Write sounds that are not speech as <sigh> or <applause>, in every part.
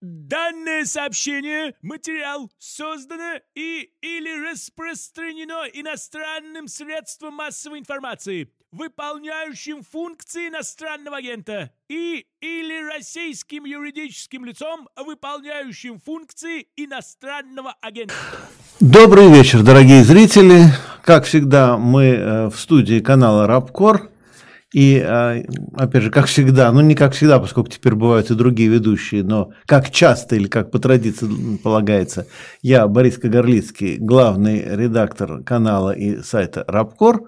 Данное сообщение, материал создано и или распространено иностранным средством массовой информации, выполняющим функции иностранного агента, и или российским юридическим лицом, выполняющим функции иностранного агента. Добрый вечер, дорогие зрители. Как всегда, мы э, в студии канала Рабкор. И, а, опять же, как всегда, ну не как всегда, поскольку теперь бывают и другие ведущие, но как часто или как по традиции полагается, я, Борис Кагарлицкий, главный редактор канала и сайта Рабкор.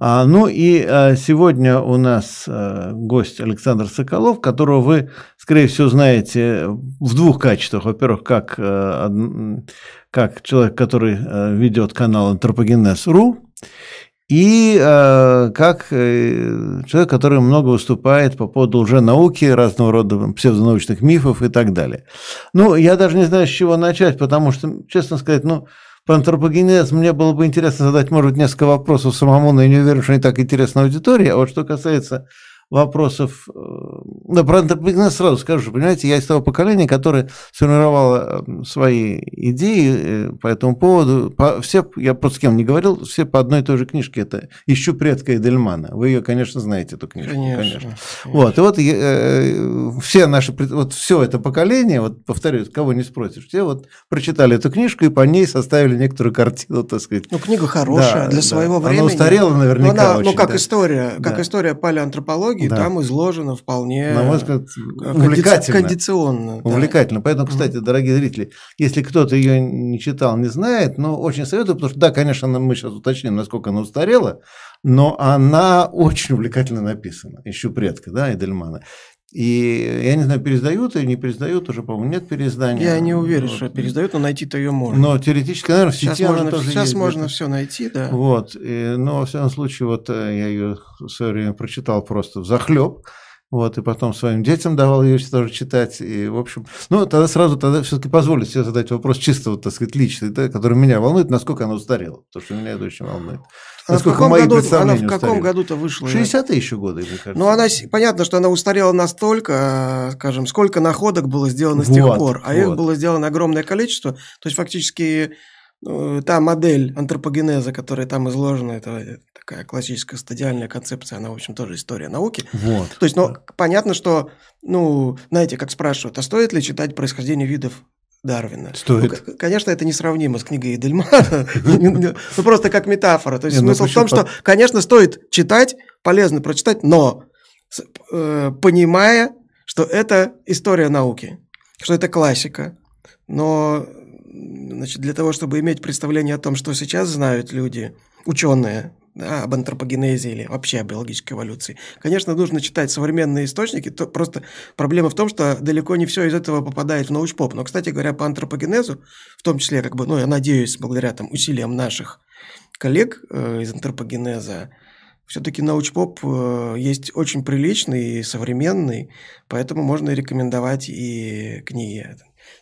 А, ну и а, сегодня у нас гость Александр Соколов, которого вы, скорее всего, знаете в двух качествах. Во-первых, как, как человек, который ведет канал Антропогенез.ру, и э, как э, человек, который много выступает по поводу лженауки, разного рода псевдонаучных мифов и так далее. Ну, я даже не знаю, с чего начать, потому что, честно сказать, ну, про антропогенез мне было бы интересно задать, может быть, несколько вопросов самому, но я не уверен, что не так интересно аудитории. А вот что касается вопросов. Э, да, антропогенез сразу скажу, понимаете, я из того поколения, которое сформировало э, свои идеи э, по этому поводу. По, все, я просто с кем не говорил, все по одной и той же книжке. Это «Ищу предка Эдельмана». Вы ее, конечно, знаете, эту книжку. Конечно. конечно. Вот, и вот э, все наши, вот все это поколение, вот повторюсь, кого не спросишь, все вот прочитали эту книжку и по ней составили некоторую картину, так сказать. Ну, книга хорошая да, для да. своего времени. Она устарела наверняка ну, она, очень. Ну, как да. история, как да. история палеоантропологии, психологии да. там изложено вполне На мой взгляд, увлекательно. кондиционно. Увлекательно. Да. Поэтому, кстати, дорогие зрители, если кто-то ее не читал, не знает, но очень советую, потому что, да, конечно, мы сейчас уточним, насколько она устарела, но она <laughs> очень увлекательно написана. Ищу предка, да, Эдельмана. И я не знаю, пересдают или не пересдают, уже, по-моему, нет переиздания. Я не уверен, вот. что пересдают, но найти-то ее можно. Но теоретически, наверное, в сети сейчас она можно, тоже Сейчас есть, можно все найти, да. Вот, и, но, во всяком случае, вот э, я ее в свое время прочитал просто в захлеб. Вот, и потом своим детям давал ее тоже читать. И, в общем, ну, тогда сразу тогда все-таки позволю себе задать вопрос чисто, вот, так сказать, личный, да, который меня волнует, насколько она устарела. Потому что меня это очень волнует. Она в каком, мои году, она в каком году-то вышла? 60-е еще годы, мне кажется. Ну, она, понятно, что она устарела настолько, скажем, сколько находок было сделано с тех вот, пор, а вот. их было сделано огромное количество. То есть, фактически, ну, та модель антропогенеза, которая там изложена, это такая классическая стадиальная концепция, она, в общем, тоже история науки. Вот. То есть, ну, понятно, что, ну, знаете, как спрашивают, а стоит ли читать происхождение видов Дарвина. Стоит. Ну, конечно, это несравнимо с книгой Эдельмана, <laughs> ну просто как метафора. То есть ну, смысл в том, что, конечно, стоит читать, полезно прочитать, но э, понимая, что это история науки, что это классика, но значит, для того, чтобы иметь представление о том, что сейчас знают люди, ученые, об антропогенезе или вообще о биологической эволюции. Конечно, нужно читать современные источники, то просто проблема в том, что далеко не все из этого попадает в научпоп. Но, кстати говоря, по антропогенезу, в том числе, как бы, ну, я надеюсь, благодаря там, усилиям наших коллег э, из антропогенеза, все-таки научпоп э, есть очень приличный и современный, поэтому можно рекомендовать и книги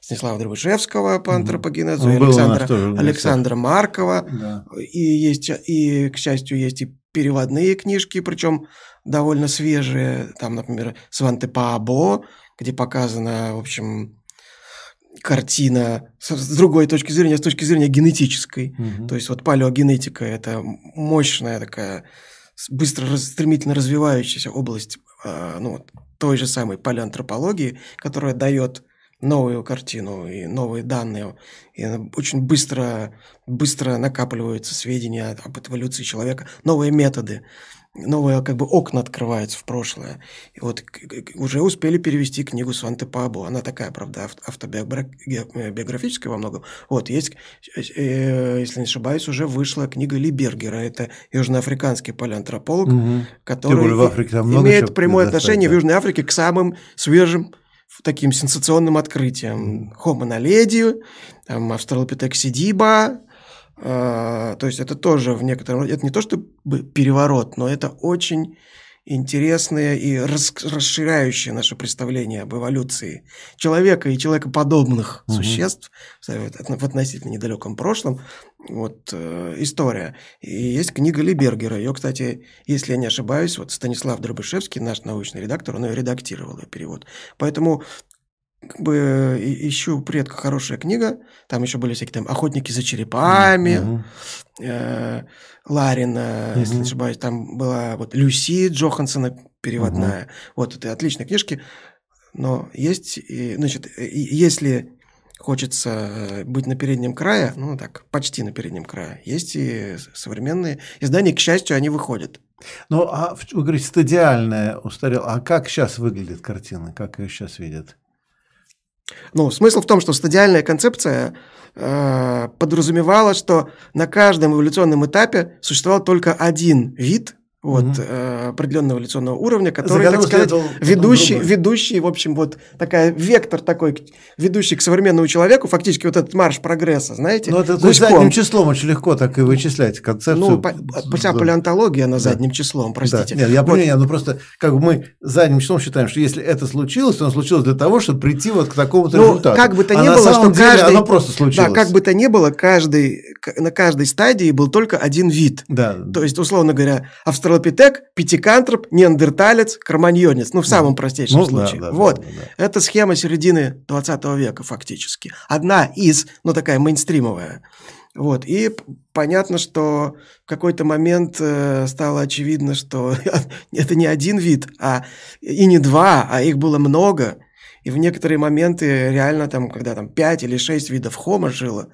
Станислава Дробышевского по антропогенезу, и Александра, Александра Маркова. Да. И есть, и, к счастью, есть и переводные книжки, причем довольно свежие. Там, например, Сванте Паабо, где показана, в общем, картина с другой точки зрения, с точки зрения генетической. Угу. То есть вот палеогенетика – это мощная такая, быстро, стремительно развивающаяся область а, ну, той же самой палеантропологии, которая дает новую картину и новые данные. И очень быстро, быстро накапливаются сведения об эволюции человека, новые методы, новые как бы окна открываются в прошлое. И вот уже успели перевести книгу Сванте Пабу. Она такая, правда, автобиографическая во многом. Вот, есть, э, если не ошибаюсь, уже вышла книга Ли Бергера. Это южноафриканский палеантрополог, угу. который в Африке имеет прямое отношение в Южной Африке к самым свежим таким сенсационным открытием. Homo naledi, там, Австралопитек сидиба, э, то есть это тоже в некотором это не то чтобы переворот, но это очень интересные и расширяющие наше представление об эволюции человека и человекоподобных угу. существ в относительно недалеком прошлом. Вот э, история. И есть книга Либергера. Ее, кстати, если я не ошибаюсь, вот Станислав Дробышевский, наш научный редактор, он ее редактировал, ее перевод. Поэтому как бы ищу предка хорошая книга. Там еще были всякие там охотники за черепами, mm-hmm. э, Ларина, mm-hmm. если не ошибаюсь, там была вот Люси Джохансона переводная. Mm-hmm. Вот это отличные книжки. Но есть, значит, если хочется быть на переднем крае, ну так, почти на переднем крае, есть и современные издания, к счастью, они выходят. Ну, а вы говорите, стадиальная устарела. А как сейчас выглядит картина? Как ее сейчас видят? Ну, смысл в том, что стадиальная концепция э, подразумевала, что на каждом эволюционном этапе существовал только один вид вот, угу. э, определенного эволюционного уровня, который, так сказать, ведущий, ведущий, в общем, вот такая вектор такой, ведущий к современному человеку, фактически вот этот марш прогресса, знаете? Ну, это гуськом. задним числом очень легко так и вычислять концепцию. Ну, по, вся палеонтология, она да. задним числом, простите. Да. Нет, я вот. понимаю, ну просто как бы мы задним числом считаем, что если это случилось, то оно случилось для того, чтобы прийти вот к такому-то ну, результату. как бы то а ни было, что деле каждый... оно просто случилось. Да, как бы то ни было, каждый, на каждой стадии был только один вид. Да. То есть, условно говоря, австралопитек, пяти пятикантроп, неандерталец, кроманьонец. Ну, в самом простейшем ну, случае. Да, да, вот. Да, да. Это схема середины 20 века фактически. Одна из, ну, такая мейнстримовая. Вот. И понятно, что в какой-то момент э, стало очевидно, что <laughs> это не один вид, а и не два, а их было много. И в некоторые моменты реально там, когда там пять или шесть видов хома жило,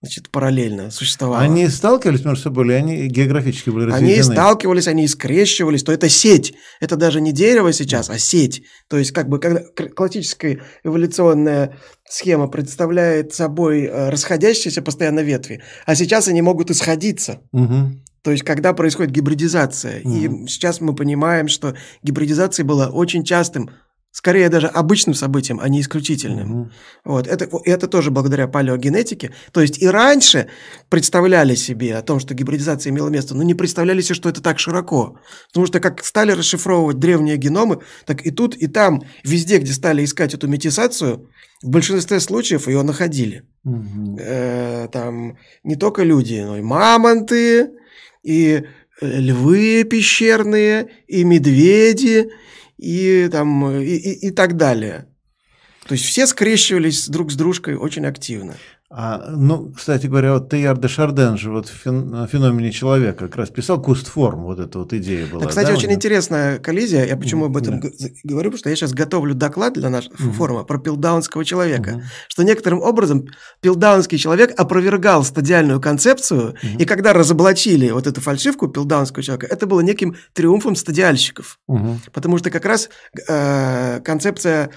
значит, параллельно существовало. Они сталкивались между собой, или они географически были разведены? Они сталкивались, они скрещивались, то это сеть. Это даже не дерево сейчас, а сеть. То есть, как бы, когда классическая эволюционная схема представляет собой э, расходящиеся постоянно ветви, а сейчас они могут исходиться. Угу. То есть, когда происходит гибридизация. Угу. И сейчас мы понимаем, что гибридизация была очень частым скорее даже обычным событием, а не исключительным. Угу. Вот. Это, это тоже благодаря палеогенетике. То есть и раньше представляли себе о том, что гибридизация имела место, но не представляли себе, что это так широко. Потому что как стали расшифровывать древние геномы, так и тут, и там, везде, где стали искать эту метисацию, в большинстве случаев ее находили. Э, там не только люди, но и мамонты, и э, львы пещерные, и медведи, и, там, и, и, и так далее. То есть все скрещивались друг с дружкой очень активно. А, ну, кстати говоря, вот Теяр де Шарден же вот в феномене человека как раз писал кустформ, вот эта вот идея была. Да, кстати, да, очень интересная коллизия. Я почему об этом да. говорю, потому что я сейчас готовлю доклад для нашего угу. форума про пилдаунского человека, угу. что некоторым образом пилдаунский человек опровергал стадиальную концепцию, угу. и когда разоблачили вот эту фальшивку пилдаунского человека, это было неким триумфом стадиальщиков. Угу. Потому что как раз э, концепция,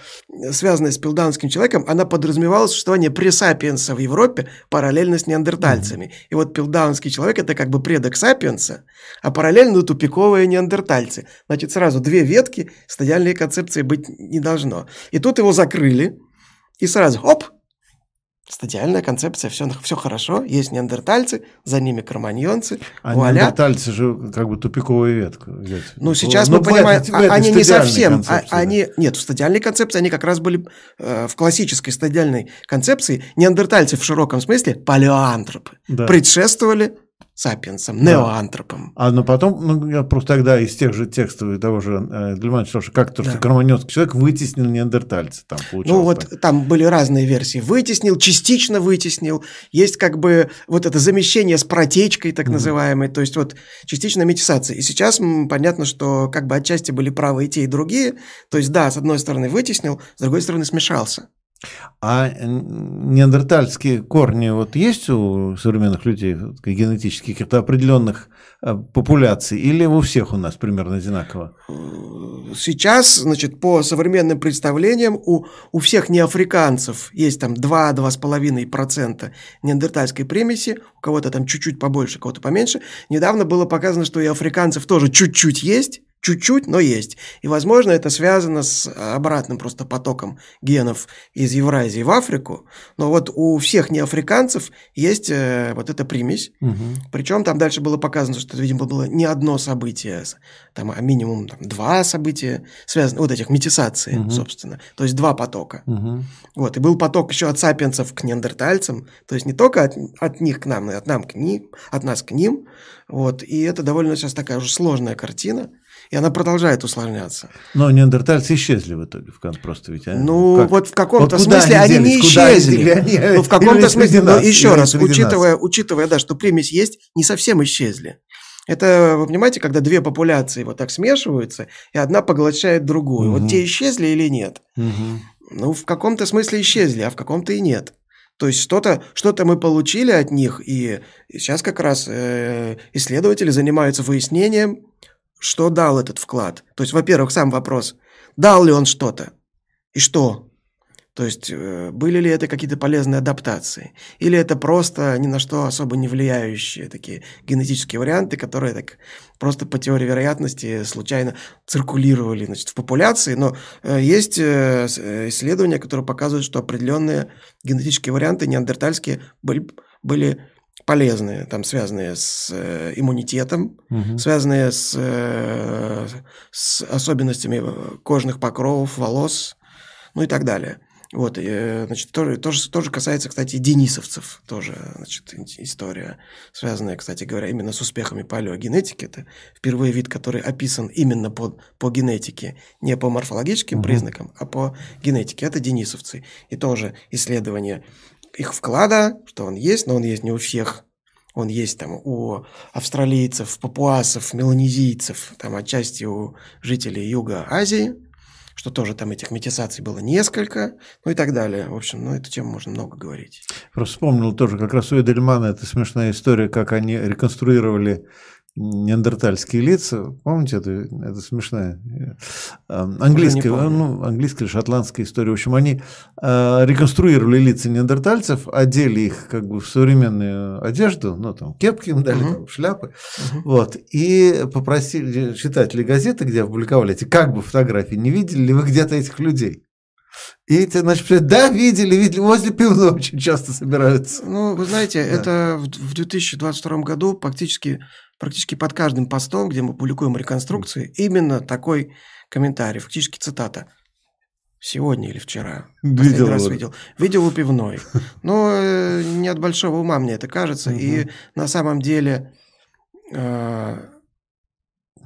связанная с пилдаунским человеком, она подразумевала существование пресапиенса в Европе параллельно с неандертальцами. И вот пилдаунский человек – это как бы предок сапиенса, а параллельно тупиковые неандертальцы. Значит, сразу две ветки, стадиальной концепции быть не должно. И тут его закрыли, и сразу, оп, Стадиальная концепция, все, все хорошо, есть неандертальцы, за ними кроманьонцы. А вуаля. неандертальцы же как бы тупиковая ветка. Ну, сейчас Но мы понимаем, а, они не совсем, а, они, нет, в стадиальной концепции они как раз были э, в классической стадиальной концепции, неандертальцы в широком смысле, палеоантропы, да. предшествовали сапиенсом, неоантропом. А но потом, ну, я просто тогда из тех же текстов того же э, Дельмана читал, что как то, что да. кроманьонский человек вытеснил неандертальца. Там ну вот так. там были разные версии. Вытеснил, частично вытеснил. Есть как бы вот это замещение с протечкой так mm называемой, то есть вот частичная метисация. И сейчас понятно, что как бы отчасти были правы и те, и другие. То есть да, с одной стороны вытеснил, с другой стороны смешался. А неандертальские корни вот есть у современных людей, генетических каких-то определенных э, популяций, или у всех у нас примерно одинаково? Сейчас, значит, по современным представлениям, у, у всех неафриканцев есть там 2-2,5% неандертальской примеси, у кого-то там чуть-чуть побольше, у кого-то поменьше. Недавно было показано, что и африканцев тоже чуть-чуть есть, чуть-чуть, но есть. И, возможно, это связано с обратным просто потоком генов из Евразии в Африку. Но вот у всех неафриканцев есть э, вот эта примесь. Угу. Причем там дальше было показано, что это, видимо, было не одно событие, там, а минимум там, два события, связаны, вот этих метисаций, угу. собственно. То есть два потока. Угу. Вот. И был поток еще от сапиенсов к неандертальцам. То есть не только от, от них к нам, но и от, нам к ним, от нас к ним. Вот, и это довольно сейчас такая уже сложная картина, и она продолжает усложняться. Но неандертальцы исчезли в итоге, просто ведь. А? Ну, как? вот в каком-то вот смысле они, они не исчезли. Они, ну, в каком-то смысле, но еще раз, учитывая, учитывая, да, что примесь есть, не совсем исчезли. Это, вы понимаете, когда две популяции вот так смешиваются, и одна поглощает другую. Угу. Вот те исчезли или нет? Угу. Ну, в каком-то смысле исчезли, а в каком-то и нет. То есть что-то что мы получили от них, и сейчас как раз э, исследователи занимаются выяснением, что дал этот вклад. То есть, во-первых, сам вопрос, дал ли он что-то, и что? То есть, э, были ли это какие-то полезные адаптации? Или это просто ни на что особо не влияющие такие генетические варианты, которые так просто по теории вероятности случайно циркулировали значит, в популяции? Но э, есть э, исследования, которые показывают, что определенные генетические варианты неандертальские были, были полезные, там связанные с иммунитетом, угу. связанные с, с особенностями кожных покровов, волос, ну и так далее. Вот, и, э, значит, тоже, тоже, тоже касается, кстати, денисовцев, тоже, значит, история, связанная, кстати говоря, именно с успехами палеогенетики. Это впервые вид, который описан именно по, по генетике, не по морфологическим угу. признакам, а по генетике. Это денисовцы. И тоже исследование их вклада, что он есть, но он есть не у всех. Он есть там у австралийцев, папуасов, меланезийцев, там отчасти у жителей Юга Азии – что тоже там этих метисаций было несколько, ну и так далее. В общем, ну эту тему можно много говорить. Просто вспомнил тоже, как раз у Эдельмана это смешная история, как они реконструировали неандертальские лица. Помните, это, это смешная э, английская, ну, английская или шотландская история. В общем, они э, реконструировали лица неандертальцев, одели их как бы в современную одежду, ну, там, кепки им дали, uh-huh. там, шляпы, uh-huh. вот, и попросили читателей газеты, где опубликовали эти как бы фотографии, не видели ли вы где-то этих людей? И эти, значит, да, видели, видели, возле пивной очень часто собираются. Ну, вы знаете, да. это в 2022 году практически практически под каждым постом, где мы публикуем реконструкции, именно такой комментарий, фактически цитата. Сегодня или вчера. Видел. раз видел. Видел у пивной. Но э, не от большого ума мне это кажется. Угу. И на самом деле э,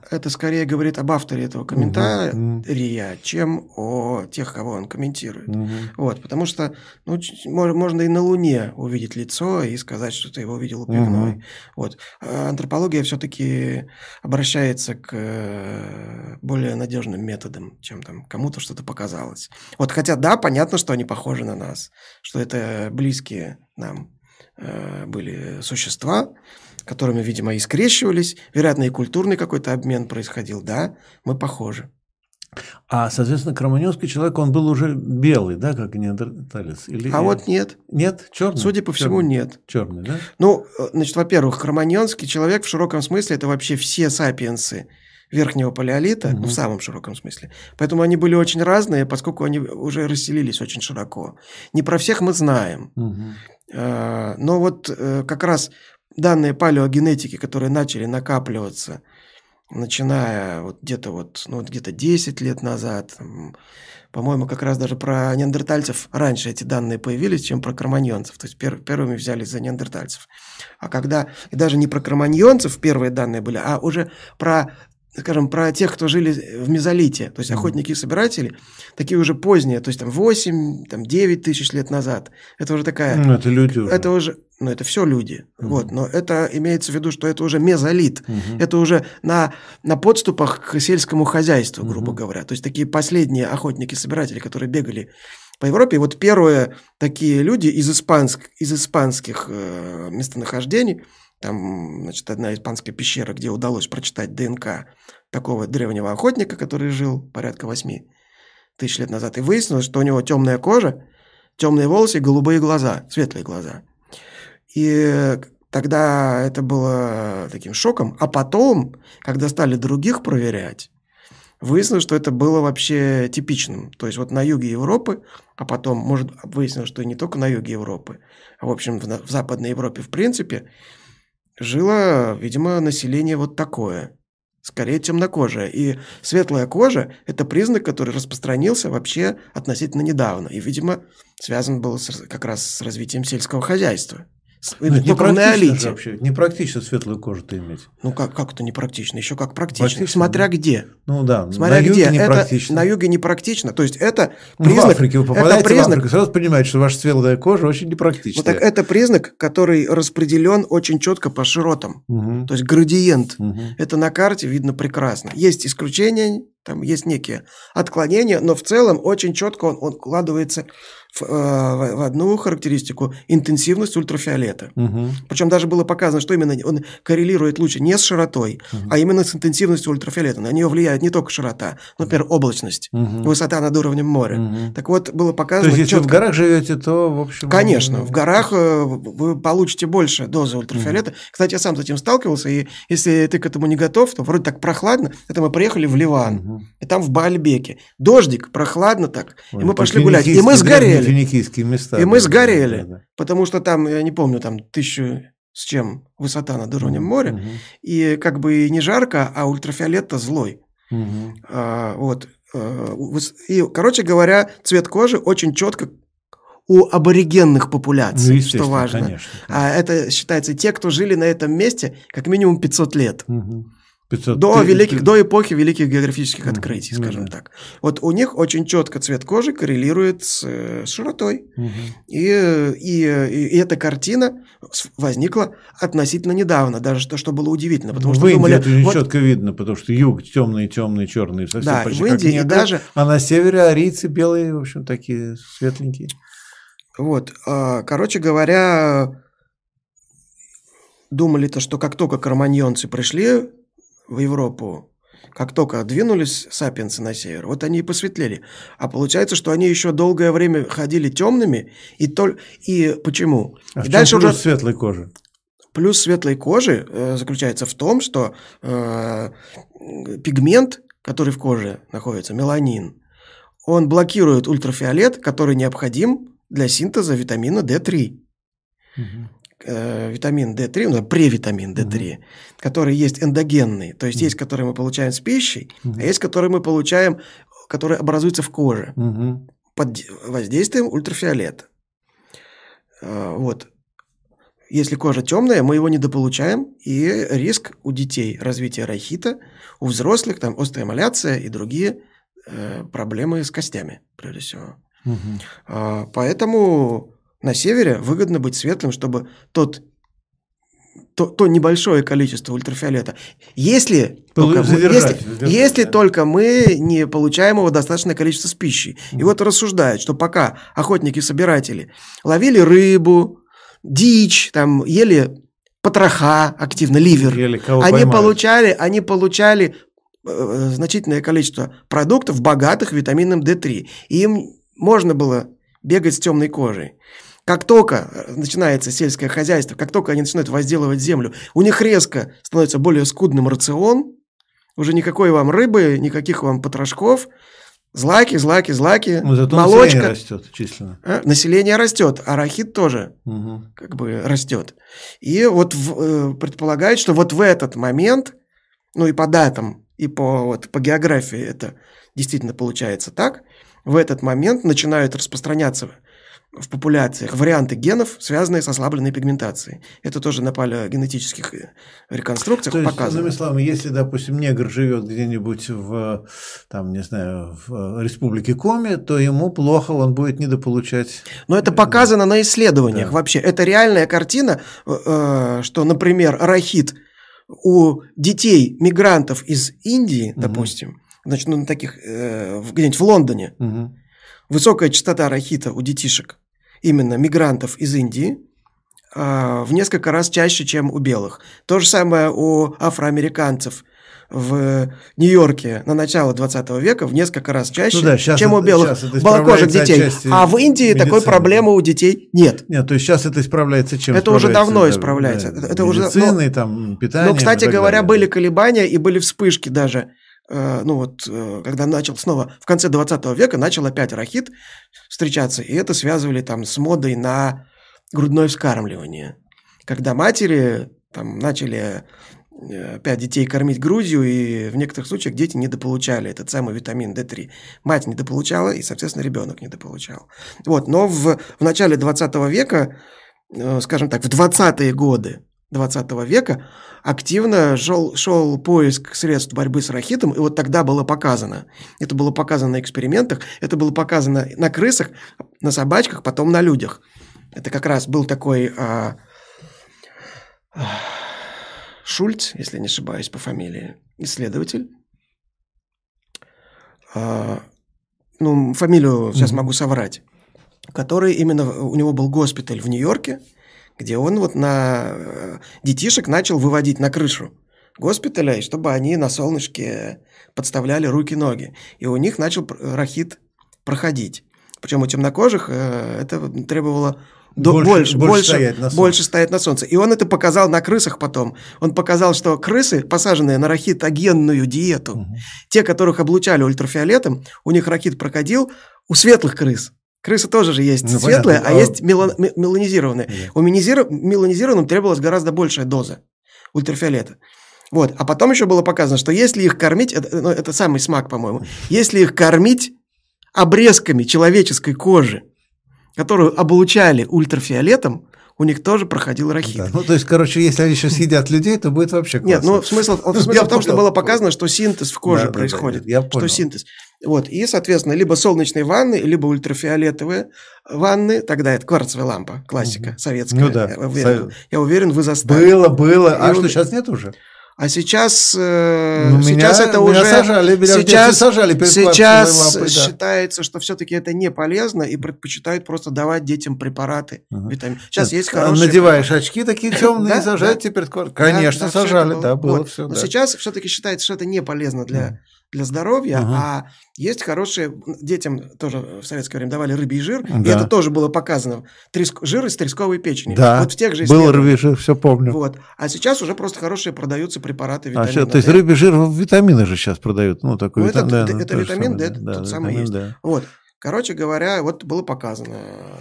это скорее говорит об авторе этого комментария, угу. чем о тех, кого он комментирует. Угу. Вот, потому что ну, можно и на Луне увидеть лицо и сказать, что ты его видел у пивной. Угу. Вот. А антропология все-таки обращается к э, более надежным методам, чем там кому-то что-то показалось. Вот, хотя да, понятно, что они похожи на нас, что это близкие нам э, были существа, которыми, видимо, и скрещивались, вероятно, и культурный какой-то обмен происходил, да, мы похожи. А, соответственно, кроманьонский человек, он был уже белый, да, как неандерталец? Или... А вот нет. Нет? Черный? Судя по всему, черный. нет. Черный, да? Ну, значит, во-первых, кроманьонский человек в широком смысле – это вообще все сапиенсы верхнего палеолита, угу. ну, в самом широком смысле. Поэтому они были очень разные, поскольку они уже расселились очень широко. Не про всех мы знаем. Угу. Но вот э, как раз данные палеогенетики, которые начали накапливаться, начиная вот где-то вот, ну, вот где-то 10 лет назад, по-моему, как раз даже про неандертальцев раньше эти данные появились, чем про кроманьонцев. То есть пер, первыми взялись за неандертальцев. А когда, и даже не про кроманьонцев первые данные были, а уже про скажем, про тех, кто жили в мезолите, то есть охотники и собиратели, такие уже поздние, то есть там 8, там 9 тысяч лет назад. Это уже такая... Ну, это люди уже. Это уже, ну, это все люди. Угу. Вот, но это имеется в виду, что это уже мезолит. Угу. Это уже на, на подступах к сельскому хозяйству, грубо угу. говоря. То есть такие последние охотники-собиратели, которые бегали по Европе. Вот первые такие люди из, испанск, из испанских э, местонахождений – там, значит, одна испанская пещера, где удалось прочитать ДНК такого древнего охотника, который жил порядка 8 тысяч лет назад. И выяснилось, что у него темная кожа, темные волосы голубые глаза, светлые глаза. И тогда это было таким шоком. А потом, когда стали других проверять, выяснилось, что это было вообще типичным. То есть вот на юге Европы, а потом, может, выяснилось, что и не только на юге Европы, а в общем в Западной Европе в принципе, жило, видимо, население вот такое. Скорее темнокожее. И светлая кожа – это признак, который распространился вообще относительно недавно. И, видимо, связан был с, как раз с развитием сельского хозяйства. Ну, только в неолите. Вообще, непрактично светлую кожу-то иметь. Ну как, как это непрактично? Еще как практично. практично Смотря да. где. Ну да, Смотря на юге где. непрактично. Это, на юге непрактично. То есть это признак... Ну, в Африке вы попадаете это признак, в Африку, сразу понимаете, что ваша светлая кожа очень непрактичная. Вот так это признак, который распределен очень четко по широтам. Угу. То есть градиент. Угу. Это на карте видно прекрасно. Есть исключения, там есть некие отклонения, но в целом очень четко он, он укладывается в, э, в одну характеристику – интенсивность ультрафиолета. Угу. Причем даже было показано, что именно он коррелирует лучше не с широтой, угу. а именно с интенсивностью ультрафиолета. На нее влияет не только широта, например, облачность, угу. высота над уровнем моря. Угу. Так вот, было показано… То есть, если четко... в горах живете, то, в общем… Конечно, в горах э, вы получите больше дозы ультрафиолета. Угу. Кстати, я сам с этим сталкивался, и если ты к этому не готов, то вроде так прохладно. Это мы приехали в Ливан, угу. и там в Баальбеке. Дождик, прохладно так, Ой, и мы пошли гулять. И мы сгорели. Финикийские места. И мы сгорели, да, да. потому что там, я не помню, там тысячу с чем высота над уровнем моря, угу. и как бы не жарко, а ультрафиолет-то злой. Угу. А, вот. А, и, короче говоря, цвет кожи очень четко у аборигенных популяций, ну, что важно. Конечно, конечно. А это считается те, кто жили на этом месте как минимум 500 лет. Угу. 500, до, 3, великих, 3... до эпохи великих географических открытий, mm, скажем так. Вот у них очень четко цвет кожи коррелирует с, с широтой. Mm-hmm. И, и, и, эта картина возникла относительно недавно, даже то, что было удивительно. Потому что в Индии думали, это очень вот... четко видно, потому что юг темный, темный, черный, совсем да, почти в Индии как и даже... А на севере арийцы белые, в общем, такие светленькие. Вот, а, короче говоря, думали-то, что как только карманьонцы пришли в Европу, как только двинулись сапиенсы на север, вот они и посветлели. А получается, что они еще долгое время ходили темными, и, толь... и почему? А и дальше плюс уже... светлой кожи? Плюс светлой кожи э, заключается в том, что э, пигмент, который в коже находится, меланин, он блокирует ультрафиолет, который необходим для синтеза витамина D3. Угу э, витамин D3, ну, превитамин D3, угу. который есть эндогенный, то есть угу. есть, который мы получаем с пищей, угу. а есть, который мы получаем, который образуется в коже угу. под воздействием ультрафиолета. Э, вот. Если кожа темная, мы его недополучаем, и риск у детей развития рахита, у взрослых там остеомаляция и другие э, проблемы с костями, прежде всего. Угу. Поэтому на севере выгодно быть светлым, чтобы тот то, то небольшое количество ультрафиолета. Если, только, если, если да. только мы не получаем его достаточное количество с пищей. И вот рассуждают, что пока охотники-собиратели ловили рыбу, дичь, там, ели потроха активно, ливер, ели, они получали, они получали э, значительное количество продуктов, богатых витамином D3. И им можно было бегать с темной кожей. Как только начинается сельское хозяйство, как только они начинают возделывать землю, у них резко становится более скудным рацион, уже никакой вам рыбы, никаких вам потрошков, злаки, злаки, злаки, ну, зато молочка. Население растет численно. А? Население растет, а рахит тоже угу. как бы растет. И вот в, э, предполагают, что вот в этот момент, ну и по датам, и по, вот, по географии это действительно получается так, в этот момент начинают распространяться в популяциях варианты генов, связанные с ослабленной пигментацией. Это тоже на палеогенетических э, реконструкциях То есть, показано. Иными словами, если, допустим, негр живет где-нибудь в, там, не знаю, в республике Коми, то ему плохо, он будет недополучать. Но это показано на исследованиях да. вообще. Это реальная картина, э, что, например, рахит у детей мигрантов из Индии, угу. допустим, значит, ну, на таких, э, где-нибудь в Лондоне, угу высокая частота рахита у детишек, именно мигрантов из Индии, а, в несколько раз чаще, чем у белых. То же самое у афроамериканцев в Нью-Йорке на начало 20 века в несколько раз чаще, ну да, чем у белых белокожих детей. А в Индии медицины. такой проблемы у детей нет. Нет, то есть сейчас это исправляется чем? Это уже давно исправляется. Да, это уже, ну, там, питание. Ну, кстати говоря, далее. были колебания и были вспышки даже ну вот, э, когда начал снова, в конце 20 века начал опять рахит встречаться, и это связывали там с модой на грудное вскармливание. Когда матери там начали э, опять детей кормить грудью, и в некоторых случаях дети недополучали этот самый витамин D3. Мать недополучала, и, соответственно, ребенок недополучал. Вот, но в, в начале 20 века э, скажем так, в 20-е годы 20 века активно шел, шел поиск средств борьбы с рахитом, и вот тогда было показано. Это было показано на экспериментах, это было показано на крысах, на собачках, потом на людях. Это как раз был такой а, а, Шульц, если не ошибаюсь по фамилии, исследователь. А, ну, фамилию сейчас mm-hmm. могу соврать. Который именно, у него был госпиталь в Нью-Йорке, где он вот на э, детишек начал выводить на крышу госпиталя, чтобы они на солнышке подставляли руки-ноги. И у них начал рахит проходить. Причем у темнокожих э, это требовало больше, больше, больше, стоять на больше стоять на солнце. И он это показал на крысах потом. Он показал, что крысы, посаженные на рахитогенную диету, угу. те, которых облучали ультрафиолетом, у них рахит проходил, у светлых крыс Крысы тоже же есть ну, светлые, понятно. а, а есть мелан, меланизированные. Нет. У меланизированным требовалась гораздо большая доза ультрафиолета. Вот. А потом еще было показано, что если их кормить, это, ну, это самый смак, по-моему, если их кормить обрезками человеческой кожи, которую облучали ультрафиолетом, у них тоже проходил рахит. Да, ну, то есть, короче, если они еще съедят людей, то будет вообще классно. Нет, ну, смысл, <laughs> смысл в том, что было показано, что синтез в коже да, происходит. Да, да, я понял. Что синтез. Вот, и, соответственно, либо солнечные ванны, либо ультрафиолетовые ванны, тогда это кварцевая лампа, классика советская. Ну да. Я уверен, я уверен вы застали. Было, было. А и что, сейчас нет уже? А сейчас, э, ну, сейчас меня, это меня уже сажали, меня сейчас, сажали сейчас лапой, да. считается, что все-таки это не полезно и предпочитают просто давать детям препараты, угу. витамин. Сейчас есть а хорошие. Надеваешь очки такие темные <laughs> и сажают тебе перед Конечно, сажали, да, было все. Но сейчас все-таки считается, что это не полезно для для здоровья, uh-huh. а есть хорошие, детям тоже в советское время давали рыбий жир, да. и это тоже было показано, треск, жир из тресковой печени. Да, вот в тех же был рыбий жир, все помню. Вот. А сейчас уже просто хорошие продаются препараты витамина а, То есть рыбий жир, витамины же сейчас продают, ну такой ну, витамин. Это, да, это витамин D, да, тот самый есть. Да. Вот. Короче говоря, вот было показано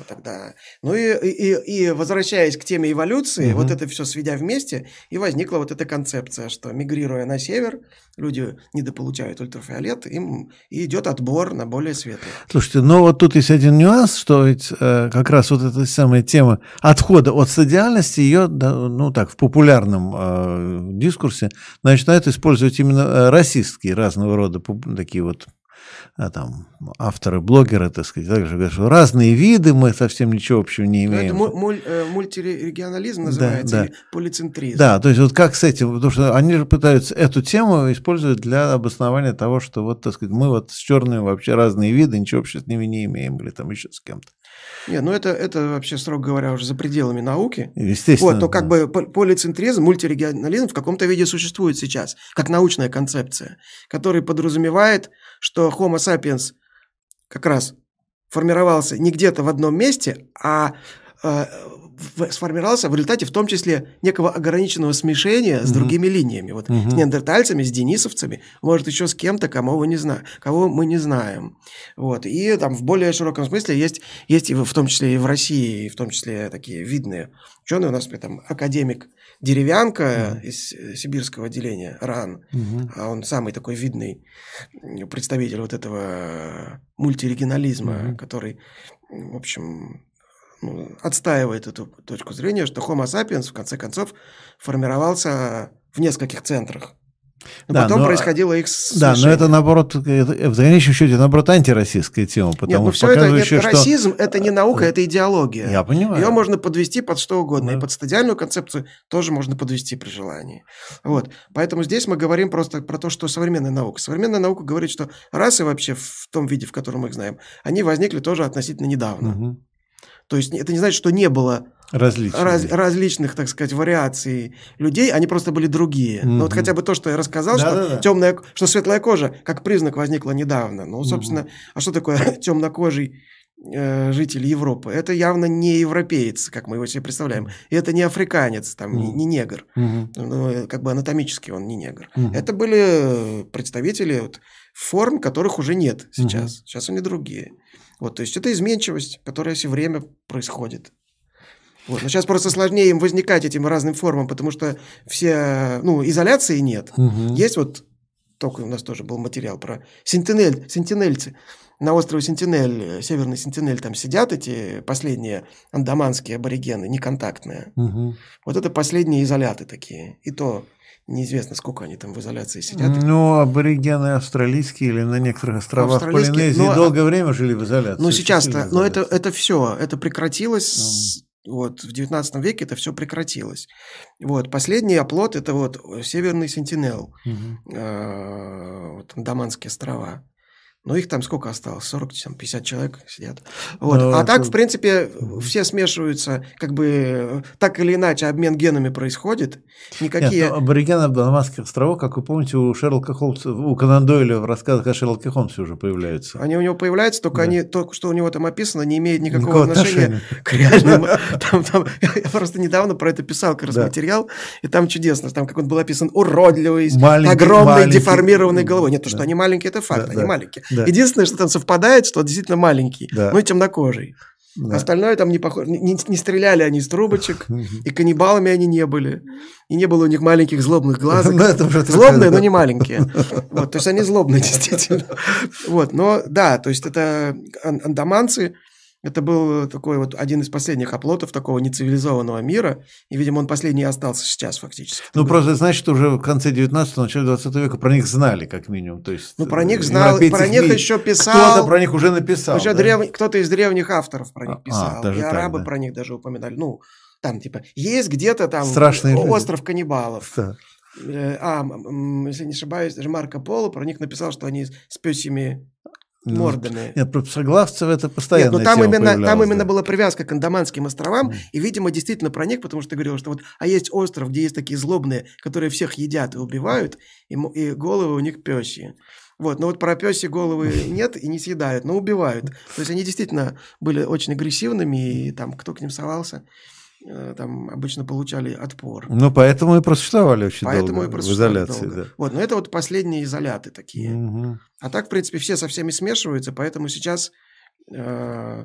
тогда. Ну и, и, и возвращаясь к теме эволюции, угу. вот это все сведя вместе, и возникла вот эта концепция, что мигрируя на север, люди недополучают ультрафиолет, им и идет отбор на более светлый. Слушайте, но вот тут есть один нюанс, что ведь э, как раз вот эта самая тема отхода от стадиальности, ее, да, ну так, в популярном э, дискурсе начинают использовать именно э, расистские разного рода такие вот а, там, авторы, блогеры, так сказать, также говорят, что разные виды, мы совсем ничего общего не ну, имеем. это муль, э, мультирегионализм называется, да, да. полицентризм. Да, то есть вот как с этим, потому что они же пытаются эту тему использовать для обоснования того, что вот, так сказать, мы вот с черными вообще разные виды, ничего общего с ними не имеем, или там еще с кем-то. Нет, ну это, это вообще, строго говоря, уже за пределами науки. Естественно. Вот, то как бы полицентризм, мультирегионализм в каком-то виде существует сейчас, как научная концепция, который подразумевает, что Homo sapiens как раз формировался не где-то в одном месте, а э, сформировался в результате в том числе некого ограниченного смешения с другими линиями. Вот с неандертальцами, с денисовцами, может еще с кем-то, кому вы не зна... кого мы не знаем. Вот. И там в более широком смысле есть, есть и в том числе и в России, и в том числе такие видные ученые. У нас там академик Деревянка из сибирского отделения РАН, а он самый такой видный представитель вот этого мультирегионализма, который, в общем, ну, отстаивает эту точку зрения, что Homo sapiens в конце концов формировался в нескольких центрах. Но да, потом но, происходило их Да, но это наоборот, это, в конечном счете, наоборот, антироссийская тема. Потому нет, ну все это, нет, что... расизм – это не наука, это идеология. Я понимаю. Ее можно подвести под что угодно. Да. И под стадиальную концепцию тоже можно подвести при желании. Вот. Поэтому здесь мы говорим просто про то, что современная наука. Современная наука говорит, что расы вообще в том виде, в котором мы их знаем, они возникли тоже относительно недавно. Угу. То есть это не значит, что не было различных, раз, различных так сказать, вариаций людей, они просто были другие. Mm-hmm. Ну вот хотя бы то, что я рассказал, да, что да, да. темная, что светлая кожа как признак возникла недавно. Ну, собственно, mm-hmm. а что такое <laughs> темнокожий э, житель Европы? Это явно не европеец, как мы его себе представляем. И это не африканец, там, mm-hmm. не, не негр. Mm-hmm. Ну, как бы анатомически он не негр. Mm-hmm. Это были представители вот, форм, которых уже нет сейчас. Mm-hmm. Сейчас они другие. Вот, то есть это изменчивость, которая все время происходит. Вот. Но сейчас просто сложнее им возникать этим разным формам, потому что все, ну, изоляции нет. Угу. Есть вот только у нас тоже был материал про сентинель, сентинельцы. На острове Сентинель, северный Сентинель, там сидят эти последние андаманские аборигены, неконтактные. Угу. Вот это последние изоляты такие. И то неизвестно, сколько они там в изоляции сидят. Ну, аборигены австралийские или на некоторых островах Полинезии ну, а- долгое время жили в изоляции. Ну, сейчас-то, но это, это все, это прекратилось, с- вот, в 19 веке это все прекратилось. Вот, последний оплот – это вот Северный Сентинел, Мгм. э, вот, Андаманские острова. Ну, их там сколько осталось? 40, там, 50 человек сидят. Вот. Ну, а так, в принципе, все смешиваются, как бы, так или иначе, обмен генами происходит. Никакие... Нет, ну, аборигены Дамасских островов, как вы помните, у Шерлока Холмса, у Конан Дойля в рассказах о Шерлоке Холмсе уже появляются. Они у него появляются, только Да. они, то, что у него там описано, не имеет никакого, Никакого отношения отношения. к реальному. <laughs> Там, там, я просто недавно про это писал как раз Да. материал, и там чудесно, там как он был описан уродливый, Маленький- огромной маленький. деформированной головой. Нет, то, что Да. они маленькие, это факт, Да, они да. маленькие. Да. Единственное, что там совпадает, что он действительно маленький, Да. ну и темнокожий. Да. Остальное там не похоже. Не, не- стреляли они из трубочек, <laughs> и каннибалами они не были. И не было у них маленьких злобных глазок. <laughs> Ну, Злобные, но не маленькие. <laughs> Вот, то есть они злобные, действительно. Вот, но да, то есть это ан- андаманцы, это был такой вот один из последних оплотов такого нецивилизованного мира, и, видимо, он последний остался сейчас фактически. Ну, просто значит, уже в конце 19-го, начале 20 века про них знали, как минимум. То есть, Ну, про них э, знал, европейцы про их них видели. еще Кто-то писал. про них уже написал. Да? древ- Кто-то из древних авторов про них А, писал. даже и так, арабы да. про них даже упоминали. Ну, там, типа, есть где-то там Страшные люди. остров каннибалов. Да. Э, А, если не ошибаюсь, даже Марко Поло про них написал, что они с Ну, мордами. Нет, про псоглавцев это Нет, постоянно. но там именно, там именно была привязка к Андаманским островам, Мгм. и, видимо, действительно про них, потому что ты говорил, что вот, а есть остров, где есть такие злобные, которые всех едят и убивают, и, и головы у них пёсьи. Вот, но вот про пёсьи головы <laughs> нет и не съедают, но убивают. То есть они действительно были очень агрессивными, и там кто к ним совался, там обычно получали отпор. Ну, поэтому и просуществовали очень Поэтому долго и в изоляции. долго. Вот, но это вот последние изоляты Да. такие. Мгм. А так, в принципе, все со всеми смешиваются, поэтому сейчас э,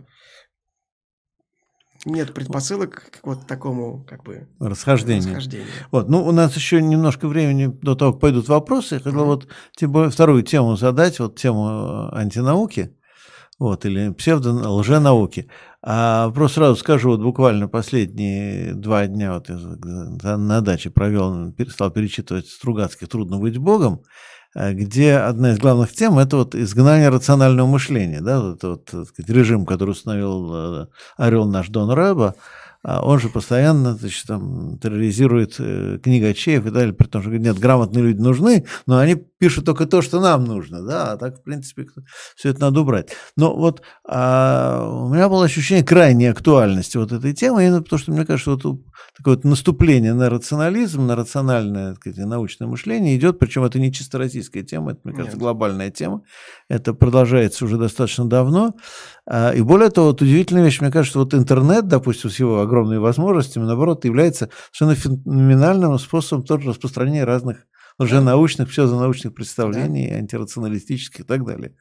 нет предпосылок к вот такому как бы Расхождение. расхождению. Вот, ну, у нас еще немножко времени до того, как пойдут вопросы. Я хотел вот тебе вторую тему задать, вот тему э, антинауки, вот, или псевдо-лженауки. А просто сразу скажу, вот буквально последние два дня вот я на даче провел, стал перечитывать Стругацких «Трудно быть Богом», э, где одна из главных тем – это вот изгнание рационального мышления, да, вот, вот, так режим, который установил э, орел наш Дон Рэба, он же постоянно значит, там, терроризирует э, книгачеев и далее, при том, что нет, грамотные люди нужны, но они пишут только то, что нам нужно, да, а так, в принципе, все это надо убрать. Но вот а, у меня было ощущение крайней актуальности вот этой темы, именно потому что, мне кажется, вот такое вот наступление на рационализм, на рациональное так сказать, научное мышление идет, причем это не чисто российская тема, это, мне кажется, Нет. глобальная тема, это продолжается уже достаточно давно, а, И более того, вот удивительная вещь, мне кажется, вот интернет, допустим, с его огромными возможностями, наоборот, является совершенно феноменальным способом тоже распространения разных лженаучных, псевдонаучных представлений, антирационалистических и так далее.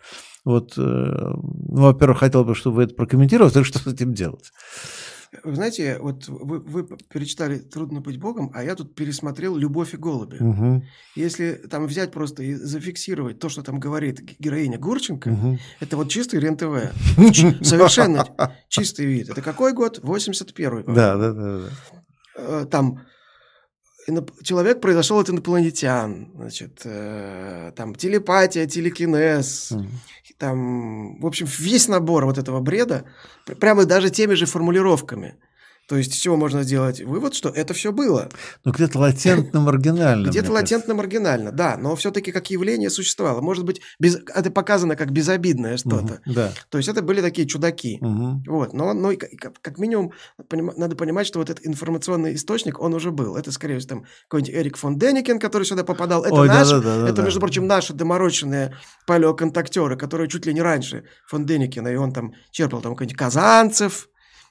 Вот, э, ну, во-первых, хотел бы, чтобы вы это прокомментировали, так что с этим делать? Вы знаете, вот вы, вы перечитали «Трудно быть Богом», а я тут пересмотрел «Любовь и голуби». Мгм, Если там взять просто и зафиксировать то, что там говорит героиня Гурченко, мгм. это вот чистый РЕН-ТВ. <laughs> Совершенно чистый вид. Это какой год? 81-й. по-моему. Да, да, да. Э, Там человек произошел от инопланетян, значит, э, там телепатия, телекинез, там, в общем, весь набор вот этого бреда, пр- прямо даже теми же формулировками. То есть, с чего можно сделать вывод, что это все было. Ну, где-то латентно-маргинально. Где-то латентно-маргинально, да, но все-таки как явление существовало. Может быть, без, это показано как безобидное что-то. Мгм, Да. То есть, это были такие чудаки. Мгм. Вот, но, но как, минимум понима- надо понимать, что вот этот информационный источник, он уже был. Это, скорее всего, там какой-нибудь Эрик фон Деникен, который сюда попадал. Это Ой, наш, да-да-да-да-да. это, между прочим, наши доморощенные палеоконтактеры, которые чуть ли не раньше фон Деникена, и он там черпал там какой-нибудь Казанцев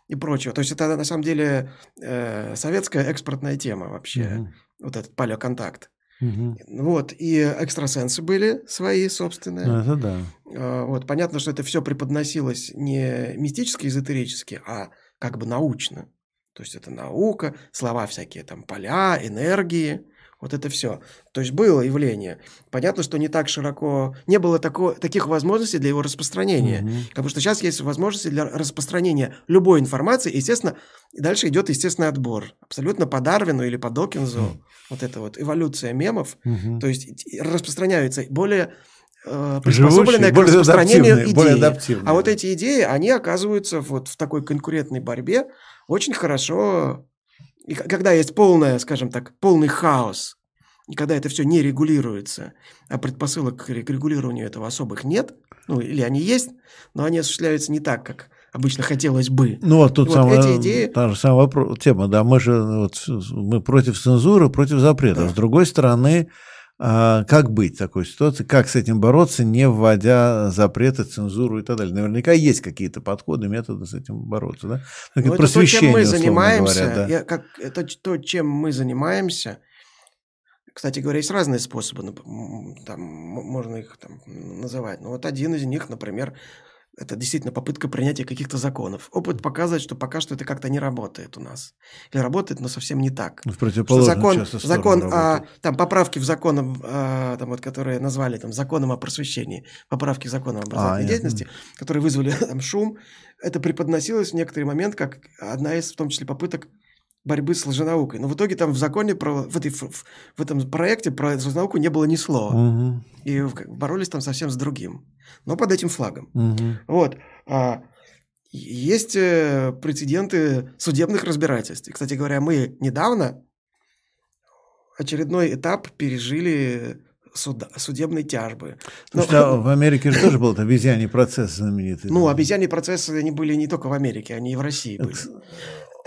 и прочего. То есть это на самом деле э, советская экспортная тема вообще, Мгм. вот этот палеоконтакт. Мгм. Вот, и экстрасенсы были свои собственные. Ну, это да. А, Вот, понятно, что это все преподносилось не мистически, эзотерически, а как бы научно. То есть это наука, слова всякие, там, поля, энергии, Вот это все. То есть было явление. Понятно, что не так широко, не было тако, таких возможностей для его распространения. Мгм. Потому что сейчас есть возможности для распространения любой информации. И, естественно, дальше идет естественный отбор. Абсолютно по Дарвину или по Докинзу. Вот это вот эволюция мемов. Мгм. То есть распространяются более э, приспособленные к распространению идеи. А вот эти идеи, они оказываются вот в такой конкурентной борьбе очень хорошо. И когда есть полная, скажем так, полный хаос, и когда это все не регулируется, а предпосылок к ре- к регулированию этого особых нет, ну или они есть, но они осуществляются не так, как обычно хотелось бы. Ну вот тут Вот самая, эти идеи- та же самая тема, да, мы же ну, вот, мы против цензуры, против запретов. Да. С другой стороны, как быть в такой ситуации, как с этим бороться, не вводя запреты, цензуру и так далее. Наверняка есть какие-то подходы, методы с этим бороться, да? Ну, это то, чем мы занимаемся. говоря, да. я- как, это то, чем мы занимаемся. Кстати говоря, есть разные способы. Там, можно их там, называть. Но вот один из них, например, это действительно попытка принятия каких-то законов. Опыт показывает, что пока что это как-то не работает у нас. Или работает, но совсем не так. В Что противоположную закон, закон а, работает. там поправки в закон, а, там вот, которые назвали там законом о просвещении, поправки к закону об образовательной нет. деятельности, которые вызвали <laughs> там шум, это преподносилось в некоторый момент как одна из, в том числе, попыток борьбы с лженаукой. Но в итоге там в законе, про, в, этой, в, в этом проекте про лженауку не было ни слова. Мгм, И боролись там совсем с другим. Но под этим флагом. мгм. Вот. А, есть э, прецеденты судебных разбирательств. И, кстати говоря, мы недавно очередной этап пережили суда- судебной тяжбы. Но- Слушайте, а <laughs> в Америке же тоже был этот обезьяний процесс знаменитый. ну, да? обезьяне процессы, они были не только в Америке, они и в России были.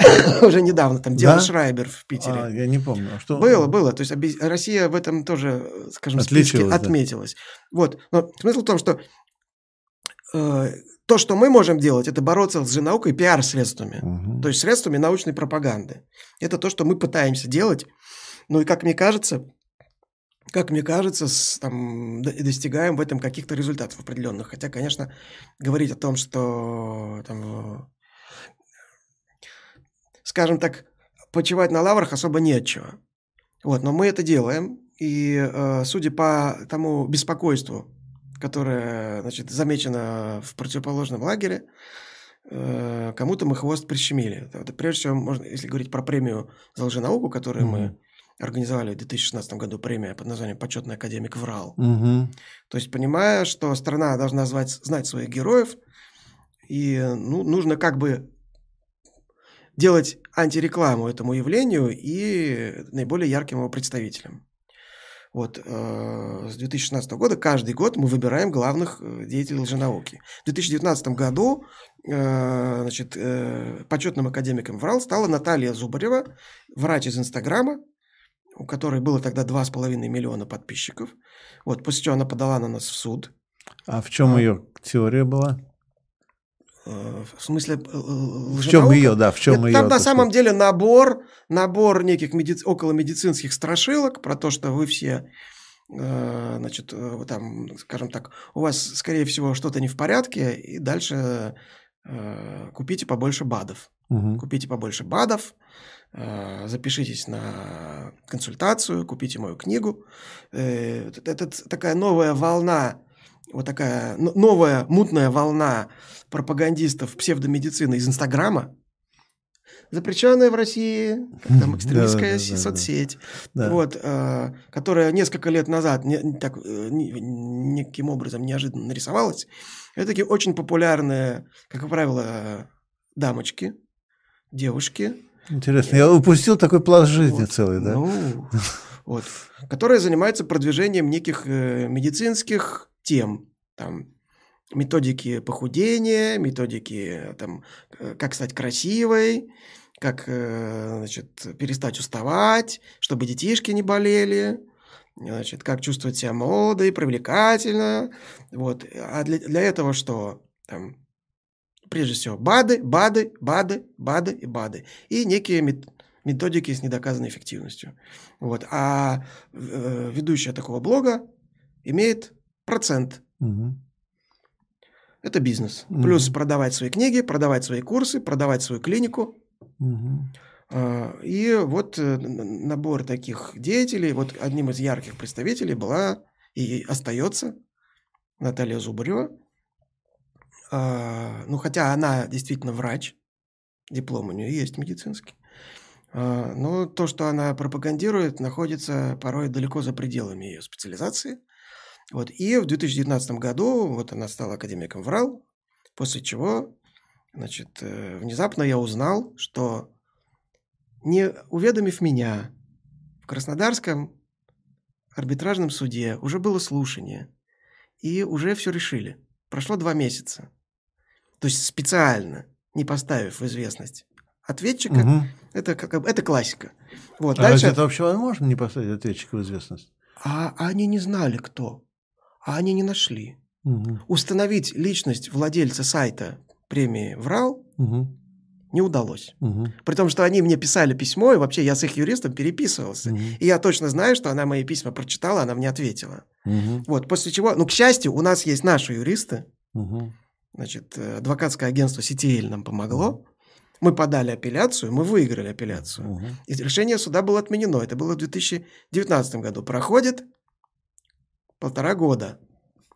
<coughs> Уже недавно, там дело Да? Шрайбер в Питере. А, я не помню. а Что? Было, было. То есть обез- Россия в этом тоже, скажем, списке да. отметилась. Вот. Но смысл в том, что э, то, что мы можем делать, это бороться с лженаукой пиар-средствами. Мгм. То есть средствами научной пропаганды. Это то, что мы пытаемся делать. Ну и как мне кажется, как мне кажется, с, там, достигаем в этом каких-то результатов определенных. Хотя, конечно, говорить о том, что там, скажем так, почивать на лаврах особо не от чего. Вот, но мы это делаем, и э, судя по тому беспокойству, которое, значит, замечено в противоположном лагере, э, кому-то мы хвост прищемили. Это, прежде всего, можно, если говорить про премию за лженауку, которую мы Мгм. организовали в 2016 году, премия под названием «Почетный академик врал». Мгм. То есть, понимая, что страна должна звать, знать своих героев, и ну, нужно как бы делать антирекламу этому явлению и наиболее ярким его представителям. Вот э, с 2016 года каждый год мы выбираем главных э, деятелей лженауки. В 2019 году э, значит, э, почетным академиком ВРАЛ стала Наталья Зубарева, врач из Инстаграма, у которой было тогда 2,5 миллиона подписчиков. Вот, после чего она подала на нас в суд. А в чем А. ее теория была? Э, В смысле, э, В чем ее, да, в чем Это ее? Там на самом деле набор, набор неких меди- околомедицинских страшилок про то, что вы все, э, значит, там, скажем так, у вас, скорее всего, что-то не в порядке, и дальше купите побольше БАДов. Купите побольше БАДов, запишитесь на консультацию, купите мою книгу. Это такая новая волна, вот такая новая мутная волна пропагандистов псевдомедицины из Инстаграма, запрещенная в России, как там экстремистская соцсеть, Да. вот, э, которая несколько лет назад не- так, э, неким образом неожиданно нарисовалась. Это такие очень популярные, как правило, дамочки, девушки, Интересно, я упустил такой пласт жизни вот. целый, да? Ну, вот. Которые занимаются продвижением неких э, медицинских тем. Там, методики похудения, методики, там, э, как стать красивой, как э, значит, перестать уставать, чтобы детишки не болели, значит, как чувствовать себя молодой, привлекательно. Вот. А для, для этого что? Там, прежде всего, БАДы, БАДы, БАДы, БАДы и БАДы. И некие мет- методики с недоказанной эффективностью. Вот. А э, ведущая такого блога имеет процент. Мгм. Это бизнес. Мгм. Плюс продавать свои книги, продавать свои курсы, продавать свою клинику. А, и вот э, набор таких деятелей, вот одним из ярких представителей была и остается Наталья Зубарева. А, ну, хотя она действительно врач, диплом у нее есть медицинский. А, но то, что она пропагандирует, находится порой далеко за пределами ее специализации. Вот. И в 2019 году вот она стала академиком ВРАЛ, после чего значит, э, внезапно я узнал, что не уведомив меня, в Краснодарском арбитражном суде уже было слушание, и уже все решили. Прошло два месяца. То есть специально, не поставив в известность ответчика, угу. это, как, это классика. Вот, а дальше... это вообще возможно не поставить ответчика в известность? А они не знали, кто. А они не нашли. Угу. Установить личность владельца сайта премии «Врал» угу не удалось. Угу. При том, что они мне писали письмо, и вообще я с их юристом переписывался. Угу. И я точно знаю, что она мои письма прочитала, она мне ответила. Угу. Вот, после чего, ну, к счастью, у нас есть наши юристы. Угу. Значит, э, адвокатское агентство CTL нам помогло. Угу. Мы подали апелляцию, мы выиграли апелляцию. Угу. И решение суда было отменено. Это было в 2019 году. Проходит полтора года.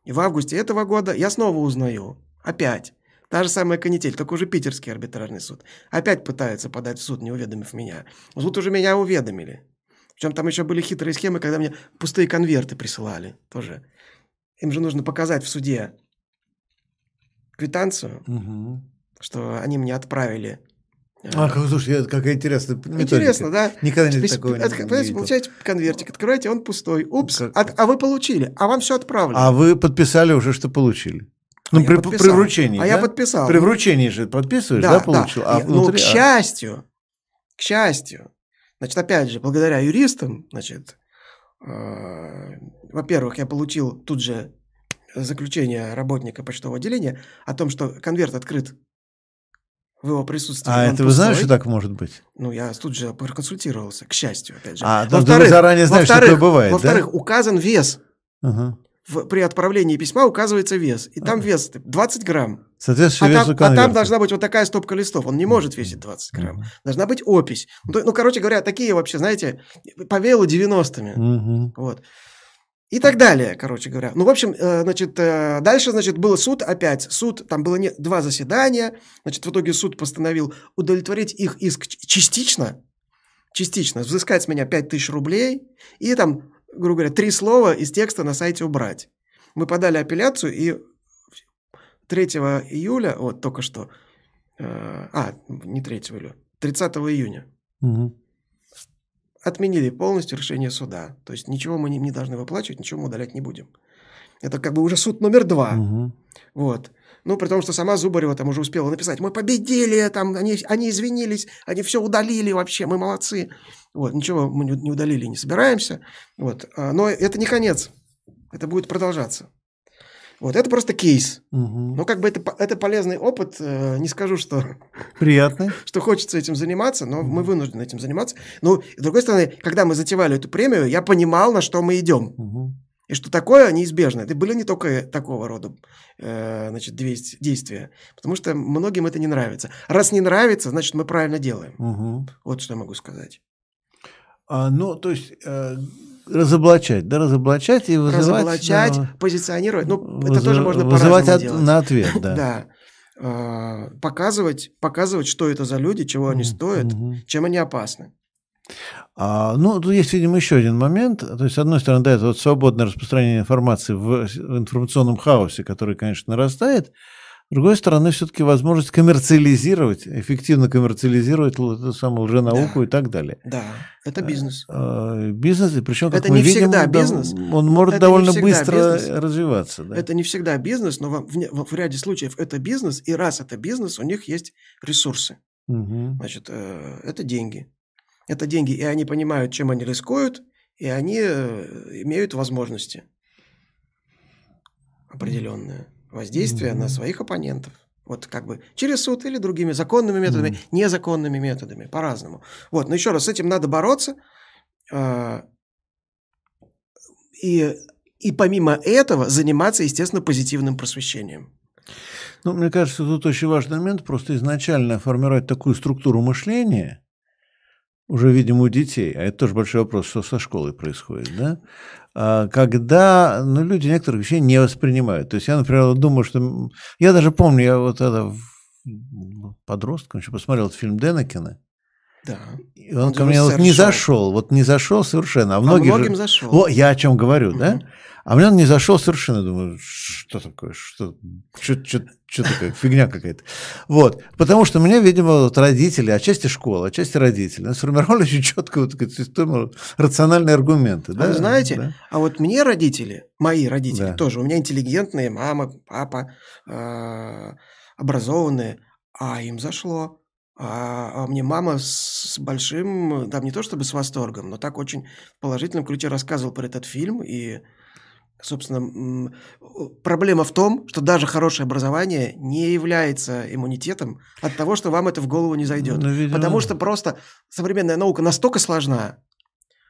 И в августе этого года я снова узнаю. Опять Та же самая канитель, только уже питерский арбитражный суд. Опять пытаются подать в суд, не уведомив меня. Суд уже меня уведомили. Причем там еще были хитрые схемы, когда мне пустые конверты присылали тоже. Им же нужно показать в суде квитанцию, угу. что они мне отправили э, а, слушай, какая интересная методика. Интересно, да? Никогда не такого не, Понимаете, получаете конвертик, открываете, он пустой. Упс, а, а вы получили, а вам все отправлено. А вы подписали уже, что получили. Ну, а при, при вручении. А да? я подписал. При вручении же подписываешь, да, да получил? Да. А ну, внутри... Ну, к а счастью, к счастью, значит, опять же, благодаря юристам, значит, э, во-первых, я получил тут же заключение работника почтового отделения о том, что конверт открыт в его присутствии. А это вы знаете, что так может быть? Ну, я тут же проконсультировался, к счастью, опять же. А, во-вторых, вы заранее знаете, что такое бывает, Во-вторых, да? указан вес. Угу в, при отправлении письма указывается вес. И там вес 20 грамм. Соответственно, а, там, а там должна быть вот такая стопка листов. Он не может весить 20 грамм. Mm-hmm. Должна быть опись. Ну, ну, короче говоря, такие вообще, знаете, повеяло 90-ми. Mm-hmm. Вот. И так далее, короче говоря. Ну, в общем, э, значит, э, дальше, значит, был суд опять. Суд, там было не, два заседания. Значит, в итоге суд постановил удовлетворить их иск частично, частично, взыскать с меня 5000 рублей и там грубо говоря, три слова из текста на сайте убрать. Мы подали апелляцию, и 3 июля, вот только что, э, а, не 3 июля, 30 июня, угу. Отменили полностью решение суда. То есть ничего мы не, не должны выплачивать, ничего мы удалять не будем. Это как бы уже суд номер два. Угу. Вот. Ну, при том, что сама Зубарева там уже успела написать, мы победили, там, они, они извинились, они все удалили вообще, мы молодцы. Вот, ничего мы не удалили, не собираемся. Вот. А, но это не конец, это будет продолжаться. Вот, это просто кейс. Угу. Ну, как бы это, это полезный опыт. Э, не скажу, что... Приятный. <laughs> Что хочется этим заниматься, но угу. мы вынуждены этим заниматься. Ну, с другой стороны, когда мы затевали эту премию, я понимал, на что мы идем. Угу. И что такое неизбежно. Это были не только такого рода э, значит, действия. Потому что многим это не нравится. Раз не нравится, значит, мы правильно делаем. Угу. Вот что я могу сказать. А, ну, то есть... Э разоблачать, да, разоблачать и вызывать... Разоблачать, да, позиционировать, ну, выз... это тоже можно Вызывать от, делать. на ответ, <laughs> да. Да. А, показывать, показывать, что это за люди, чего они стоят, чем они опасны. А, ну, тут есть, видимо, еще один момент. То есть, с одной стороны, да, это вот свободное распространение информации в информационном хаосе, который, конечно, нарастает. С другой стороны, все-таки возможность коммерциализировать, эффективно коммерциализировать эту самую лженауку да. и так далее. Да, это бизнес. А, бизнес, и причем, как это мы не видим, всегда бизнес. он может это довольно быстро бизнес. развиваться. Да. Это не всегда бизнес, но в, в, в ряде случаев это бизнес, и раз это бизнес, у них есть ресурсы. Угу. Значит, э, это деньги это деньги, и они понимают, чем они рискуют, и они э, имеют возможности определенные воздействия mm-hmm. на своих оппонентов. Вот как бы через суд или другими законными методами, mm-hmm. незаконными методами, по-разному. Вот, но еще раз, с этим надо бороться. Э, и, и помимо этого заниматься, естественно, позитивным просвещением. Ну, мне кажется, тут очень важный момент просто изначально формировать такую структуру мышления – уже, видимо, у детей, а это тоже большой вопрос, что со школой происходит, да, а, когда ну, люди некоторых вещей не воспринимают. То есть я, например, думаю, что... Я даже помню, я вот это подростком еще посмотрел фильм Денекина, Да. и он, ко мне вот не зашел, вот не зашел совершенно. А, многие многим же... зашел. О, я о чем говорю, да? А мне он не зашел совершенно, думаю, что такое, что, что, что, что такое, фигня какая-то. Вот, потому что меня, видимо, вот родители, отчасти школа, отчасти родители, сформировали очень <laughs> четко вот систему, рациональные аргументы. А да? вы знаете, Да. а вот мне родители, мои родители Да. тоже, у меня интеллигентные, мама, папа, э, образованные, а им зашло. А, а мне мама с, с большим, там не то чтобы с восторгом, но так очень в положительном ключе рассказывал про этот фильм. И, собственно, проблема в том, что даже хорошее образование не является иммунитетом от того, что вам это в голову не зайдет. Ну, видимо, Потому что просто современная наука настолько сложна,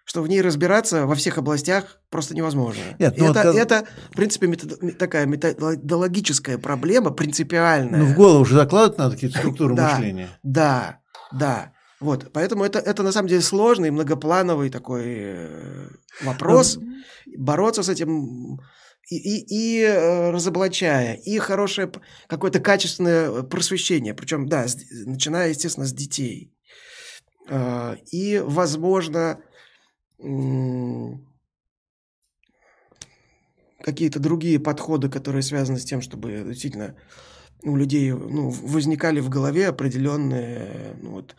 что в ней разбираться во всех областях просто невозможно. Нет, ну это, вот это, в принципе, метод- ме- такая методологическая проблема, принципиальная. Ну, в голову уже закладывать надо какие-то структуры Да. мышления. Да, да. Вот, поэтому это, это на самом деле сложный, многоплановый такой э, вопрос. Бороться с этим и, и, и, э, разоблачая, и хорошее какое-то качественное просвещение, причем, да, с- начиная, естественно, с детей. Э, И, возможно, какие-то другие подходы, которые связаны с тем, чтобы действительно у людей ну, возникали в голове определенные, ну, вот,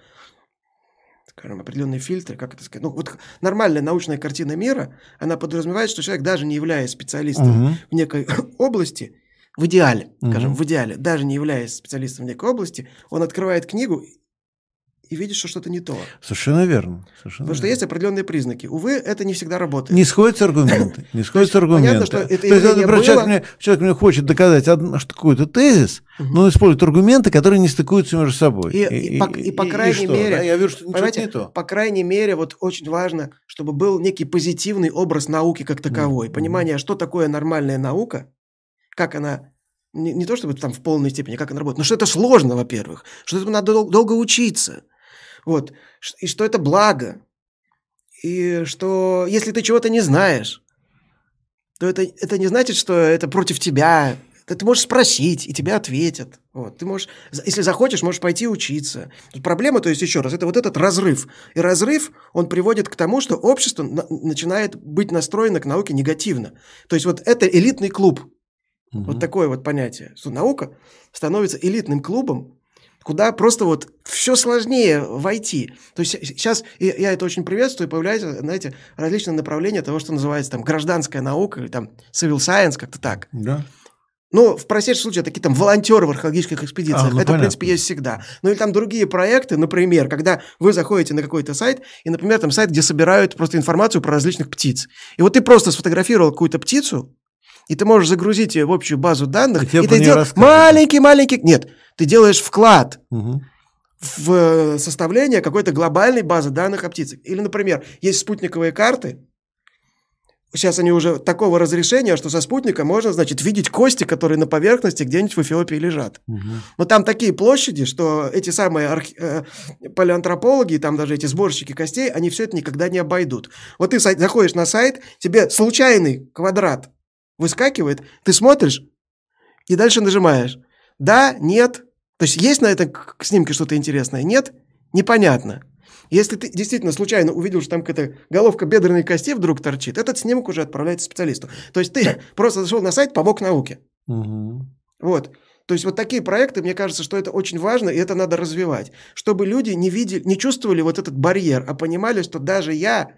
скажем, определенные фильтры, как это сказать. Ну, вот нормальная научная картина мира, она подразумевает, что человек, даже не являясь специалистом Мгм. в некой <coughs> области, в идеале, скажем, Мгм. в идеале, даже не являясь специалистом в некой области, он открывает книгу и видит, что что-то не то. Совершенно верно. Совершенно Потому что верно. есть определенные признаки. Увы, это не всегда работает. Не сходятся аргументы. Не сходятся понятно, аргументы. что это То есть, явление например, человек, мне, человек мне хочет доказать что какой-то тезис, но он использует аргументы, которые не стыкуются между собой. И- и по- и по крайней что, мере, да, я вижу, что Понимаете, не то. по крайней мере, вот очень важно, чтобы был некий позитивный образ науки как таковой. Понимание, что такое нормальная наука, как она не, не то чтобы там в полной степени, как она работает, но что это сложно, во-первых, что этому надо дол- долго учиться, вот, и что это благо, и что если ты чего-то не знаешь, то это, это не значит, что это против тебя. Ты ты можешь спросить, и тебе ответят. Вот. Ты можешь, если захочешь, можешь пойти учиться. Тут проблема, то есть, еще раз, это вот этот разрыв. И разрыв, он приводит к тому, что общество на- начинает быть настроено к науке негативно. То есть, вот это элитный клуб. Вот Мгм. такое вот понятие, что наука становится элитным клубом, куда просто вот все сложнее войти. То есть сейчас я это очень приветствую, появляются, знаете, различные направления того, что называется там гражданская наука или там civil science, как-то так. Да. Ну, в простейшем случае, такие там волонтеры в археологических экспедициях. А, ну, это, в понятно. принципе, есть всегда. Ну, или там другие проекты, например, когда вы заходите на какой-то сайт, и, например, там сайт, где собирают просто информацию про различных птиц. И вот ты просто сфотографировал какую-то птицу, и ты можешь загрузить ее в общую базу данных, И и ты делаешь маленький-маленький... Нет, ты делаешь вклад Мгм. в э, составление какой-то глобальной базы данных о птицах. Или, например, есть спутниковые карты. Сейчас они уже такого разрешения, что со спутника можно, значит, видеть кости, которые на поверхности где-нибудь в Эфиопии лежат. Мгм. Но там такие площади, что эти самые архе- э, палеантропологи, там даже эти сборщики костей, они все это никогда не обойдут. Вот ты заходишь на сайт, тебе случайный квадрат выскакивает, ты смотришь и дальше нажимаешь. Да, нет. То есть есть на этом снимке что-то интересное? Нет? Непонятно. Если ты действительно случайно увидел, что там какая-то головка бедренной кости вдруг торчит, этот снимок уже отправляется специалисту. То есть ты <coughs> просто зашел на сайт, помог науке. Мгм. Вот. То есть вот такие проекты, мне кажется, что это очень важно, и это надо развивать. Чтобы люди не видели, не чувствовали вот этот барьер, а понимали, что даже я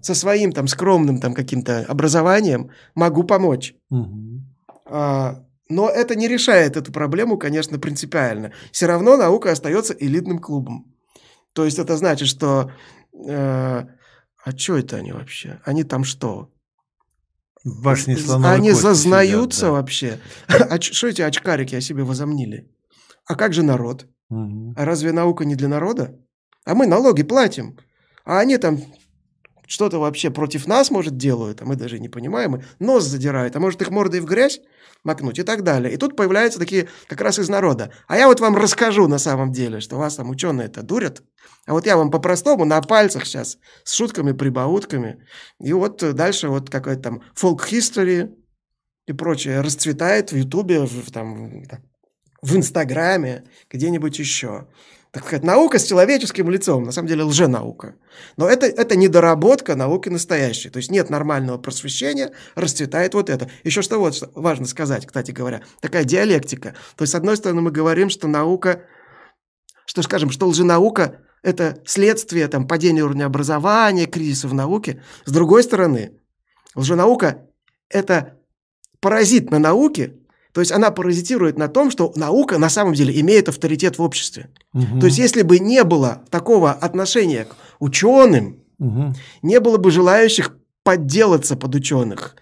со своим там скромным там каким-то образованием могу помочь. Мгм. А, но это не решает эту проблему, конечно, принципиально. Все равно наука остается элитным клубом. То есть это значит, что... э, а что это они вообще? Они там что? В башне слоновой Они кости зазнаются сидят, да. вообще? А что эти очкарики о себе возомнили? А как же народ? Мгм. А разве наука не для народа? А мы налоги платим. А они там что-то вообще против нас, может, делают, а мы даже не понимаем, и нос задирают, а может, их мордой в грязь макнуть и так далее. И тут появляются такие как раз из народа. А я вот вам расскажу на самом деле, что вас там ученые-то дурят, а вот я вам по-простому на пальцах сейчас с шутками, прибаутками. И вот дальше вот какой-то там фолк-хистори и прочее расцветает в Ютубе, в, там, в Инстаграме, где-нибудь еще так сказать, наука с человеческим лицом, на самом деле лженаука. Но это, это недоработка науки настоящей. То есть нет нормального просвещения, расцветает вот это. Еще что вот важно сказать, кстати говоря, такая диалектика. То есть, с одной стороны, мы говорим, что наука, что скажем, что лженаука – это следствие там, падения уровня образования, кризиса в науке. С другой стороны, лженаука – это паразит на науке, то есть она паразитирует на том, что наука на самом деле имеет авторитет в обществе. Угу. То есть если бы не было такого отношения к ученым, угу. не было бы желающих подделаться под ученых.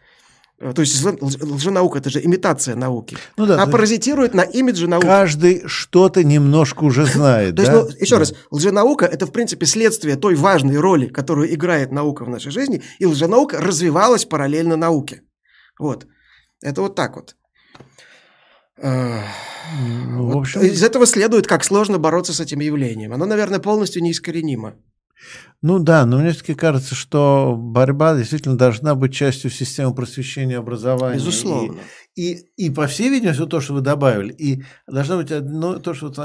Э, то есть лженаука – это же имитация науки. Ну да, а паразитирует на имидже науки. Каждый что-то немножко уже знает. То есть, ну, еще раз, лженаука – это, в принципе, следствие той важной роли, которую играет наука в нашей жизни, и лженаука развивалась параллельно науке. Вот. Это вот так вот. Ну, в общем... Из этого следует, как сложно бороться с этим явлением. Оно, наверное, полностью неискоренимо. Ну да, но мне все-таки кажется, что борьба действительно должна быть частью системы просвещения и образования. Безусловно. И, и, и по всей видимости, то, что вы добавили, и должно быть одно, то, что вот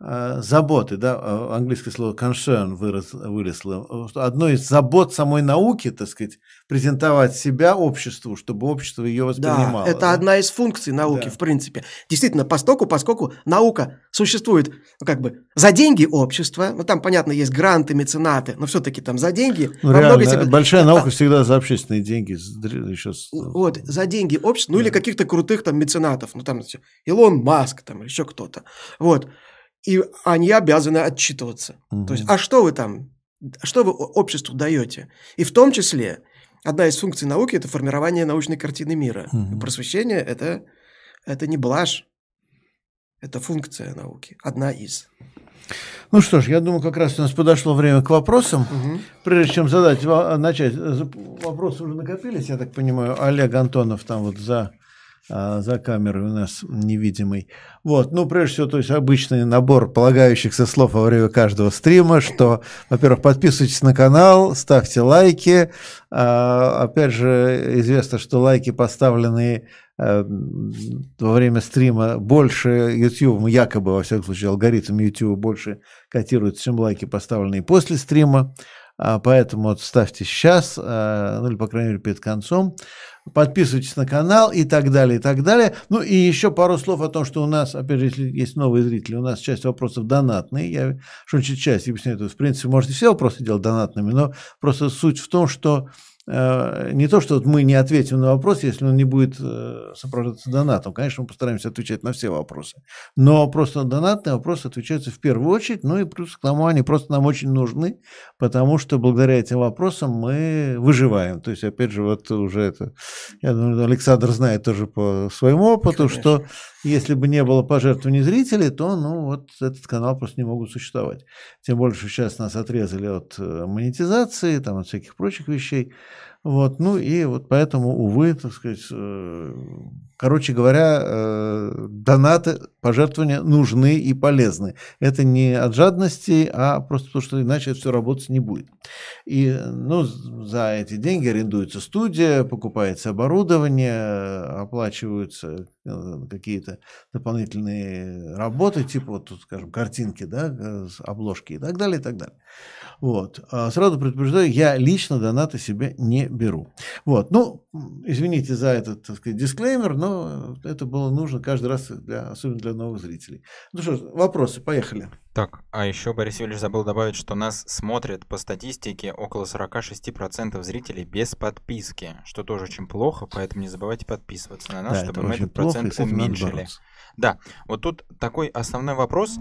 заботы, да, э, английское слово concern вырос, вылезло, одно из забот самой науки, так сказать, презентовать себя обществу, чтобы общество ее воспринимало. Да, это да? одна из функций науки, да. в принципе. Действительно, постоку, поскольку наука существует, ну, как бы, за деньги общества, ну, там, понятно, есть гранты, меценаты, но все-таки там за деньги. Ну, реально, тебе... большая а, наука всегда за общественные деньги. Еще... Вот, за деньги общества, ну, да. или каких-то крутых там меценатов, ну, там, Илон Маск, там, еще кто-то. Вот и они обязаны отчитываться. Угу. То есть, а что вы там, что вы обществу даете? И в том числе одна из функций науки – это формирование научной картины мира. Угу. Просвещение – это, это не блажь, это функция науки, одна из. Ну что ж, я думаю, как раз у нас подошло время к вопросам. Угу. Прежде чем задать, начать, вопросы уже накопились, я так понимаю. Олег Антонов там вот за за камерой у нас невидимый. Вот, ну, прежде всего, то есть обычный набор полагающихся слов во время каждого стрима, что, во-первых, подписывайтесь на канал, ставьте лайки. А, опять же, известно, что лайки, поставленные а, во время стрима, больше YouTube, якобы, во всяком случае, алгоритм YouTube больше котирует, чем лайки, поставленные после стрима. Поэтому вот ставьте сейчас, ну или, по крайней мере, перед концом подписывайтесь на канал и так далее, и так далее. Ну и еще пару слов о том, что у нас, опять же, если есть новые зрители, у нас часть вопросов донатные. Я что часть объясняю, это в принципе, можете все вопросы делать донатными, но просто суть в том, что не то, что мы не ответим на вопрос, если он не будет э, сопровождаться донатом. Конечно, мы постараемся отвечать на все вопросы. Но просто донатные вопросы отвечаются в первую очередь. Ну и плюс к тому, они просто нам очень нужны, потому что благодаря этим вопросам мы выживаем. То есть, опять же, вот уже это, я думаю, Александр знает тоже по своему опыту, Конечно. что если бы не было пожертвований зрителей, то ну, вот этот канал просто не могут существовать. Тем более, что сейчас нас отрезали от э, монетизации, там, от всяких прочих вещей. Вот, ну и вот поэтому, увы, так сказать, э, короче говоря, э, донаты, пожертвования нужны и полезны. Это не от жадности, а просто потому, что иначе все работать не будет. И ну, за эти деньги арендуется студия, покупается оборудование, оплачиваются э, какие-то дополнительные работы, типа вот тут, скажем, картинки, да, обложки и так далее, и так далее. Вот. А сразу предупреждаю, я лично донаты себе не беру. Вот. Ну, извините за этот, так сказать, дисклеймер, но это было нужно каждый раз, для, особенно для новых зрителей. Ну что ж, вопросы, поехали. Так, а еще Борис Юрьевич забыл добавить, что нас смотрят по статистике около 46% зрителей без подписки, что тоже очень плохо, поэтому не забывайте подписываться на нас, да, чтобы мы этот процент уменьшили. Да, вот тут такой основной вопрос.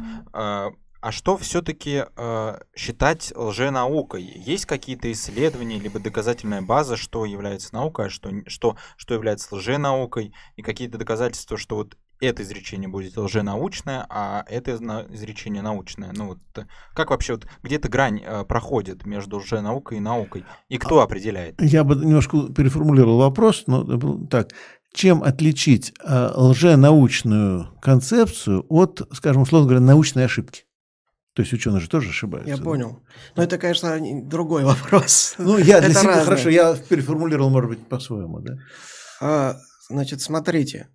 А, что все-таки э, считать лженаукой? Есть какие-то исследования, либо доказательная база, что является наукой, а что, что, что является лженаукой, и какие-то доказательства, что вот это изречение будет лженаучное, а это изречение научное. Ну вот э, как вообще вот где-то грань э, проходит между лженаукой и наукой, и кто а, определяет? Я бы немножко переформулировал вопрос, но так. Чем отличить э, лженаучную концепцию от, скажем, условно говоря, научной ошибки? То есть ученые же тоже ошибаются. Я понял. Но это, конечно, <laughs> другой вопрос. Ну, я для себя, хорошо, я переформулировал, может быть, по-своему, да? А, значит, смотрите.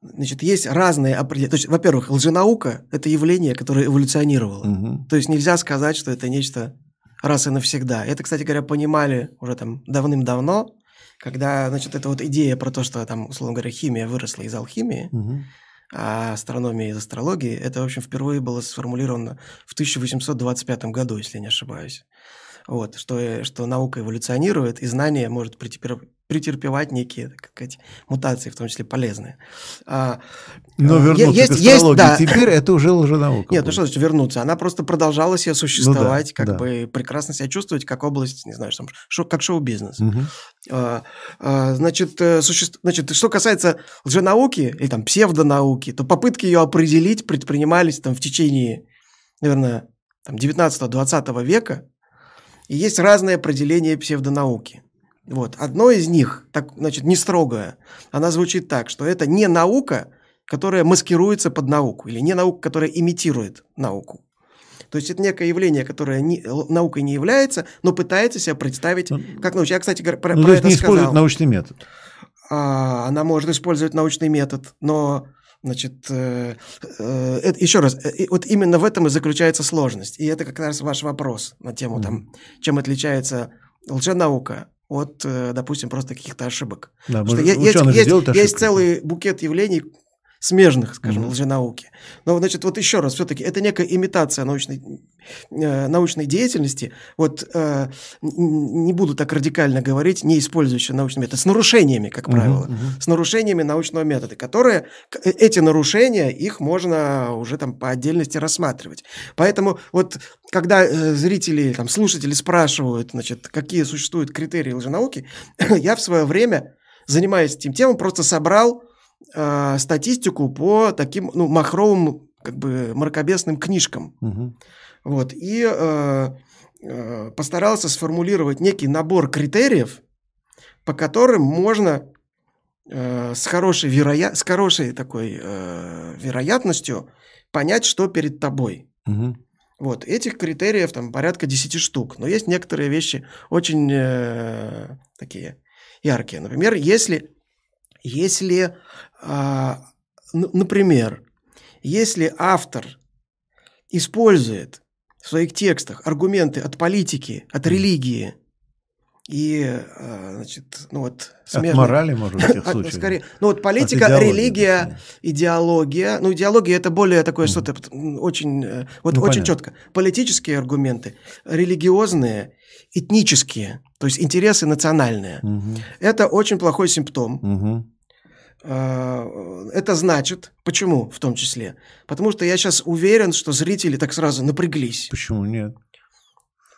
Значит, есть разные определения. То есть, во-первых, лженаука – это явление, которое эволюционировало. Угу. То есть, нельзя сказать, что это нечто раз и навсегда. Это, кстати говоря, понимали уже там давным-давно, когда, значит, эта вот идея про то, что там, условно говоря, химия выросла из алхимии, угу. А астрономия из астрологии, это, в общем, впервые было сформулировано в 1825 году, если не ошибаюсь. Вот, что, что наука эволюционирует, и знание может претерпевать некие так сказать, мутации, в том числе полезные. А, Но вернуться есть, к астрологии есть, да. теперь это уже лженаука. Нет, будет. ну что значит вернуться? Она просто продолжала себе существовать, ну, да, как да. бы прекрасно себя чувствовать, как область, не знаю, там, шо, как шоу-бизнес. Угу. А, а, значит, э, суще... значит, что касается лженауки или там псевдонауки, то попытки ее определить предпринимались там в течение, наверное, там, 19-20 века, и есть разные определения псевдонауки. Вот. Одно из них, так, значит, не строгое, она звучит так, что это не наука, которая маскируется под науку, или не наука, которая имитирует науку. То есть это некое явление, которое не, наукой не является, но пытается себя представить ну, как научно. Я, кстати, про, ну, про это не сказал. использует научный метод. А, она может использовать научный метод, но Значит, э, э, это, еще раз, э, вот именно в этом и заключается сложность. И это как раз ваш вопрос на тему, mm-hmm. там, чем отличается лженаука от, э, допустим, просто каких-то ошибок. Да, Потому есть, есть, есть целый букет явлений, смежных, скажем, mm-hmm. лженауки. Но, значит, вот еще раз, все-таки это некая имитация научной, э, научной деятельности. Вот э, не буду так радикально говорить, не использующая научный метод, с нарушениями, как правило, mm-hmm. с нарушениями научного метода, которые, э, эти нарушения, их можно уже там по отдельности рассматривать. Поэтому вот когда э, зрители, там, слушатели спрашивают, значит, какие существуют критерии лженауки, <clears throat> я в свое время, занимаясь этим темой, просто собрал э, статистику по таким ну, махровым, как бы мракобесным книжкам. Угу. Вот, и э, э, постарался сформулировать некий набор критериев, по которым можно э, с хорошей, вероя... с хорошей такой э, вероятностью понять, что перед тобой. Угу. Вот, этих критериев там порядка 10 штук, но есть некоторые вещи очень э, такие яркие. Например, если, если например, если автор использует в своих текстах аргументы от политики, от религии и, а, значит, ну вот... Смежные, от морали, может быть, <laughs> в случае. Скорее, ну вот политика, религия, идеология. Ну, идеология – это более такое что-то очень, э, вот ну, очень четко. Политические аргументы, религиозные, этнические, то есть интересы национальные. Угу. Это очень плохой симптом. Э, это значит, почему в том числе? Потому что я сейчас уверен, что зрители так сразу напряглись. Почему нет?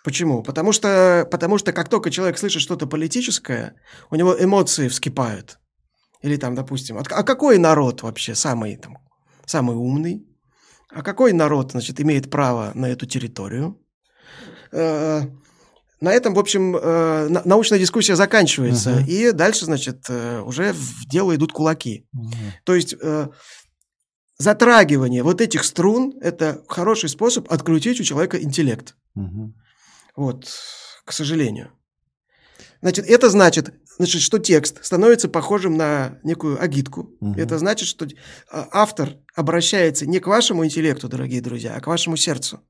Почему? Потому что, потому что как только человек слышит что-то политическое, у него эмоции вскипают. Или там, допустим, а какой народ вообще самый, там, самый умный? А какой народ, значит, имеет право на эту территорию? На этом, в общем, э, научная дискуссия заканчивается, uh-huh. и дальше, значит, э, уже в дело идут кулаки. Uh-huh. То есть э, затрагивание вот этих струн – это хороший способ открутить у человека интеллект. Uh-huh. Вот, к сожалению. Значит, это значит, значит, что текст становится похожим на некую агитку. Угу. Это значит, что автор обращается не к вашему интеллекту, дорогие друзья, а к вашему сердцу.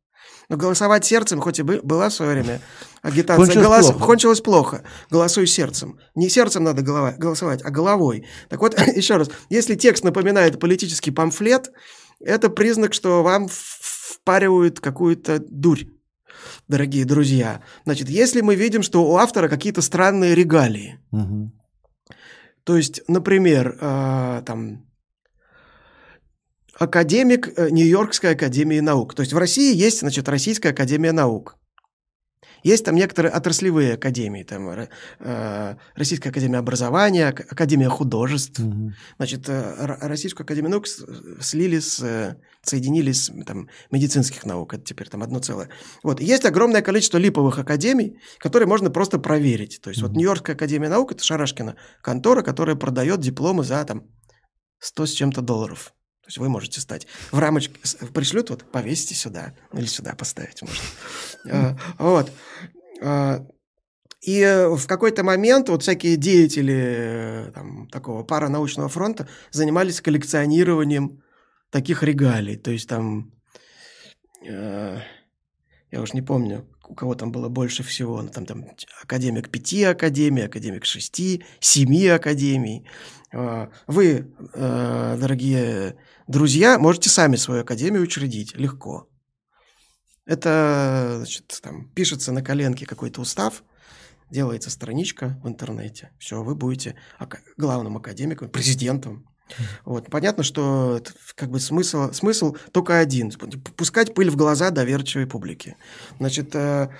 Но голосовать сердцем, хоть и была в свое время агитация, кончилось, голос... плохо. кончилось плохо. Голосуй сердцем. Не сердцем надо голова... голосовать, а головой. Так вот, <laughs> еще раз, если текст напоминает политический памфлет, это признак, что вам впаривают какую-то дурь дорогие друзья. Значит, если мы видим, что у автора какие-то странные регалии, угу. то есть, например, э, там академик э, Нью-Йоркской академии наук. То есть в России есть, значит, Российская академия наук. Есть там некоторые отраслевые академии, там э, Российская академия образования, Академия художеств. Угу. Значит, э, Российскую академию наук слили с, соединили с там, медицинских наук, это теперь там одно целое. Вот. Есть огромное количество липовых академий, которые можно просто проверить. То есть угу. вот Нью-Йоркская академия наук, это Шарашкина контора, которая продает дипломы за там 100 с чем-то долларов. То есть вы можете стать в рамочке, пришлют, вот повесите сюда, или сюда поставить можно. А, <laughs> вот. А, и в какой-то момент вот всякие деятели там, такого паранаучного фронта занимались коллекционированием таких регалий. То есть там, э, я уж не помню, у кого там было больше всего. Там, там академик пяти академий, академик шести, семи академий. Вы, э, дорогие друзья, можете сами свою академию учредить легко. Это, значит, там пишется на коленке какой-то устав, делается страничка в интернете. Все, вы будете главным академиком, президентом. Вот. Понятно, что как бы смысл, смысл только один. Пускать пыль в глаза доверчивой публике. Значит, э,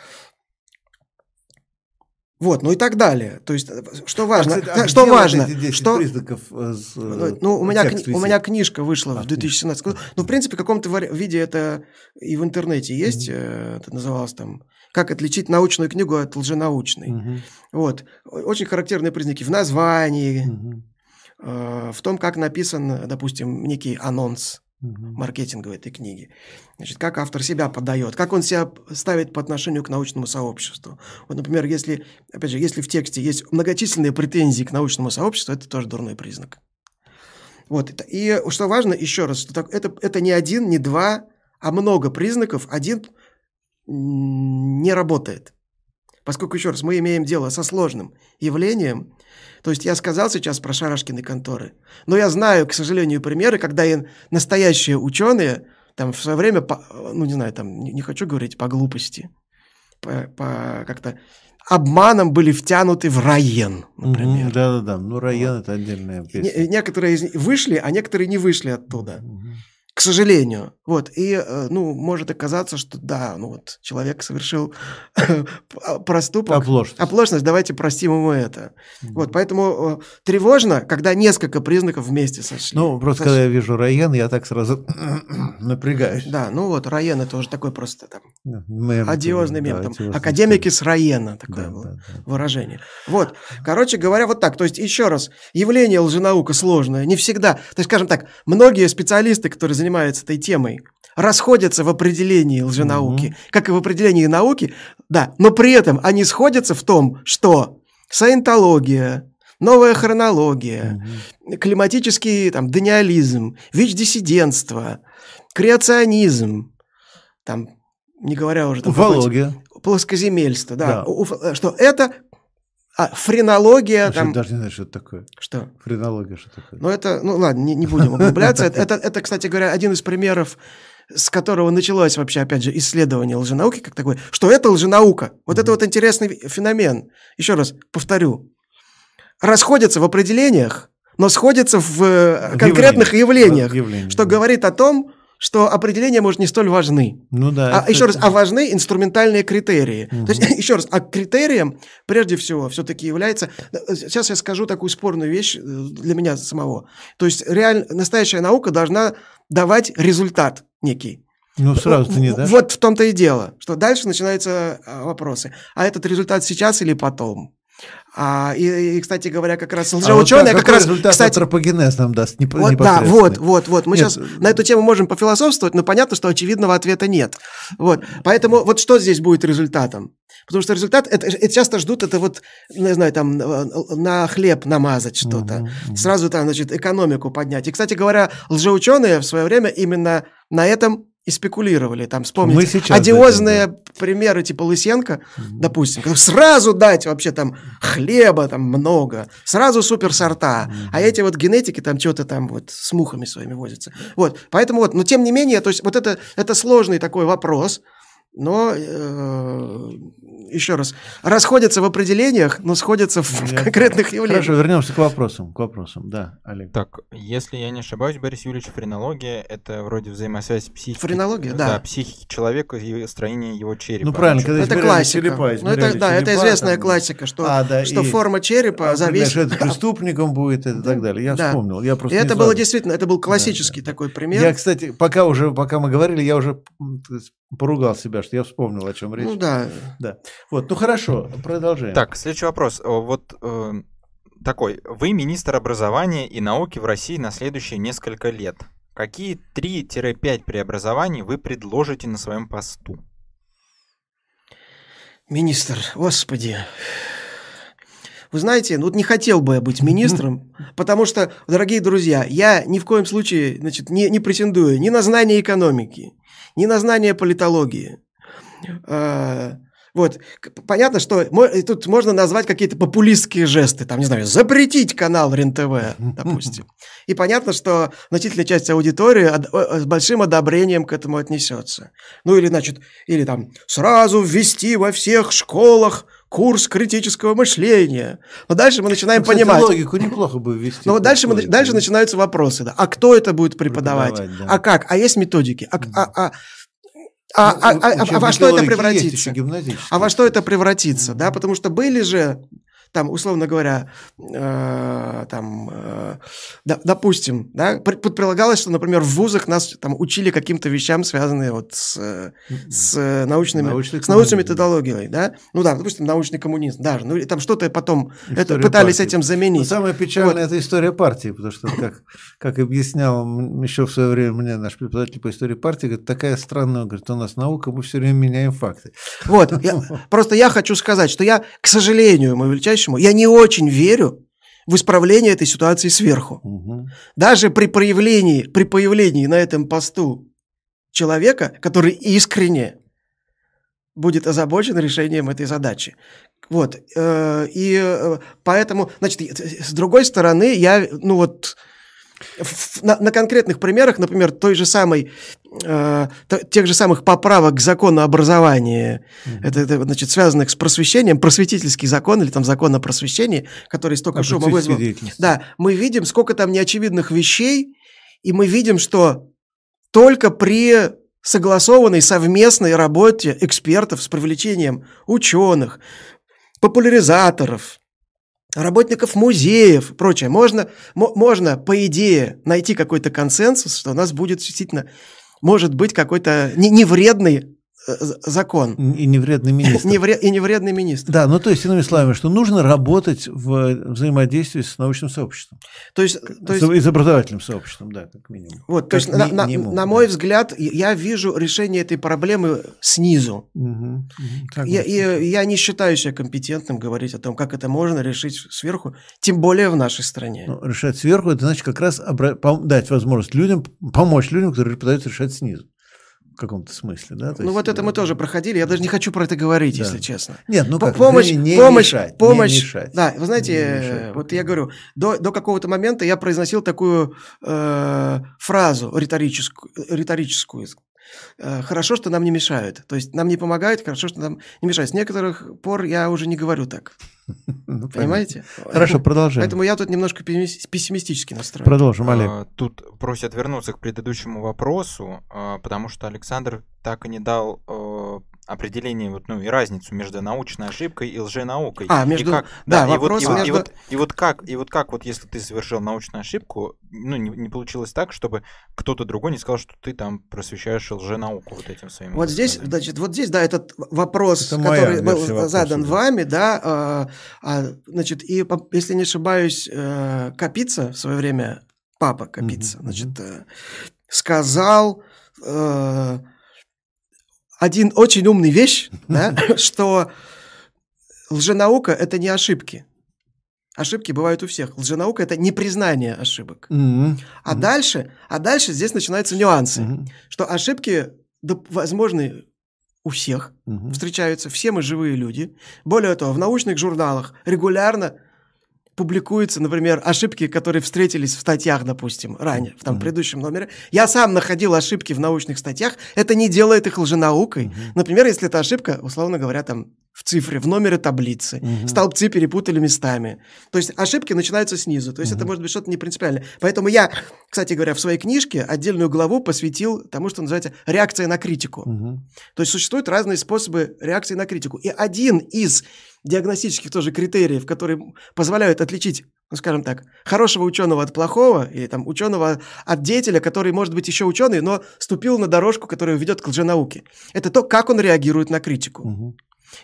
вот, ну и так далее. То есть, э, что важно? А, а что важно? Вот что... признаков э, ну, ну, у меня, кни... у меня книжка вышла а, в 2017 году. Ну, в принципе, в каком-то виде это и в интернете есть. Mm-hmm. Это называлось там «Как отличить научную книгу от лженаучной». Mm-hmm. Вот. Очень характерные признаки в названии, mm-hmm. в том, как написан, допустим, некий анонс маркетинговой этой книги. Значит, как автор себя подает, как он себя ставит по отношению к научному сообществу. Вот, например, если, опять же, если в тексте есть многочисленные претензии к научному сообществу, это тоже дурной признак. Вот, и что важно, еще раз, что это, это не один, не два, а много признаков. Один не работает. Поскольку, еще раз, мы имеем дело со сложным явлением, то есть я сказал сейчас про шарашкины конторы, но я знаю, к сожалению, примеры, когда и настоящие ученые там в свое время, по, ну не знаю, там не, не хочу говорить по глупости, по, по как-то обманом были втянуты в Райен, например. Да-да-да, ну Райен вот. это отдельная песня. Не, некоторые из них вышли, а некоторые не вышли оттуда. Угу к сожалению. Вот, и, э, ну, может оказаться, что да, ну вот, человек совершил <laughs> проступок. Оплошность. Оплошность, давайте простим ему это. Mm-hmm. Вот, поэтому э, тревожно, когда несколько признаков вместе сошли. Ну, просто сошли. когда я вижу Райен, я так сразу <clears throat> напрягаюсь. Да, ну вот, Райен это уже такой просто там мем, одиозный мем. Да, там, академики с Райена, такое да, было да, да. выражение. Вот, короче говоря, вот так. То есть, еще раз, явление лженаука сложное, не всегда. То есть, скажем так, многие специалисты, которые занимаются занимаются этой темой, расходятся в определении лженауки, угу. как и в определении науки, да, но при этом они сходятся в том, что саентология, новая хронология, угу. климатический там, даниализм, ВИЧ-диссидентство, креационизм, там, не говоря уже... Там, Уфология. Плоскоземельство, да, да. что это а, френология... там... даже не знаю, что это такое. Что? Френология, что такое? Ну, это... Ну, ладно, не, не будем углубляться. Это, это, кстати говоря, один из примеров, с которого началось вообще, опять же, исследование лженауки, как такое, что это лженаука. Вот это вот интересный феномен. Еще раз повторю. Расходятся в определениях, но сходятся в э, конкретных явлениях, что говорит о том, что определения, может, не столь важны. Ну да. А, еще раз, а важны инструментальные критерии. Угу. То есть, <laughs> еще раз, а критерием, прежде всего, все-таки является... Сейчас я скажу такую спорную вещь э, для меня самого. То есть, реально, настоящая наука должна давать результат некий. Ну, сразу ты не дашь. Вот в том-то и дело, что дальше начинаются а, вопросы. А этот результат сейчас или потом? А, и, и, кстати говоря, как раз лжеученые, а вот как, раз, результат кстати, антропогенез нам даст, не, вот, Да, вот, вот, вот. Мы нет. сейчас на эту тему можем пофилософствовать, но понятно, что очевидного ответа нет. Вот, поэтому вот что здесь будет результатом? Потому что результат, это, это часто ждут, это вот, не знаю, там, на хлеб намазать что-то. Угу. Сразу там, значит, экономику поднять. И, кстати говоря, лжеученые в свое время именно на этом и спекулировали. Там вспомните одиозные дадим, да. примеры типа Лысенко, mm-hmm. допустим, сразу дать вообще там хлеба там много, сразу суперсорта, mm-hmm. а эти вот генетики там что-то там вот с мухами своими возятся. Вот, поэтому вот, но тем не менее, то есть вот это, это сложный такой вопрос, но э, еще раз, расходятся в определениях, но сходятся в, в конкретных явлениях. Хорошо, вернемся к вопросам. К вопросам, да, Олег. Так, если я не ошибаюсь, Борис Юрьевич, френология — это вроде взаимосвязь психики. Френология, да. Да, психики человека и строение его черепа. Ну, правильно, когда это классика. Черепа, ну, это, да, это известная там... классика, что, а, да, что и... форма черепа зависит... это преступником будет и так далее. Я да. вспомнил. Я просто и это было действительно, это был классический да, такой пример. Я, кстати, пока уже, пока мы говорили, я уже поругал себя, что я вспомнил, о чем речь. Ну да. Да. Вот, ну хорошо, продолжаем. Так, следующий вопрос. Вот э, такой. Вы министр образования и науки в России на следующие несколько лет. Какие 3-5 преобразований вы предложите на своем посту? Министр, господи. Вы знаете, ну вот не хотел бы я быть министром, потому что, дорогие друзья, я ни в коем случае значит, не, не претендую ни на знание экономики, ни на знание политологии. А, вот. Понятно, что тут можно назвать какие-то популистские жесты, там, не знаю, запретить канал РЕН-ТВ, <laughs> допустим. И понятно, что значительная часть аудитории с большим одобрением к этому отнесется. Ну или, значит, или там сразу ввести во всех школах курс критического мышления. Но дальше мы начинаем ну, понимать. логику неплохо бы ввести. Но вот дальше, мы, дальше начинаются вопросы. Да. А кто это будет преподавать? преподавать да. А как? А есть методики? А, а, а, а, а, а, а, а во что это превратится? А во что это превратится, да? Потому что были же там, условно говоря, э, там, э, да, допустим, да, предполагалось, что, например, в вузах нас там учили каким-то вещам, связанные вот с, с научными, Научный с научной методологией, да, ну да, допустим, научный коммунизм, даже, ну и там что-то потом это, пытались партии. этим заменить. Но самое печальное вот. это история партии, потому что, как, как объяснял еще в свое время мне наш преподаватель по истории партии, говорит, такая странная, говорит, у нас наука, мы все время меняем факты. Вот, я, <laughs> просто я хочу сказать, что я, к сожалению, мой величайший по-настоящему, я не очень верю в исправление этой ситуации сверху. Угу. Даже при проявлении, при появлении на этом посту человека, который искренне будет озабочен решением этой задачи. Вот. Э, и э, поэтому, значит, с другой стороны, я, ну вот, на, на конкретных примерах, например, той же самой, э, тех же самых поправок к закону образования, mm-hmm. это, это, значит, связанных с просвещением, просветительский закон или там закон о просвещении, который столько шума вызвал. Да, мы видим, сколько там неочевидных вещей, и мы видим, что только при согласованной совместной работе экспертов с привлечением ученых, популяризаторов, работников музеев, прочее. Можно, можно, по идее, найти какой-то консенсус, что у нас будет действительно, может быть, какой-то не, невредный Э, закон. И не вредный министр. не вред, и не вредный министр. Да, ну то есть, иными словами, что нужно работать в взаимодействии с научным сообществом. То есть, то есть... И с образовательным сообществом, да, как минимум. Вот, как то есть, ми- на, минимум, на, на мой взгляд, я вижу решение этой проблемы снизу. Угу, угу, я, и, я не считаю себя компетентным говорить о том, как это можно решить сверху, тем более в нашей стране. Ну, решать сверху, это значит как раз обра- дать возможность людям, помочь людям, которые пытаются решать снизу каком-то смысле, да? То ну есть, вот это мы тоже проходили. Я даже не хочу про это говорить, да. если честно. Нет, ну как? Помощь, не помощь, мешать, помощь. Не мешать. Да, вы знаете, мешать, вот я говорю, до, до какого-то момента я произносил такую э, фразу риторическую, риторическую. Э, хорошо, что нам не мешают. То есть нам не помогают, хорошо, что нам не мешают. С некоторых пор я уже не говорю так. <laughs> Ну, Понимаете? Хорошо, продолжаем. Поэтому я тут немножко пессимистически настроен. Продолжим, Олег. А, тут просят вернуться к предыдущему вопросу, а, потому что Александр так и не дал э, определение вот, ну, и разницу между научной ошибкой и лженаукой. А, между... И как, да, да, и, вот, и, между... и, вот, и вот как, и вот как вот если ты совершил научную ошибку, ну, не, не получилось так, чтобы кто-то другой не сказал, что ты там просвещаешь лженауку вот этим своим. Вот здесь, значит, вот здесь, да, этот вопрос, Это который был вопроса, задан да. вами, да, а, а, значит, и, если не ошибаюсь, э, Капица в свое время, папа Капица, mm-hmm. значит, э, сказал... Э, один очень умный вещь, да, <laughs> что лженаука – это не ошибки. Ошибки бывают у всех. Лженаука – это не признание ошибок. Mm-hmm. А, mm-hmm. Дальше, а дальше здесь начинаются нюансы, mm-hmm. что ошибки возможны у всех, mm-hmm. встречаются, все мы живые люди. Более того, в научных журналах регулярно публикуются, например, ошибки, которые встретились в статьях, допустим, ранее, в там mm-hmm. предыдущем номере. Я сам находил ошибки в научных статьях. Это не делает их лженаукой. Mm-hmm. Например, если эта ошибка, условно говоря, там в цифре, в номере таблицы. Угу. Столбцы перепутали местами. То есть ошибки начинаются снизу. То есть угу. это может быть что-то не принципиальное. Поэтому я, кстати говоря, в своей книжке отдельную главу посвятил тому, что называется реакция на критику. Угу. То есть существуют разные способы реакции на критику. И один из диагностических тоже критериев, которые позволяют отличить, ну, скажем так, хорошего ученого от плохого, или там ученого от деятеля, который, может быть, еще ученый, но ступил на дорожку, которая ведет к лженауке. Это то, как он реагирует на критику. Угу.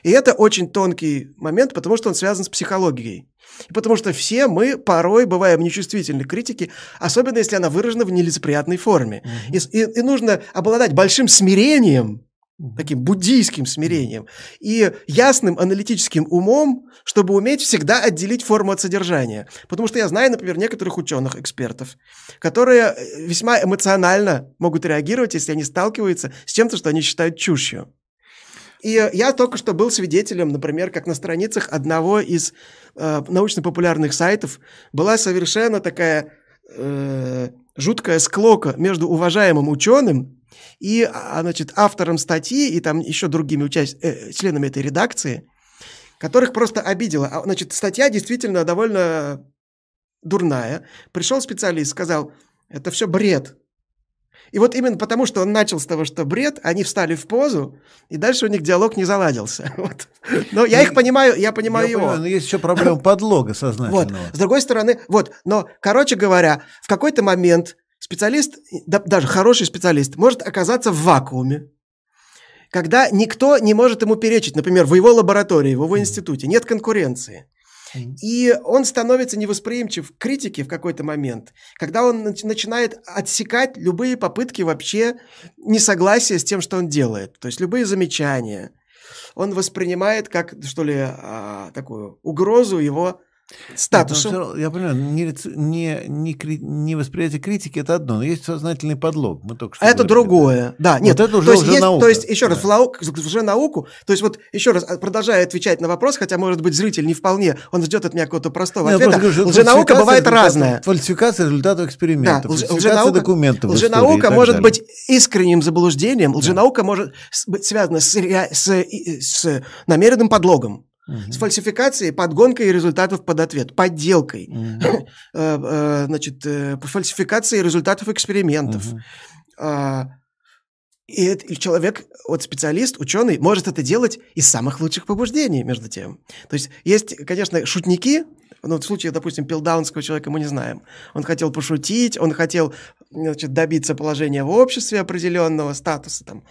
И это очень тонкий момент, потому что он связан с психологией. И потому что все мы порой бываем нечувствительны к критике, особенно если она выражена в нелицеприятной форме. Угу. И, и, и нужно обладать большим смирением, таким буддийским смирением и ясным аналитическим умом, чтобы уметь всегда отделить форму от содержания. Потому что я знаю, например, некоторых ученых, экспертов, которые э, весьма эмоционально могут реагировать, если они сталкиваются с чем-то, что они считают чушью. И я только что был свидетелем, например, как на страницах одного из э, научно-популярных сайтов была совершенно такая э, жуткая склока между уважаемым ученым и, а, значит, автором статьи и там еще другими участ... э, членами этой редакции, которых просто обидела. А, значит, статья действительно довольно дурная. Пришел специалист, сказал, это все бред. И вот именно потому, что он начал с того, что бред, они встали в позу, и дальше у них диалог не заладился. <laughs> Вот. Но я их ну, понимаю, я понимаю я его. Понимаю, но есть еще проблема подлога сознательного. Вот. С другой стороны, вот, но, короче говоря, в какой-то момент специалист, да, даже хороший специалист, может оказаться в вакууме, когда никто не может ему перечить, например, в его лаборатории, в его институте, нет конкуренции. И он становится невосприимчив к критике в какой-то момент, когда он начинает отсекать любые попытки вообще несогласия с тем, что он делает. То есть любые замечания. Он воспринимает как, что ли, а, такую угрозу его статусу. я понимаю, не, не, не, не восприятие критики это одно, но есть сознательный подлог. Мы только что это другое. Да, нет. Вот это уже, то, есть, есть, то есть, еще да. раз, уже науку, то есть вот еще раз, а, продолжая отвечать на вопрос, хотя, может быть, зритель не вполне, он ждет от меня какого-то простого нет, ответа. Говорю, лженаука бывает разная. Фальсификация результатов экспериментов, да, фальсификация лженаука, документов Лженаука может далее. быть искренним заблуждением, лженаука да. может быть связана с, с, с намеренным подлогом угу. с фальсификацией, подгонкой результатов под ответ, подделкой, угу. значит, э, фальсификацией результатов экспериментов. Угу. И человек, вот специалист, ученый, может это делать из самых лучших побуждений, между тем. То есть есть, конечно, шутники, ну, в случае, допустим, пилдаунского человека мы не знаем. Он хотел пошутить, он хотел значит, добиться положения в обществе определенного статуса, там,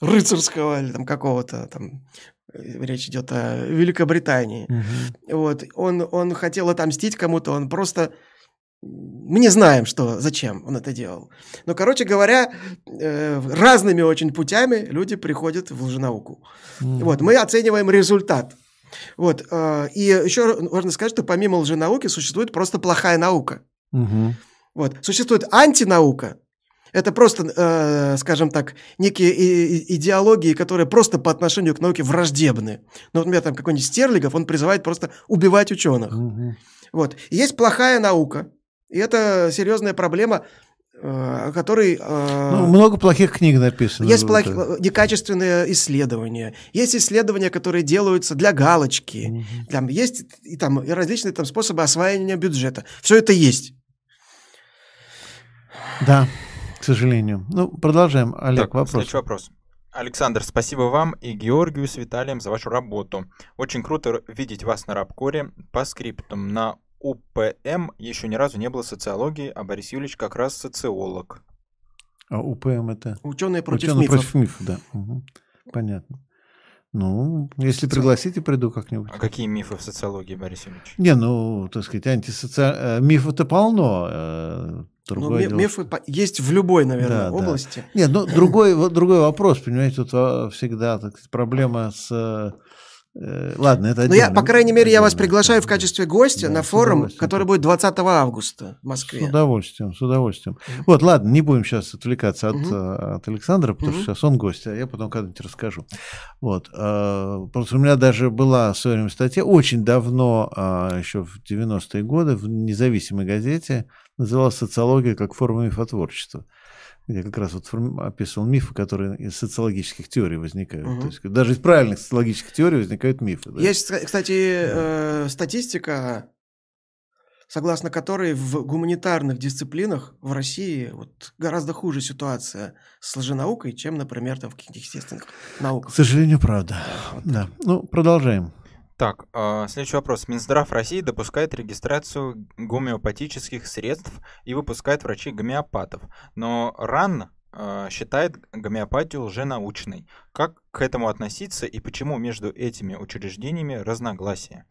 рыцарского или там какого-то там речь идет о Великобритании. Угу. Вот, он, он хотел отомстить кому-то, он просто... Мы не знаем, что, зачем он это делал. Но, короче говоря, э, разными очень путями люди приходят в лженауку. Угу. Вот, мы оцениваем результат. Вот, э, и еще можно сказать, что помимо лженауки существует просто плохая наука. Угу. Вот, существует антинаука, это просто, э, скажем так, некие идеологии, которые просто по отношению к науке враждебны. Ну, например, там какой-нибудь Стерлигов, он призывает просто убивать ученых. Угу. Вот. есть плохая наука, и это серьезная проблема, э, о которой... Э, ну, много плохих книг написано. Есть плохи, некачественные исследования, есть исследования, которые делаются для галочки, угу. там есть и, там, и различные там, способы освоения бюджета. Все это есть. Да сожалению. Ну, продолжаем. Олег, так, вопрос. Следующий вопрос. Александр, спасибо вам и Георгию с Виталием за вашу работу. Очень круто видеть вас на Рабкоре. По скриптам на УПМ еще ни разу не было социологии, а Борис Юрьевич как раз социолог. А УПМ это? Ученые против Ученые мифов. против мифов, да. Угу. Понятно. Ну, если пригласите, приду как-нибудь. А какие мифы в социологии, Борис Юрьевич? Не, ну, так сказать, антисоци... Э, мифов-то полно. Э, другое ну, мифы есть в любой, наверное, да, области. Да. Нет, ну, другой, другой вопрос, понимаете, тут всегда так, проблема с Э, ладно, это. Но я, по крайней мере, я вас приглашаю в качестве гостя да, на форум, который будет 20 августа в Москве. С удовольствием, с удовольствием. Вот, ладно, не будем сейчас отвлекаться от, от Александра, потому что сейчас он гость, а я потом когда-нибудь расскажу. Вот, э, просто у меня даже была в свое время статья очень давно, э, еще в 90-е годы, в независимой газете, называлась «Социология как форма мифотворчества». Я как раз вот описывал мифы, которые из социологических теорий возникают. Угу. То есть даже из правильных социологических теорий возникают мифы. Да? Есть, кстати, э, статистика, согласно которой в гуманитарных дисциплинах в России вот гораздо хуже ситуация с лженаукой, чем, например, там в каких-то естественных науках. К сожалению, правда. Да, вот да. Ну, продолжаем. Так, э, следующий вопрос. Минздрав России допускает регистрацию гомеопатических средств и выпускает врачей-гомеопатов. Но РАН э, считает гомеопатию лженаучной. Как к этому относиться и почему между этими учреждениями разногласия?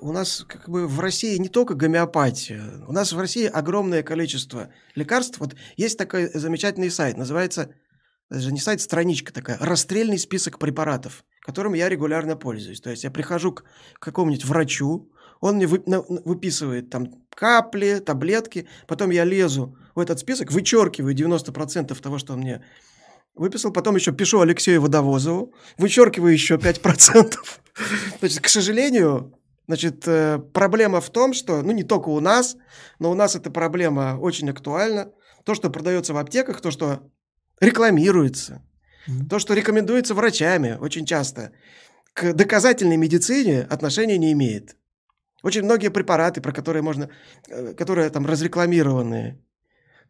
У нас как бы в России не только гомеопатия. У нас в России огромное количество лекарств. Вот есть такой замечательный сайт, называется даже не сайт, страничка такая, расстрельный список препаратов, которым я регулярно пользуюсь. То есть я прихожу к какому-нибудь врачу, он мне выписывает там капли, таблетки, потом я лезу в этот список, вычеркиваю 90% того, что он мне выписал, потом еще пишу Алексею Водовозову, вычеркиваю еще 5%. <laughs> Значит, к сожалению, Значит, э, проблема в том, что, ну, не только у нас, но у нас эта проблема очень актуальна. То, что продается в аптеках, то, что рекламируется, mm-hmm. то, что рекомендуется врачами очень часто, к доказательной медицине отношения не имеет. Очень многие препараты, про которые можно, э, которые там разрекламированы,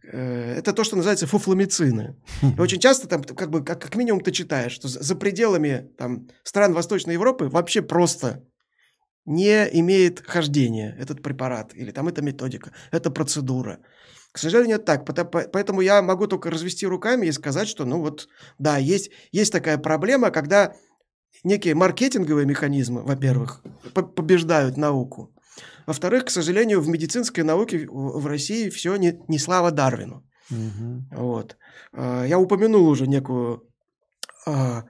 э, это то, что называется фуфломицины. <laughs> И очень часто там, как бы, как, как минимум, ты читаешь, что за пределами там, стран Восточной Европы вообще просто не имеет хождения этот препарат, или там эта методика, эта процедура. К сожалению, так. Поэтому я могу только развести руками и сказать, что, ну вот, да, есть, есть такая проблема, когда некие маркетинговые механизмы, во-первых, побеждают науку. Во-вторых, к сожалению, в медицинской науке в России все не, не слава Дарвину. Угу. Вот. А, я упомянул уже некую, а,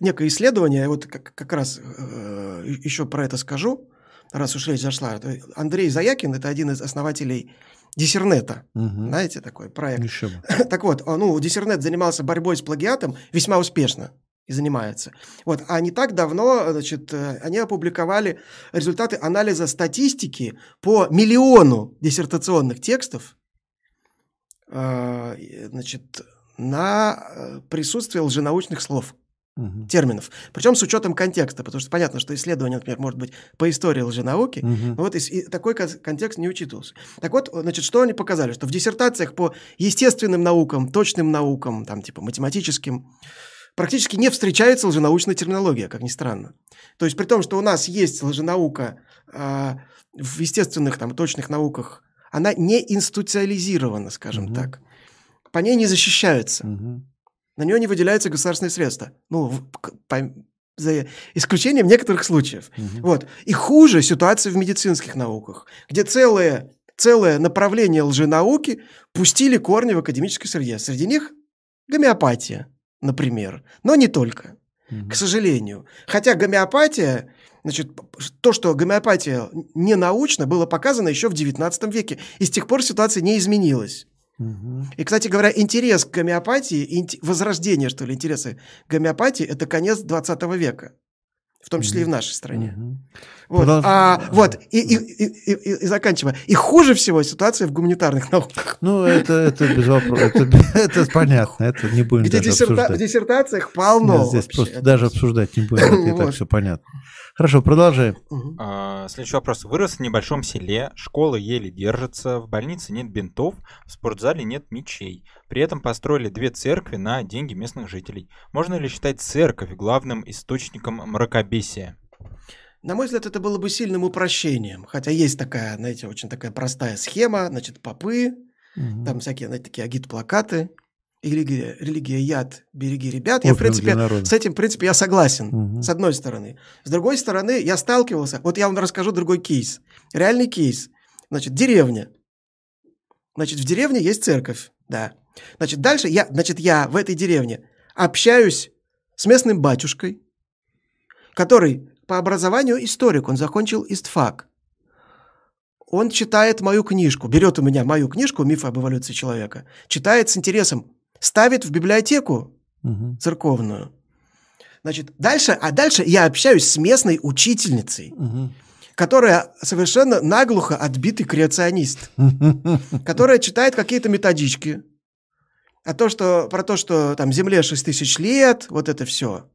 некое исследование, вот как, как раз э, еще про это скажу, раз уж речь зашла. Андрей Заякин – это один из основателей Диссернета. Угу. Знаете такой проект? Еще бы. <clears throat> Так вот, ну, Диссернет занимался борьбой с плагиатом весьма успешно и занимается. Вот, а не так давно, значит, э, они опубликовали результаты анализа статистики по миллиону диссертационных текстов, э, значит, на э, присутствие лженаучных слов угу. терминов. Причем с учетом контекста, потому что понятно, что исследование, например, может быть по истории лженауки, угу. но вот и, и такой контекст не учитывался. Так вот, значит, что они показали? Что в диссертациях по естественным наукам, точным наукам, там типа математическим, практически не встречается лженаучная терминология, как ни странно. То есть при том, что у нас есть лженаука э, в естественных, там, точных науках, она не институциализирована, скажем угу. так. По ней не защищаются. Угу. На нее не выделяются государственные средства. Ну, по, за исключением некоторых случаев. Угу. Вот. И хуже ситуация в медицинских науках, где целое, целое направление лженауки пустили корни в академической среде. Среди них гомеопатия, например. Но не только, угу. к сожалению. Хотя гомеопатия, значит, то, что гомеопатия не научна, было показано еще в XIX веке. И с тех пор ситуация не изменилась. И, кстати говоря, интерес к гомеопатии, возрождение, что ли, интересы к гомеопатии – это конец 20 века, в том числе и в нашей стране. Вот, Продолж... а, вот и, и, и, и, и заканчивая. И хуже всего ситуация в гуманитарных науках. Ну, это, это без вопросов. Это, <laughs> это понятно, это не будем Где даже диссерта... обсуждать. В диссертациях полно. Нет, здесь вообще. просто это... даже обсуждать не будем, это и так все понятно. Хорошо, продолжаем. А, следующий вопрос. Вырос в небольшом селе, школа еле держится, в больнице нет бинтов, в спортзале нет мечей. При этом построили две церкви на деньги местных жителей. Можно ли считать церковь главным источником мракобесия? На мой взгляд, это было бы сильным упрощением. Хотя есть такая, знаете, очень такая простая схема. Значит, попы, угу. там всякие, знаете, такие агит-плакаты религия, религия яд, береги ребят. Я, в принципе, с этим, в принципе, я согласен, угу. с одной стороны. С другой стороны, я сталкивался, вот я вам расскажу другой кейс. Реальный кейс. Значит, деревня. Значит, в деревне есть церковь, да. Значит, дальше я, значит, я в этой деревне общаюсь с местным батюшкой, который по образованию историк, он закончил ИСТФАК. Он читает мою книжку, берет у меня мою книжку «Миф об эволюции человека», читает с интересом, ставит в библиотеку угу. церковную. Значит, дальше, а дальше я общаюсь с местной учительницей, угу. которая совершенно наглухо отбитый креационист, <laughs> которая читает какие-то методички, А то, что, про то, что там Земле 6 тысяч лет, вот это все.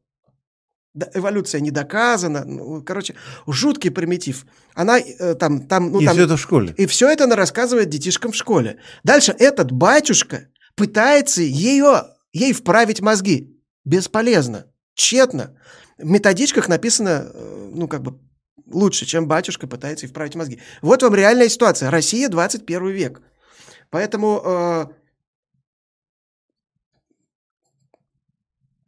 Эволюция не доказана. Ну, короче, жуткий примитив. Она э, там... там ну, и там, все это в школе. И все это она рассказывает детишкам в школе. Дальше этот батюшка пытается ее, ей вправить мозги. Бесполезно. Тщетно. В методичках написано, э, ну, как бы, лучше, чем батюшка пытается вправить мозги. Вот вам реальная ситуация. Россия 21 век. Поэтому э,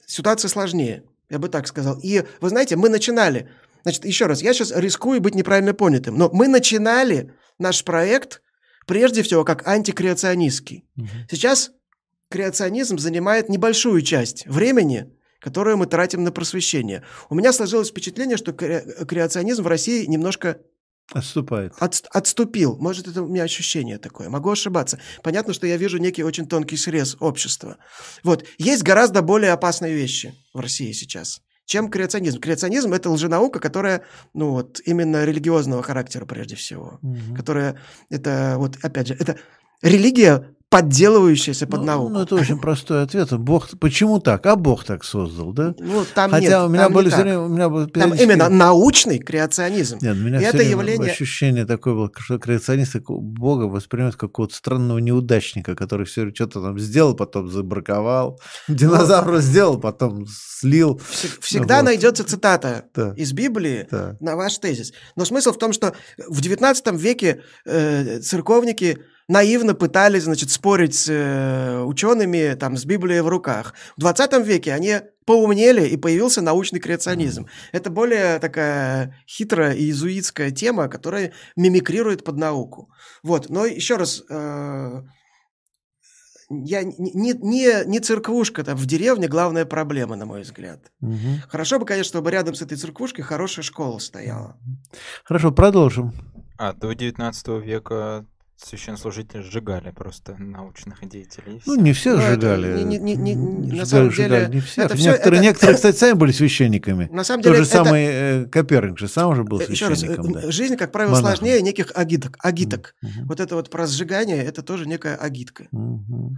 ситуация сложнее, я бы так сказал. И вы знаете, мы начинали, значит, еще раз, я сейчас рискую быть неправильно понятым, но мы начинали наш проект прежде всего как антикреационистский. Угу. Сейчас креационизм занимает небольшую часть времени, которую мы тратим на просвещение. У меня сложилось впечатление, что креационизм в России немножко Отступает. От, отступил. Может, это у меня ощущение такое. Могу ошибаться. Понятно, что я вижу некий очень тонкий срез общества. Вот. Есть гораздо более опасные вещи в России сейчас, чем креационизм. Креационизм – это лженаука, которая, ну вот, именно религиозного характера прежде всего. Угу. Которая, это вот, опять же, это религия подделывающаяся под ну, науку. Ну, это очень простой ответ. Бог, почему так? А Бог так создал, да? Ну, там Хотя нет, у меня там были не у меня было Там именно научный креационизм. Нет, у меня это явление... ощущение такое было, что креационисты Бога воспринимают как какого-то странного неудачника, который все что-то там сделал, потом забраковал, <laughs> динозавра ну, сделал, потом слил. Всегда вот. найдется цитата да. из Библии да. на ваш тезис. Но смысл в том, что в XIX веке э, церковники наивно пытались, значит, спорить с э, учеными, там, с Библией в руках. В 20 веке они поумнели, и появился научный креационизм. Это более такая хитрая и иезуитская тема, которая мимикрирует под науку. Вот, но еще раз, э, я не, не, не церквушка там в деревне главная проблема, на мой взгляд. Угу. Хорошо бы, конечно, чтобы рядом с этой церквушкой хорошая школа стояла. Хорошо, продолжим. А до 19 века священнослужители сжигали просто научных деятелей. Ну, не все Но ну, сжигали. Не, не, не, не, на самом деле, не всех. Это некоторые, все, некоторые, кстати, сами были священниками. На самом деле, Тот же это... самый э, Коперник же сам уже был священником. Еще раз, да. жизнь, как правило, Монахом. сложнее неких агиток. агиток. Mm-hmm. Вот это вот про сжигание, это тоже некая агитка. Mm-hmm.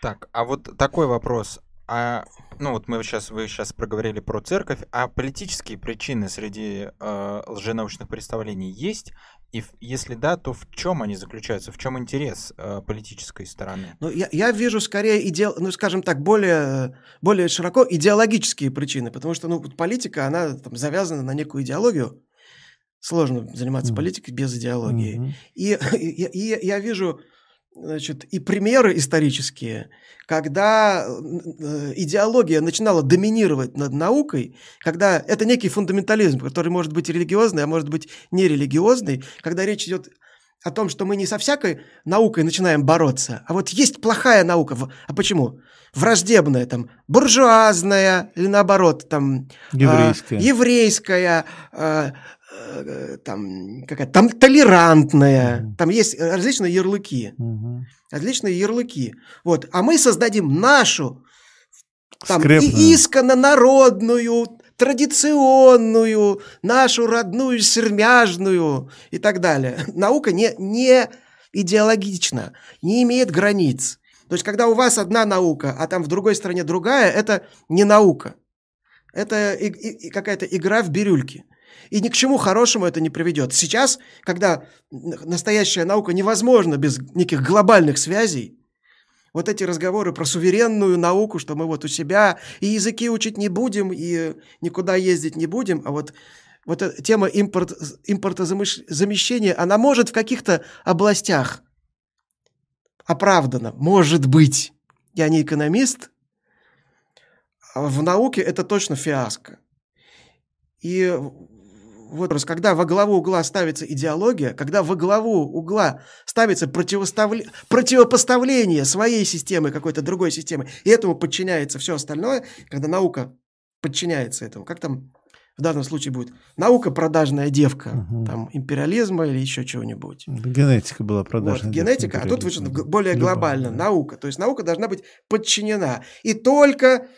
Так, а вот такой вопрос. А, ну вот мы сейчас, вы сейчас проговорили про церковь, а политические причины среди э, лженаучных представлений есть? И если да, то в чем они заключаются? В чем интерес э, политической стороны? Ну, я, я вижу скорее, иде... ну, скажем так, более, более широко идеологические причины, потому что ну, политика, она там, завязана на некую идеологию. Сложно заниматься mm. политикой без идеологии. Mm-hmm. И, <laughs> и, и я вижу значит, и примеры исторические, когда э, идеология начинала доминировать над наукой, когда это некий фундаментализм, который может быть религиозный, а может быть нерелигиозный, когда речь идет о том, что мы не со всякой наукой начинаем бороться, а вот есть плохая наука. А почему? Враждебная, там, буржуазная, или наоборот, там... Еврейская. Э, еврейская, э, Э, там какая-то там толерантная, mm-hmm. там есть различные ярлыки, mm-hmm. различные ярлыки. Вот, а мы создадим нашу там и исконно народную, традиционную, нашу родную сермяжную и так далее. <laughs> Наука не, не идеологична, не имеет границ. То есть, когда у вас одна наука, а там в другой стране другая, это не наука. Это и, и, какая-то игра в бирюльки. И ни к чему хорошему это не приведет. Сейчас, когда настоящая наука невозможна без неких глобальных связей, вот эти разговоры про суверенную науку, что мы вот у себя и языки учить не будем, и никуда ездить не будем, а вот вот тема импорт, импортозамещения, она может в каких-то областях оправдана, может быть. Я не экономист, а в науке это точно фиаско. И вот когда во главу угла ставится идеология, когда во главу угла ставится противоставля... противопоставление своей системы какой-то другой системы, и этому подчиняется все остальное, когда наука подчиняется этому, как там в данном случае будет наука продажная девка, угу. там империализма или еще чего-нибудь. Генетика была продажная. Вот, генетика, а тут более глобально да. наука. То есть наука должна быть подчинена. И только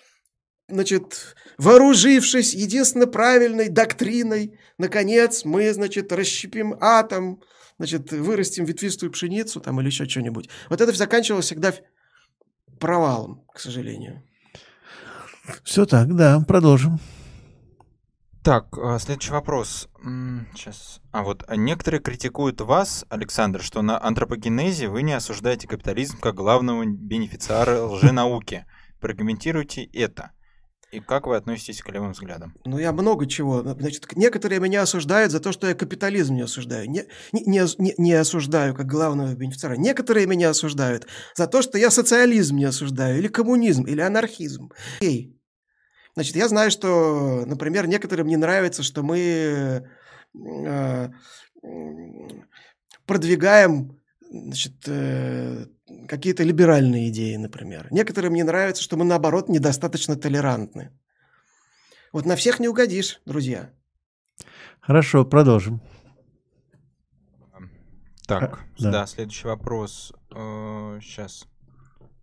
значит, вооружившись единственно правильной доктриной, наконец мы, значит, расщепим атом, значит, вырастим ветвистую пшеницу там или еще что-нибудь. Вот это заканчивалось всегда провалом, к сожалению. Все так, да, продолжим. Так, а, следующий вопрос. Сейчас. А вот некоторые критикуют вас, Александр, что на антропогенезе вы не осуждаете капитализм как главного бенефициара лженауки. Прокомментируйте это. И как вы относитесь к левым взглядам? Ну, я много чего. Значит, некоторые меня осуждают за то, что я капитализм не осуждаю. Не, не, не, не осуждаю как главного бенефициара. Некоторые меня осуждают за то, что я социализм не осуждаю, или коммунизм, или анархизм. Эй, Значит, я знаю, что, например, некоторым не нравится, что мы э, продвигаем значит, э, какие-то либеральные идеи, например. Некоторым не нравится, что мы, наоборот, недостаточно толерантны. Вот на всех не угодишь, друзья. Хорошо, продолжим. Так, а, да. да, следующий вопрос. Сейчас. Э,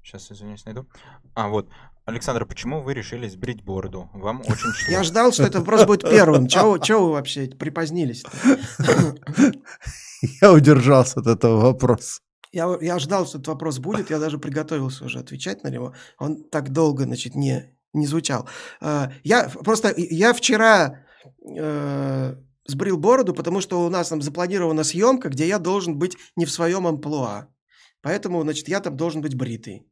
Сейчас, извиняюсь, найду. А, вот. Александр, почему вы решили сбрить бороду? Вам очень <laughs> шло. Я ждал, что этот вопрос будет первым. Чего, чего вы вообще припозднились? <laughs> Я удержался от этого вопроса. Я, я ждал, что этот вопрос будет, я даже приготовился уже отвечать на него. Он так долго, значит, не, не звучал. А, я просто, я вчера э, сбрил бороду, потому что у нас там запланирована съемка, где я должен быть не в своем амплуа. Поэтому, значит, я там должен быть бритый.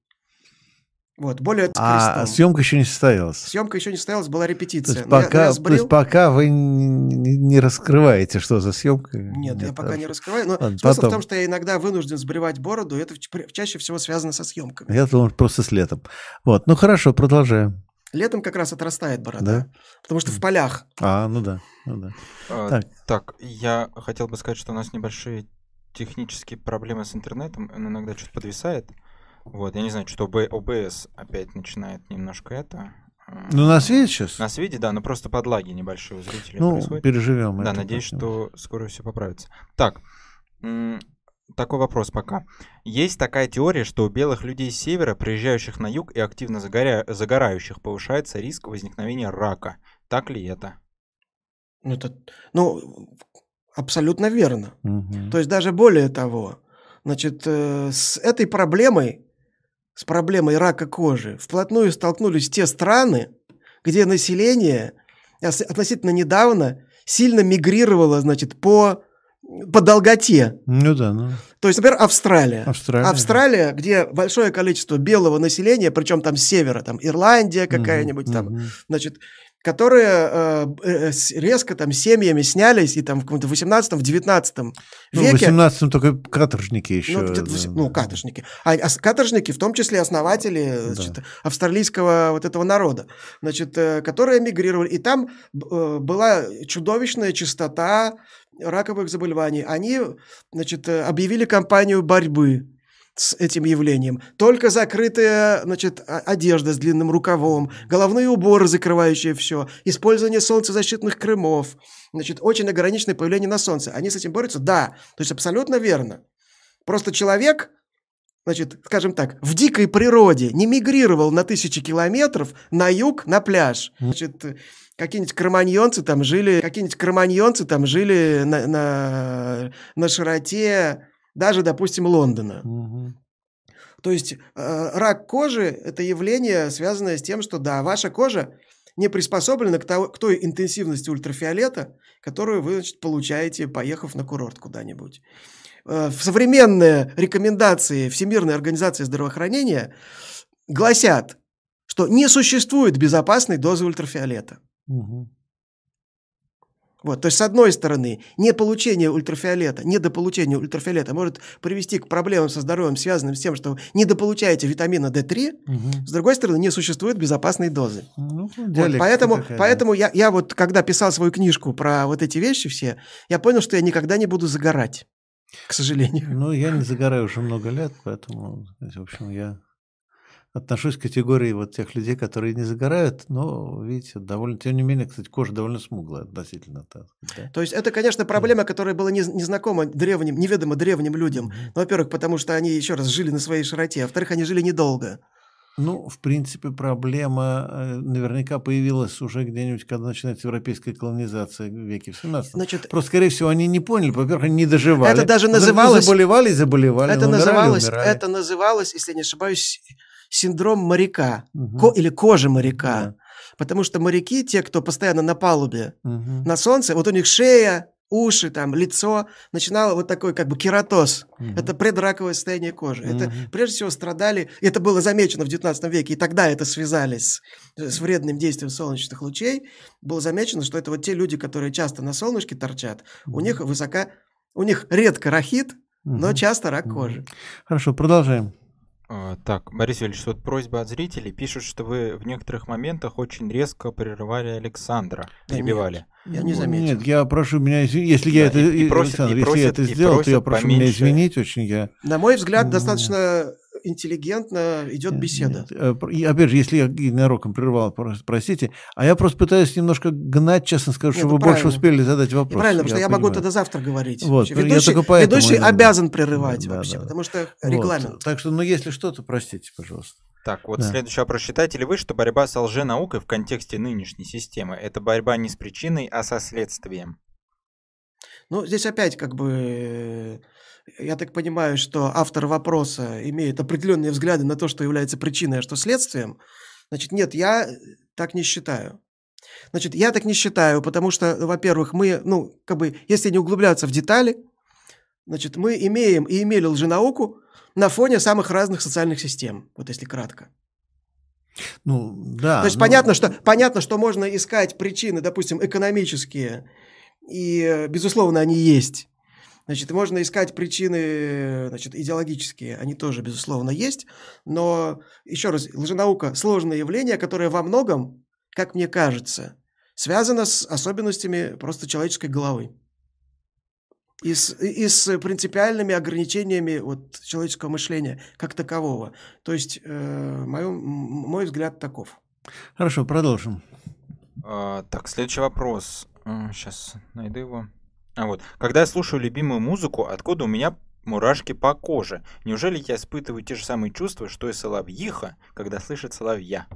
Вот, более А съемка еще не состоялась? Съемка еще не состоялась, была репетиция. То есть, пока, я, я сбрил... то есть пока вы не, не раскрываете, что за съемка? Нет, Нет я пока не раскрываю. Но Ладно, смысл потом. в том, что я иногда вынужден сбривать бороду, и это чаще всего связано со съемками. Я думал, просто с летом. Вот, ну хорошо, продолжаем. Летом как раз отрастает борода. Да? Потому что в полях. А, ну да. Ну да. А, так. так, я хотел бы сказать, что у нас небольшие технические проблемы с интернетом. Он иногда что-то подвисает. Вот, я не знаю, что ОБС опять начинает немножко это. Ну, нас видит сейчас? Нас видит, да, но просто подлаги небольшие у зрителей ну, происходят. переживем. Да, надеюсь, что скоро все поправится. Так, такой вопрос пока. Есть такая теория, что у белых людей с севера, приезжающих на юг и активно загоря... загорающих, повышается риск возникновения рака. Так ли это? Ну, это, ну абсолютно верно. Угу. То есть даже более того, значит, э, с этой проблемой с проблемой рака кожи вплотную столкнулись те страны, где население относительно недавно сильно мигрировало, значит, по по долготе. Ну да, ну. То есть, например, Австралия. Австралия, Австралия где большое количество белого населения, причем там с севера, там Ирландия какая-нибудь, угу, там, угу. значит, которые э, э резко там семьями снялись, и там в каком-то 18-м, в 19 веке... Ну, в 18 только каторжники еще. Ну, да, ну каторжники. А, а каторжники, в том числе основатели да. значит, австралийского вот этого народа, значит, э, которые эмигрировали. И там э, была чудовищная частота раковых заболеваний. Они, значит, э, объявили кампанию борьбы с этим явлением. Только закрытая значит, одежда с длинным рукавом, головные уборы, закрывающие все, использование солнцезащитных кремов, значит, очень ограниченное появление на солнце. Они с этим борются? Да. То есть абсолютно верно. Просто человек, значит, скажем так, в дикой природе не мигрировал на тысячи километров на юг, на пляж. Значит, какие-нибудь кроманьонцы там жили, какие-нибудь кроманьонцы там жили на, на, на широте даже, допустим, Лондона. Угу. То есть э, рак кожи – это явление, связанное с тем, что, да, ваша кожа не приспособлена к, того, к той интенсивности ультрафиолета, которую вы значит, получаете, поехав на курорт куда-нибудь. Э, современные рекомендации Всемирной организации здравоохранения гласят, что не существует безопасной дозы ультрафиолета. Угу. Вот, то есть, с одной стороны, не получение ультрафиолета, недополучение ультрафиолета может привести к проблемам со здоровьем, связанным с тем, что недополучаете витамина D3, угу. с другой стороны, не существует безопасной дозы. Ну, вот, поэтому такая, поэтому я, я вот, когда писал свою книжку про вот эти вещи все, я понял, что я никогда не буду загорать, к сожалению. Ну, я не загораю уже много лет, поэтому, в общем, я отношусь к категории вот тех людей, которые не загорают, но, видите, довольно, тем не менее, кстати, кожа довольно смуглая относительно. Так, да? То есть это, конечно, проблема, которая была незнакома древним, неведома древним людям. Ну, во-первых, потому что они, еще раз, жили на своей широте, а во-вторых, они жили недолго. Ну, в принципе, проблема э, наверняка появилась уже где-нибудь, когда начинается европейская колонизация в веке в 17 Значит, Просто, скорее всего, они не поняли, во-первых, они не доживали. Это даже называлось... Заболевали, заболевали, это умирали, называлось, умирали. Это называлось, если не ошибаюсь, синдром моряка угу. ко, или кожи моряка. Да. Потому что моряки, те, кто постоянно на палубе, угу. на солнце, вот у них шея, уши, там, лицо, начинало вот такой как бы кератоз. Угу. Это предраковое состояние кожи. Угу. Это прежде всего страдали, это было замечено в 19 веке, и тогда это связали с, с вредным действием солнечных лучей. Было замечено, что это вот те люди, которые часто на солнышке торчат, угу. у них высока, у них редко рахит, угу. но часто рак кожи. Хорошо, продолжаем. А, так, Борис Юрьевич, вот просьба от зрителей. Пишут, что вы в некоторых моментах очень резко прерывали Александра, перебивали. Нет, я не заметил. Нет, я прошу меня извинить. Если да, я это, и, и просит, Александр, и просит, если я это сделал, то я прошу поменьше... меня извинить очень. Я... На мой взгляд, достаточно интеллигентно идет беседа. Нет. Э, и, опять же, если я нароком прервал, простите, а я просто пытаюсь немножко гнать, честно скажу, Нет, чтобы вы больше успели задать вопрос. правильно, потому что я могу тогда завтра говорить. Вот, ведущий, я поэтому ведущий обязан прерывать да, вообще, да, потому что регламент. Вот. Так что, ну, если что-то, простите, пожалуйста. Так, вот да. следующий вопрос. Считаете ли вы, что борьба с лженаукой в контексте нынешней системы – это борьба не с причиной, а со следствием? Ну, здесь опять как бы я так понимаю, что автор вопроса имеет определенные взгляды на то, что является причиной, а что следствием. Значит, нет, я так не считаю. Значит, я так не считаю, потому что, во-первых, мы, ну, как бы, если не углубляться в детали, значит, мы имеем и имели лженауку на фоне самых разных социальных систем, вот если кратко. Ну, да. То есть но... понятно, что, понятно, что можно искать причины, допустим, экономические, и, безусловно, они есть. Значит, можно искать причины значит, идеологические, они тоже, безусловно, есть, но, еще раз, лженаука – сложное явление, которое во многом, как мне кажется, связано с особенностями просто человеческой головы и с, и с принципиальными ограничениями вот, человеческого мышления как такового. То есть, э, мой, мой взгляд таков. Хорошо, продолжим. А, так, следующий вопрос. Сейчас найду его. А вот, когда я слушаю любимую музыку, откуда у меня мурашки по коже? Неужели я испытываю те же самые чувства, что и соловьиха, когда слышит соловья?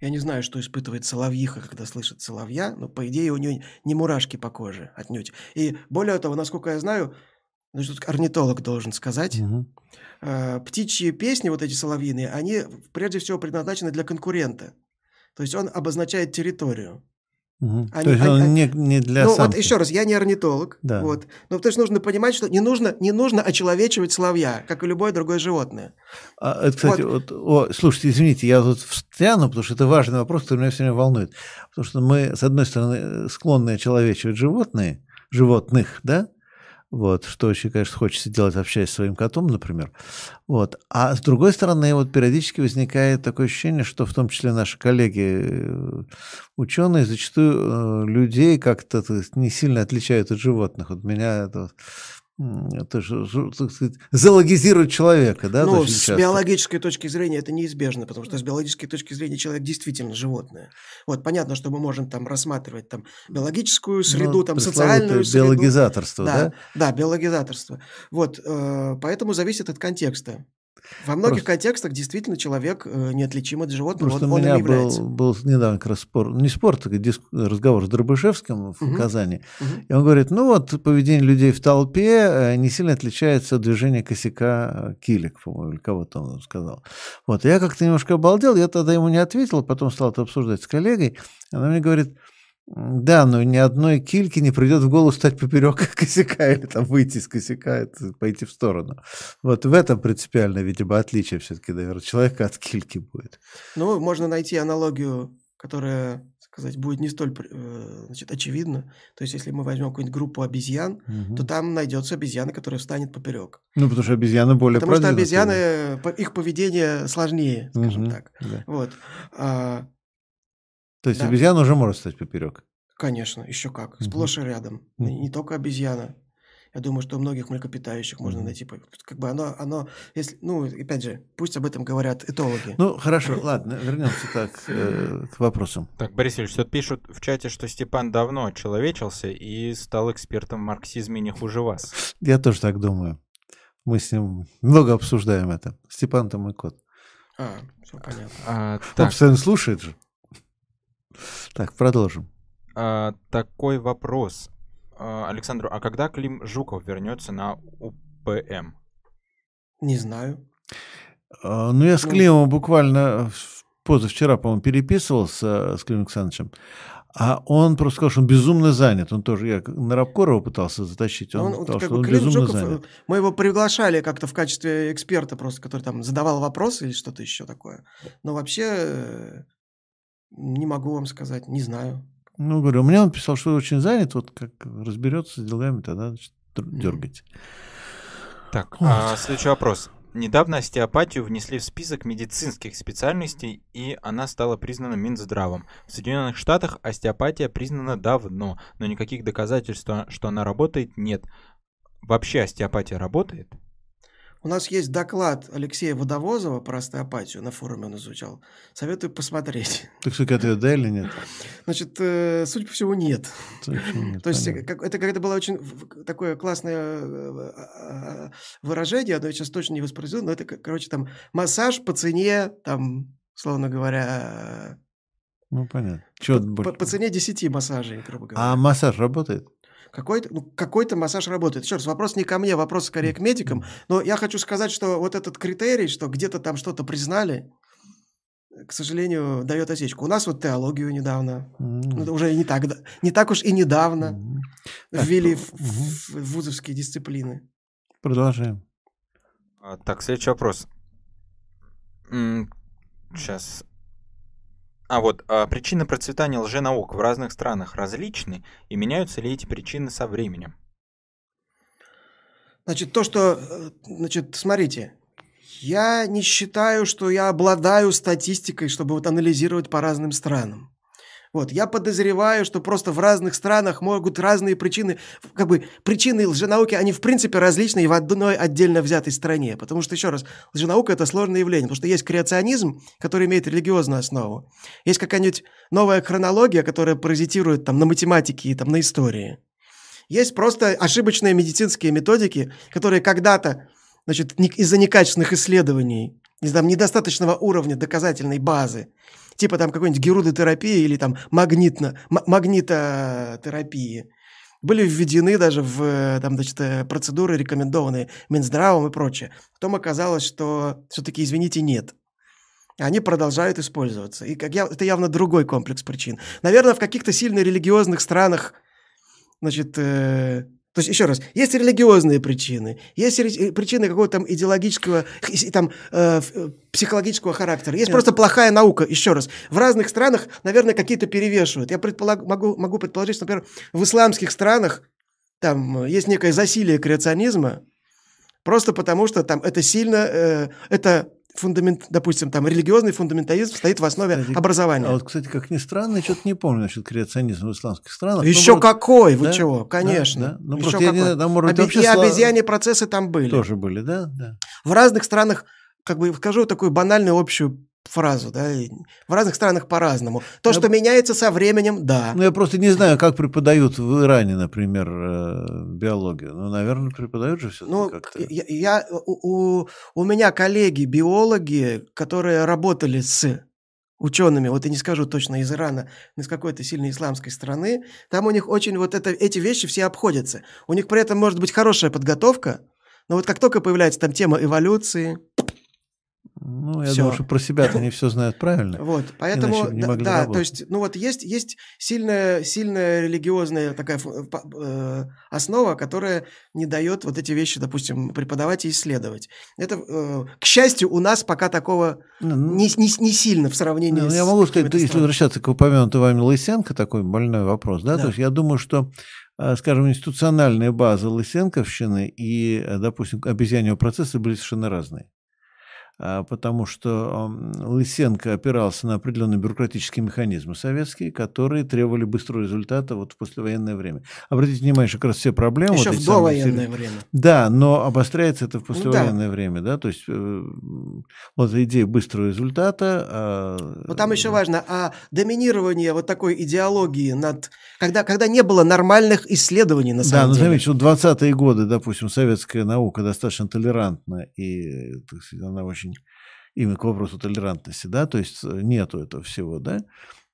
Я не знаю, что испытывает соловьиха, когда слышит соловья, но, по идее, у нее не мурашки по коже отнюдь. И более того, насколько я знаю, ну, тут орнитолог должен сказать, угу. э, птичьи песни, вот эти соловьиные, они прежде всего предназначены для конкурента. То есть он обозначает территорию. Угу. Они, То есть он они, не, не для Ну самки. вот еще раз, я не орнитолог, да. вот, но то есть нужно понимать, что не нужно, не нужно очеловечивать соловья, как и любое другое животное. А, это, кстати, вот. Вот, о, слушайте, извините, я тут встряну, потому что это важный вопрос, который меня все время волнует. Потому что мы, с одной стороны, склонны очеловечивать животные, животных, да, вот, что очень, конечно, хочется делать, общаясь с своим котом, например. Вот. А с другой стороны, вот периодически возникает такое ощущение, что в том числе наши коллеги э, ученые зачастую э, людей как-то не сильно отличают от животных. Вот меня это это же, так сказать, зоологизирует человека, да? Ну, с часто. биологической точки зрения это неизбежно, потому что с биологической точки зрения человек действительно животное. Вот, понятно, что мы можем там рассматривать там биологическую среду, ну, там социальную среду. Биологизаторство, да? Да, да биологизаторство. Вот, э, поэтому зависит от контекста. Во многих Просто... контекстах действительно человек э, неотличим от животного. Просто он, у меня был, был недавно как раз спор, не спор, так диск, разговор с Дробышевским в угу. Казани. Угу. И он говорит, ну вот поведение людей в толпе э, не сильно отличается от движения косяка э, Килик, по-моему, или кого-то он сказал. Вот, я как-то немножко обалдел, я тогда ему не ответил, потом стал это обсуждать с коллегой. Она мне говорит, да, но ни одной кильки не придет в голову стать поперек <laughs> косяка или там выйти из косяка, пойти в сторону. Вот в этом принципиальное, видимо, отличие все-таки, наверное, человека от кильки будет. Ну, можно найти аналогию, которая, сказать, будет не столь э, значит, очевидна. То есть, если мы возьмем какую-нибудь группу обезьян, угу. то там найдется обезьяна, которая встанет поперек. Ну, потому что обезьяны более Потому что обезьяны, их поведение сложнее, скажем угу, так. Да. Вот. То есть да. обезьяна уже может стать поперек? Конечно, еще как. Сплошь и рядом. Угу. Не только обезьяна. Я думаю, что у многих млекопитающих можно найти. Как бы оно, оно, если, ну, опять же, пусть об этом говорят этологи. Ну, хорошо, ладно, вернемся так э, к вопросам. Так, Борис Ильич, тут пишут в чате, что Степан давно человечился и стал экспертом в марксизме не хуже вас. Я тоже так думаю. Мы с ним много обсуждаем это. Степан там мой кот. А, все понятно. А, так. Он постоянно слушает же. Так, продолжим. А, такой вопрос. А, Александру, а когда Клим Жуков вернется на УПМ? Не знаю. А, ну, я с ну. Климом буквально позавчера, по-моему, переписывался с Климом Александровичем. А он просто сказал, что он безумно занят. Он тоже, я на Рабкорова пытался затащить, он, он сказал, что он безумно Жуков, занят. Мы его приглашали как-то в качестве эксперта просто, который там задавал вопросы или что-то еще такое. Но вообще э, не могу вам сказать, не знаю. Ну, говорю, мне он писал, что очень занят, вот как разберется с делами, тогда значит, дергайте. Так, вот. а, следующий вопрос. Недавно остеопатию внесли в список медицинских специальностей, и она стала признана Минздравом. В Соединенных Штатах остеопатия признана давно, но никаких доказательств, что она работает, нет. Вообще остеопатия работает? У нас есть доклад Алексея Водовозова про остеопатию, на форуме он изучал. Советую посмотреть. Так что ответ да или нет? Значит, э, судя по всему, нет. нет То есть как, это как-то было очень такое классное э, э, выражение, оно сейчас точно не воспроизведу, но это, короче, там массаж по цене, там, словно говоря... Ну, понятно. по, по, по цене 10 массажей, грубо говоря. А массаж работает? Какой-то, ну, какой-то массаж работает. Еще раз, вопрос не ко мне, вопрос скорее к медикам. Но я хочу сказать, что вот этот критерий, что где-то там что-то признали, к сожалению, дает осечку. У нас вот теологию недавно, mm-hmm. ну, уже не так, не так уж и недавно mm-hmm. ввели в, в, в вузовские дисциплины. Продолжаем. А, так, следующий вопрос. Сейчас а вот а причины процветания лженаук в разных странах различны, и меняются ли эти причины со временем? Значит, то, что... Э, значит, смотрите, я не считаю, что я обладаю статистикой, чтобы вот анализировать по разным странам. Вот, я подозреваю, что просто в разных странах могут разные причины, как бы причины лженауки, они в принципе различны и в одной отдельно взятой стране. Потому что, еще раз, лженаука – это сложное явление, потому что есть креационизм, который имеет религиозную основу. Есть какая-нибудь новая хронология, которая паразитирует там на математике и там на истории. Есть просто ошибочные медицинские методики, которые когда-то значит, из-за некачественных исследований, из-за недостаточного уровня доказательной базы, типа там какой-нибудь герудотерапии или там магнитно, магнитотерапии, были введены даже в там, значит, э, процедуры, рекомендованные Минздравом и прочее. Потом оказалось, что все-таки, извините, нет. Они продолжают использоваться. И как я, это явно другой комплекс причин. Наверное, в каких-то сильно религиозных странах значит, э, то есть, еще раз, есть религиозные причины, есть э, причины какого-то там идеологического, там, э, э, психологического характера, есть Нет. просто плохая наука, еще раз. В разных странах, наверное, какие-то перевешивают. Я предполаг, могу, могу предположить, что, например, в исламских странах там есть некое засилие креационизма, просто потому что там это сильно, э, это фундамент, допустим, там религиозный фундаментализм стоит в основе кстати, образования. А вот, кстати, как ни странно, я что-то не помню насчет креационизма в исламских странах. Еще может, какой, вы да? чего, конечно. Да, да. Ну, Еще какой. Не, там, может, Оби- и обезьяне процессы там были. Тоже были, да? да. В разных странах, как бы скажу такую банальную общую фразу, да, в разных странах по-разному. То, я... что меняется со временем, да. Ну, я просто не знаю, как преподают в Иране, например, э, биологию. Ну, наверное, преподают же все ну, как-то. Я, я, у, у меня коллеги, биологи, которые работали с учеными, вот я не скажу точно из Ирана, из какой-то сильной исламской страны, там у них очень вот это, эти вещи все обходятся. У них при этом может быть хорошая подготовка, но вот как только появляется там тема эволюции, ну, я всё. думаю, что про себя они все знают правильно. Вот, поэтому, да, да то есть, ну вот есть, есть сильная, сильная религиозная такая э, основа, которая не дает вот эти вещи, допустим, преподавать и исследовать. Это, э, к счастью, у нас пока такого ну, ну не, не, не сильно в сравнении ну, с... Я могу сказать, если возвращаться к упомянутому вами Лысенко, такой больной вопрос, да, да. то есть я думаю, что э, скажем, институциональная база Лысенковщины и, э, допустим, обезьяньего процесса были совершенно разные. А, потому что Лысенко опирался на определенные бюрократические механизмы советские, которые требовали быстрого результата вот в послевоенное время. Обратите внимание, что как раз все проблемы... Еще вот в довоенное самые, время. Да, но обостряется это в послевоенное ну, да. время, да, то есть э, вот идея быстрого результата... А... Но там еще важно, а доминирование вот такой идеологии над... Когда, когда не было нормальных исследований на самом да, деле. Да, но заметьте, что 20-е годы, допустим, советская наука достаточно толерантна, и так сказать, она очень очень именно к вопросу толерантности, да, то есть э, нету этого всего, да,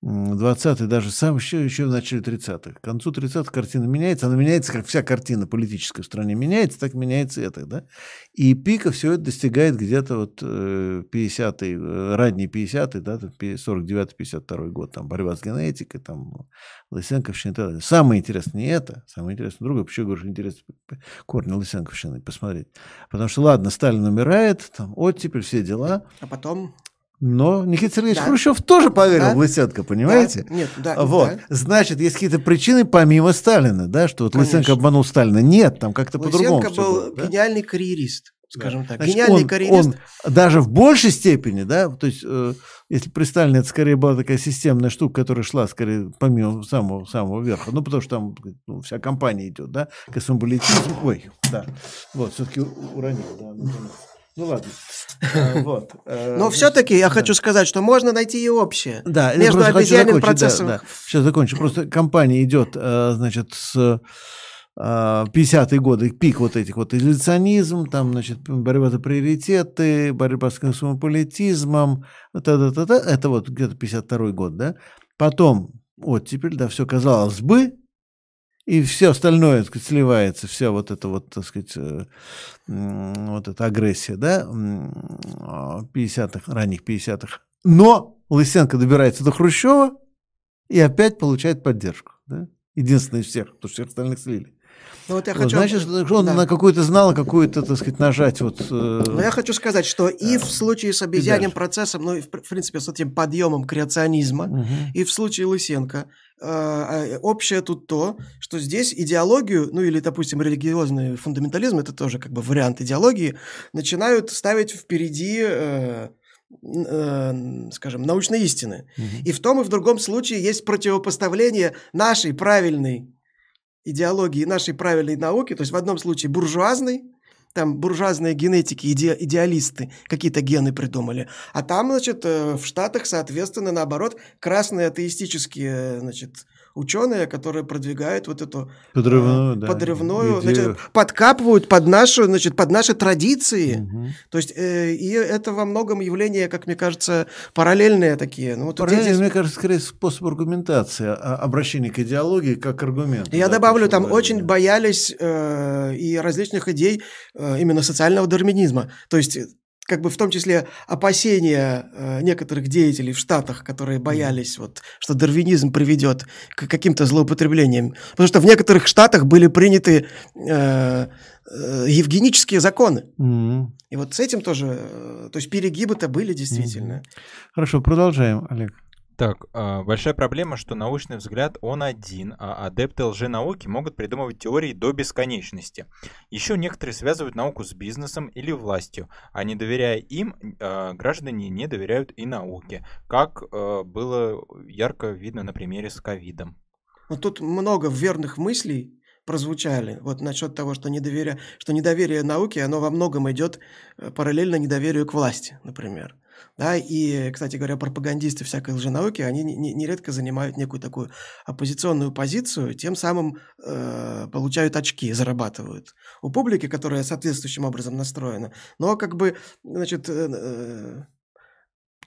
20-е, даже сам еще, еще в начале 30-х. К концу 30-х картина меняется. Она меняется, как вся картина политическая в стране меняется, так меняется это. Да? И пика все это достигает где-то вот 50-й, э, э, ранний 50-й, да, 49-52 год. Там борьба с генетикой, там Лысенковщина и так далее. Самое интересное не это, самое интересное другое. Почему я говорю, интересно корни Лысенковщины посмотреть. Потому что, ладно, Сталин умирает, там оттепель, все дела. А потом но Никита Сергеевич да. Хрущев тоже поверил да. в Лысенко, понимаете? Да. Нет, да. Вот. Да. Значит, есть какие-то причины помимо Сталина, да, что вот Конечно. Лысенко обманул Сталина. Нет, там как-то по-другому. Лысенко был было, гениальный да? карьерист, скажем да. так. Значит, гениальный он, карьерист. Он даже в большей степени, да, то есть, э, если при Сталине это скорее была такая системная штука, которая шла скорее помимо самого, самого верха, ну, потому что там ну, вся компания идет, да, космополитизм. Ой, да, вот, все-таки уронил, да, наконец. Ну ладно. <laughs> Э, вот. Э, Но все-таки я хочу сказать, что можно найти и общее. Да, между обезьянным процессом. Сейчас закончу. Просто компания идет, э, значит, с 50-е годы, пик вот этих вот изоляционизм, там, значит, борьба за приоритеты, борьба с космополитизмом, та -та -та -та, это вот где-то 52 год, да. Потом, вот теперь, да, все казалось бы, и все остальное, так сказать, сливается, вся вот эта вот, так сказать, э, вот эта агрессия, да, 50-х, ранних 50-х. Но Лысенко добирается до Хрущева и опять получает поддержку, да, единственный из всех, потому что всех остальных слили. Ну, вот я вот, хочу... Значит, он да. на какую-то знал, какую-то, так сказать, нажать. Вот, э... Но я хочу сказать, что и в случае с обезьянным процессом, ну, и в принципе, с этим подъемом креационизма, угу. и в случае Лысенко, э, а, общее тут то, что здесь идеологию, ну или, допустим, религиозный фундаментализм, это тоже как бы вариант идеологии, начинают ставить впереди э, э, скажем, научной истины. Угу. И в том и в другом случае есть противопоставление нашей правильной идеологии нашей правильной науки, то есть в одном случае буржуазной, там буржуазные генетики, иде, идеалисты какие-то гены придумали, а там, значит, э, в Штатах, соответственно, наоборот, красные атеистические, значит, ученые, которые продвигают вот эту подрывную, э, да, подрывную значит, подкапывают под нашу, значит, под наши традиции. Угу. То есть э, и это во многом явление, как мне кажется, параллельные такие. Ну, вот Параллельные, здесь... мне кажется, скорее способ аргументации, а, обращение к идеологии как аргумент. Я да, добавлю, там очень боялись э, и различных идей э, именно социального дарвинизма. То есть как бы в том числе опасения э, некоторых деятелей в Штатах, которые боялись, вот, что дарвинизм приведет к каким-то злоупотреблениям. Потому что в некоторых Штатах были приняты э, э, евгенические законы. Mm-hmm. И вот с этим тоже, э, то есть перегибы-то были действительно. Mm-hmm. Хорошо, продолжаем, Олег. Так, а, большая проблема, что научный взгляд он один, а адепты лженауки могут придумывать теории до бесконечности. Еще некоторые связывают науку с бизнесом или властью, а не доверяя им, а, граждане не доверяют и науке, как а, было ярко видно на примере с ковидом. Но тут много верных мыслей прозвучали. Вот насчет того, что, недоверие, что недоверие науке, оно во многом идет э, параллельно недоверию к власти, например. Да, и, кстати говоря, пропагандисты всякой лженауки, они нередко занимают некую такую оппозиционную позицию, тем самым э, получают очки, зарабатывают у публики, которая соответствующим образом настроена. Но как бы, значит, э, э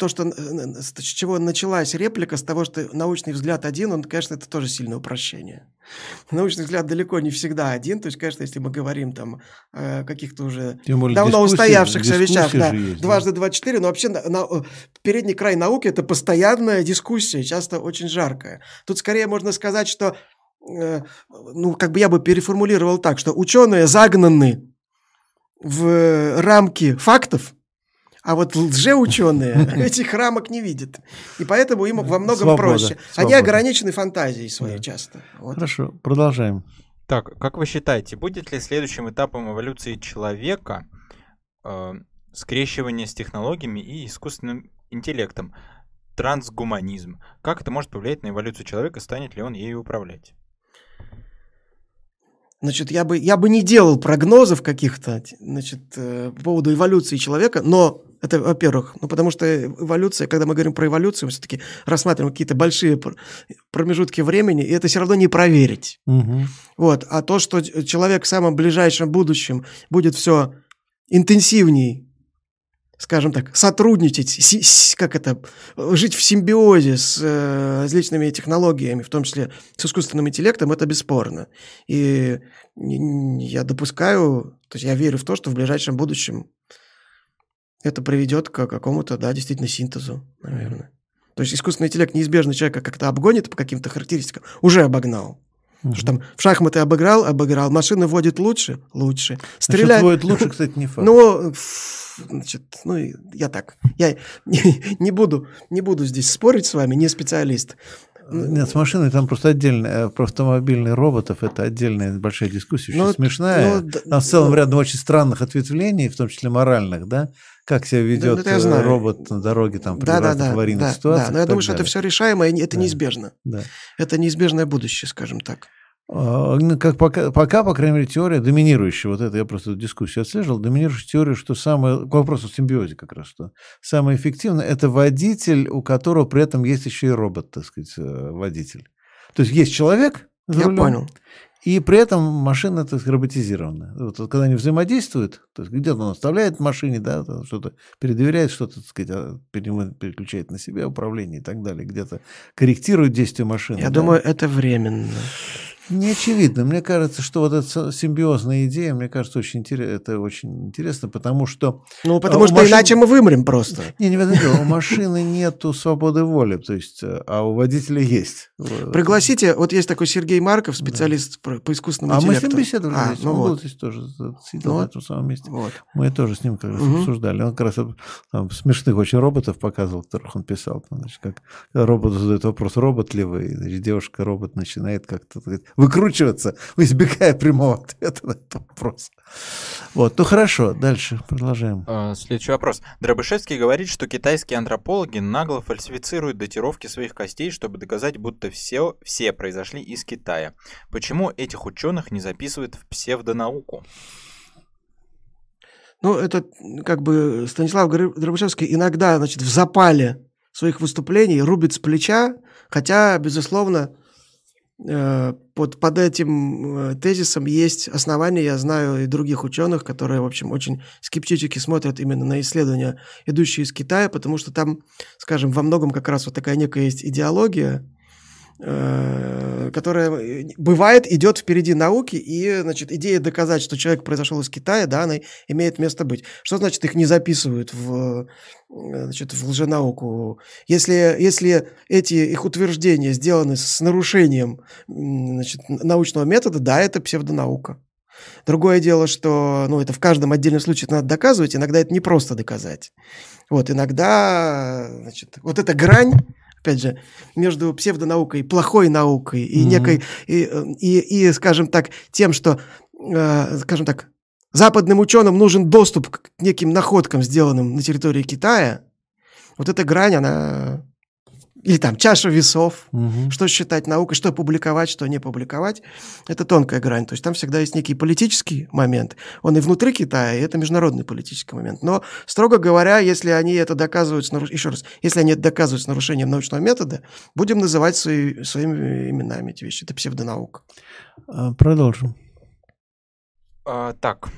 то, что, с чего началась реплика, с того, что научный взгляд один, он, конечно, это тоже сильное упрощение. Научный взгляд далеко не всегда один, то есть, конечно, если мы говорим там о каких-то уже более, давно устоявшихся вещах, да, есть, дважды два четыре, но вообще на, на, передний край науки – это постоянная дискуссия, часто очень жаркая. Тут скорее можно сказать, что, э, ну, как бы я бы переформулировал так, что ученые загнаны в рамки фактов – а вот лжеученые <laughs> этих рамок не видят. И поэтому им во многом свобода, проще. Свобода. Они ограничены фантазией своей да. часто. Вот. Хорошо, продолжаем. Так, как вы считаете, будет ли следующим этапом эволюции человека э, скрещивание с технологиями и искусственным интеллектом, трансгуманизм? Как это может повлиять на эволюцию человека, станет ли он ею управлять? Значит, я бы, я бы не делал прогнозов каких-то значит, э, по поводу эволюции человека, но это, во-первых, ну, потому что эволюция, когда мы говорим про эволюцию, мы все-таки рассматриваем какие-то большие промежутки времени, и это все равно не проверить. Угу. Вот. А то, что человек в самом ближайшем будущем будет все интенсивней скажем так, сотрудничать, как это, жить в симбиозе с э, различными технологиями, в том числе с искусственным интеллектом, это бесспорно. И я допускаю, то есть я верю в то, что в ближайшем будущем это приведет к какому-то, да, действительно синтезу, наверное. То есть искусственный интеллект неизбежно человека как-то обгонит по каким-то характеристикам, уже обогнал. Угу. Что там в шахматы обыграл, обыграл, машина водит лучше, лучше. Стреляет... водит лучше, кстати, не факт. Ну, значит, ну, я так, я не, <laughs> не, буду, не буду здесь спорить с вами, не специалист. Нет, с машиной там просто отдельно, про автомобильных роботов это отдельная большая дискуссия, очень ну, смешная. Ну, там в целом ну, рядом очень странных ответвлений, в том числе моральных, да, как себя ведет да, э, робот на дороге там при да, разных да, аварийных да, ситуациях. Да, но я думаю, далее. что это все решаемо, и это да. неизбежно. Да. Это неизбежное будущее, скажем так. А, ну, как пока, пока, по крайней мере, теория доминирующая, вот это я просто дискуссию отслеживал, доминирующая теория, что самое, к вопросу симбиозе как раз, что самое эффективное – это водитель, у которого при этом есть еще и робот, так сказать, э, водитель. То есть есть человек, я рулем, понял. И при этом машина так, роботизирована. Вот, когда они взаимодействуют, то есть где-то он оставляет машине, да, что-то передоверяет, что-то, так сказать, а, переключает на себя управление и так далее, где-то корректирует действие машины. Я да. думаю, это временно. Не очевидно. Мне кажется, что вот эта симбиозная идея, мне кажется, очень интересно, это очень интересно, потому что... Ну, потому что машин... иначе мы вымрем просто. Не, не в этом дело. У машины нету свободы воли, то есть, а у водителя есть. Пригласите, вот есть такой Сергей Марков, специалист да. по искусственному интеллекту. А мы с ним беседовали а, здесь. Ну Он вот. был здесь тоже, сидел ну, на этом самом месте. Вот. Мы тоже с ним как раз угу. обсуждали. Он как раз там, смешных очень роботов показывал, которых он писал. Значит, как робот задает вопрос, робот ли вы? Значит, девушка-робот начинает как-то выкручиваться, избегая прямого ответа на этот вопрос. Вот, ну хорошо, дальше продолжаем. А, следующий вопрос. Дробышевский говорит, что китайские антропологи нагло фальсифицируют датировки своих костей, чтобы доказать, будто все, все произошли из Китая. Почему этих ученых не записывают в псевдонауку? Ну, это как бы Станислав Дробышевский иногда, значит, в запале своих выступлений рубит с плеча, хотя, безусловно, под, под этим э, тезисом есть основания, я знаю и других ученых, которые, в общем, очень скептически смотрят именно на исследования, идущие из Китая, потому что там, скажем, во многом как раз вот такая некая есть идеология, Э, которая э, бывает идет впереди науки, и, значит, идея доказать, что человек произошел из Китая, да, она имеет место быть. Что значит их не записывают в, э, значит, в лженауку? Если, если эти их утверждения сделаны с нарушением значит, научного метода, да, это псевдонаука. Другое дело, что ну, это в каждом отдельном случае надо доказывать, иногда это не просто доказать. Вот, иногда, значит, вот эта грань, опять же, между псевдонаукой, плохой наукой и mm-hmm. некой, и, и, и, скажем так, тем, что, э, скажем так, западным ученым нужен доступ к неким находкам, сделанным на территории Китая, вот эта грань, она или там чаша весов, угу. что считать наукой, что публиковать, что не публиковать, это тонкая грань. То есть там всегда есть некий политический момент. Он и внутри Китая, и это международный политический момент. Но, строго говоря, если они это доказывают, с наруш... еще раз, если они это доказывают с нарушением научного метода, будем называть свои, своими именами эти вещи. Это псевдонаука. А, продолжим. А, так,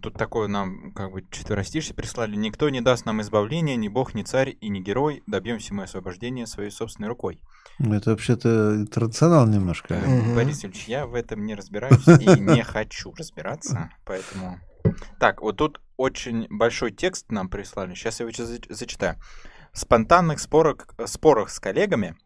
Тут такое нам как бы четверостишье прислали. Никто не даст нам избавления, ни бог, ни царь и ни герой. Добьемся мы освобождения своей собственной рукой. Это вообще-то интернационал немножко. Угу. Борис Ильич, я в этом не разбираюсь и не хочу разбираться, поэтому... Так, вот тут очень большой текст нам прислали. Сейчас я его зачитаю. В спонтанных спорах, спорах с коллегами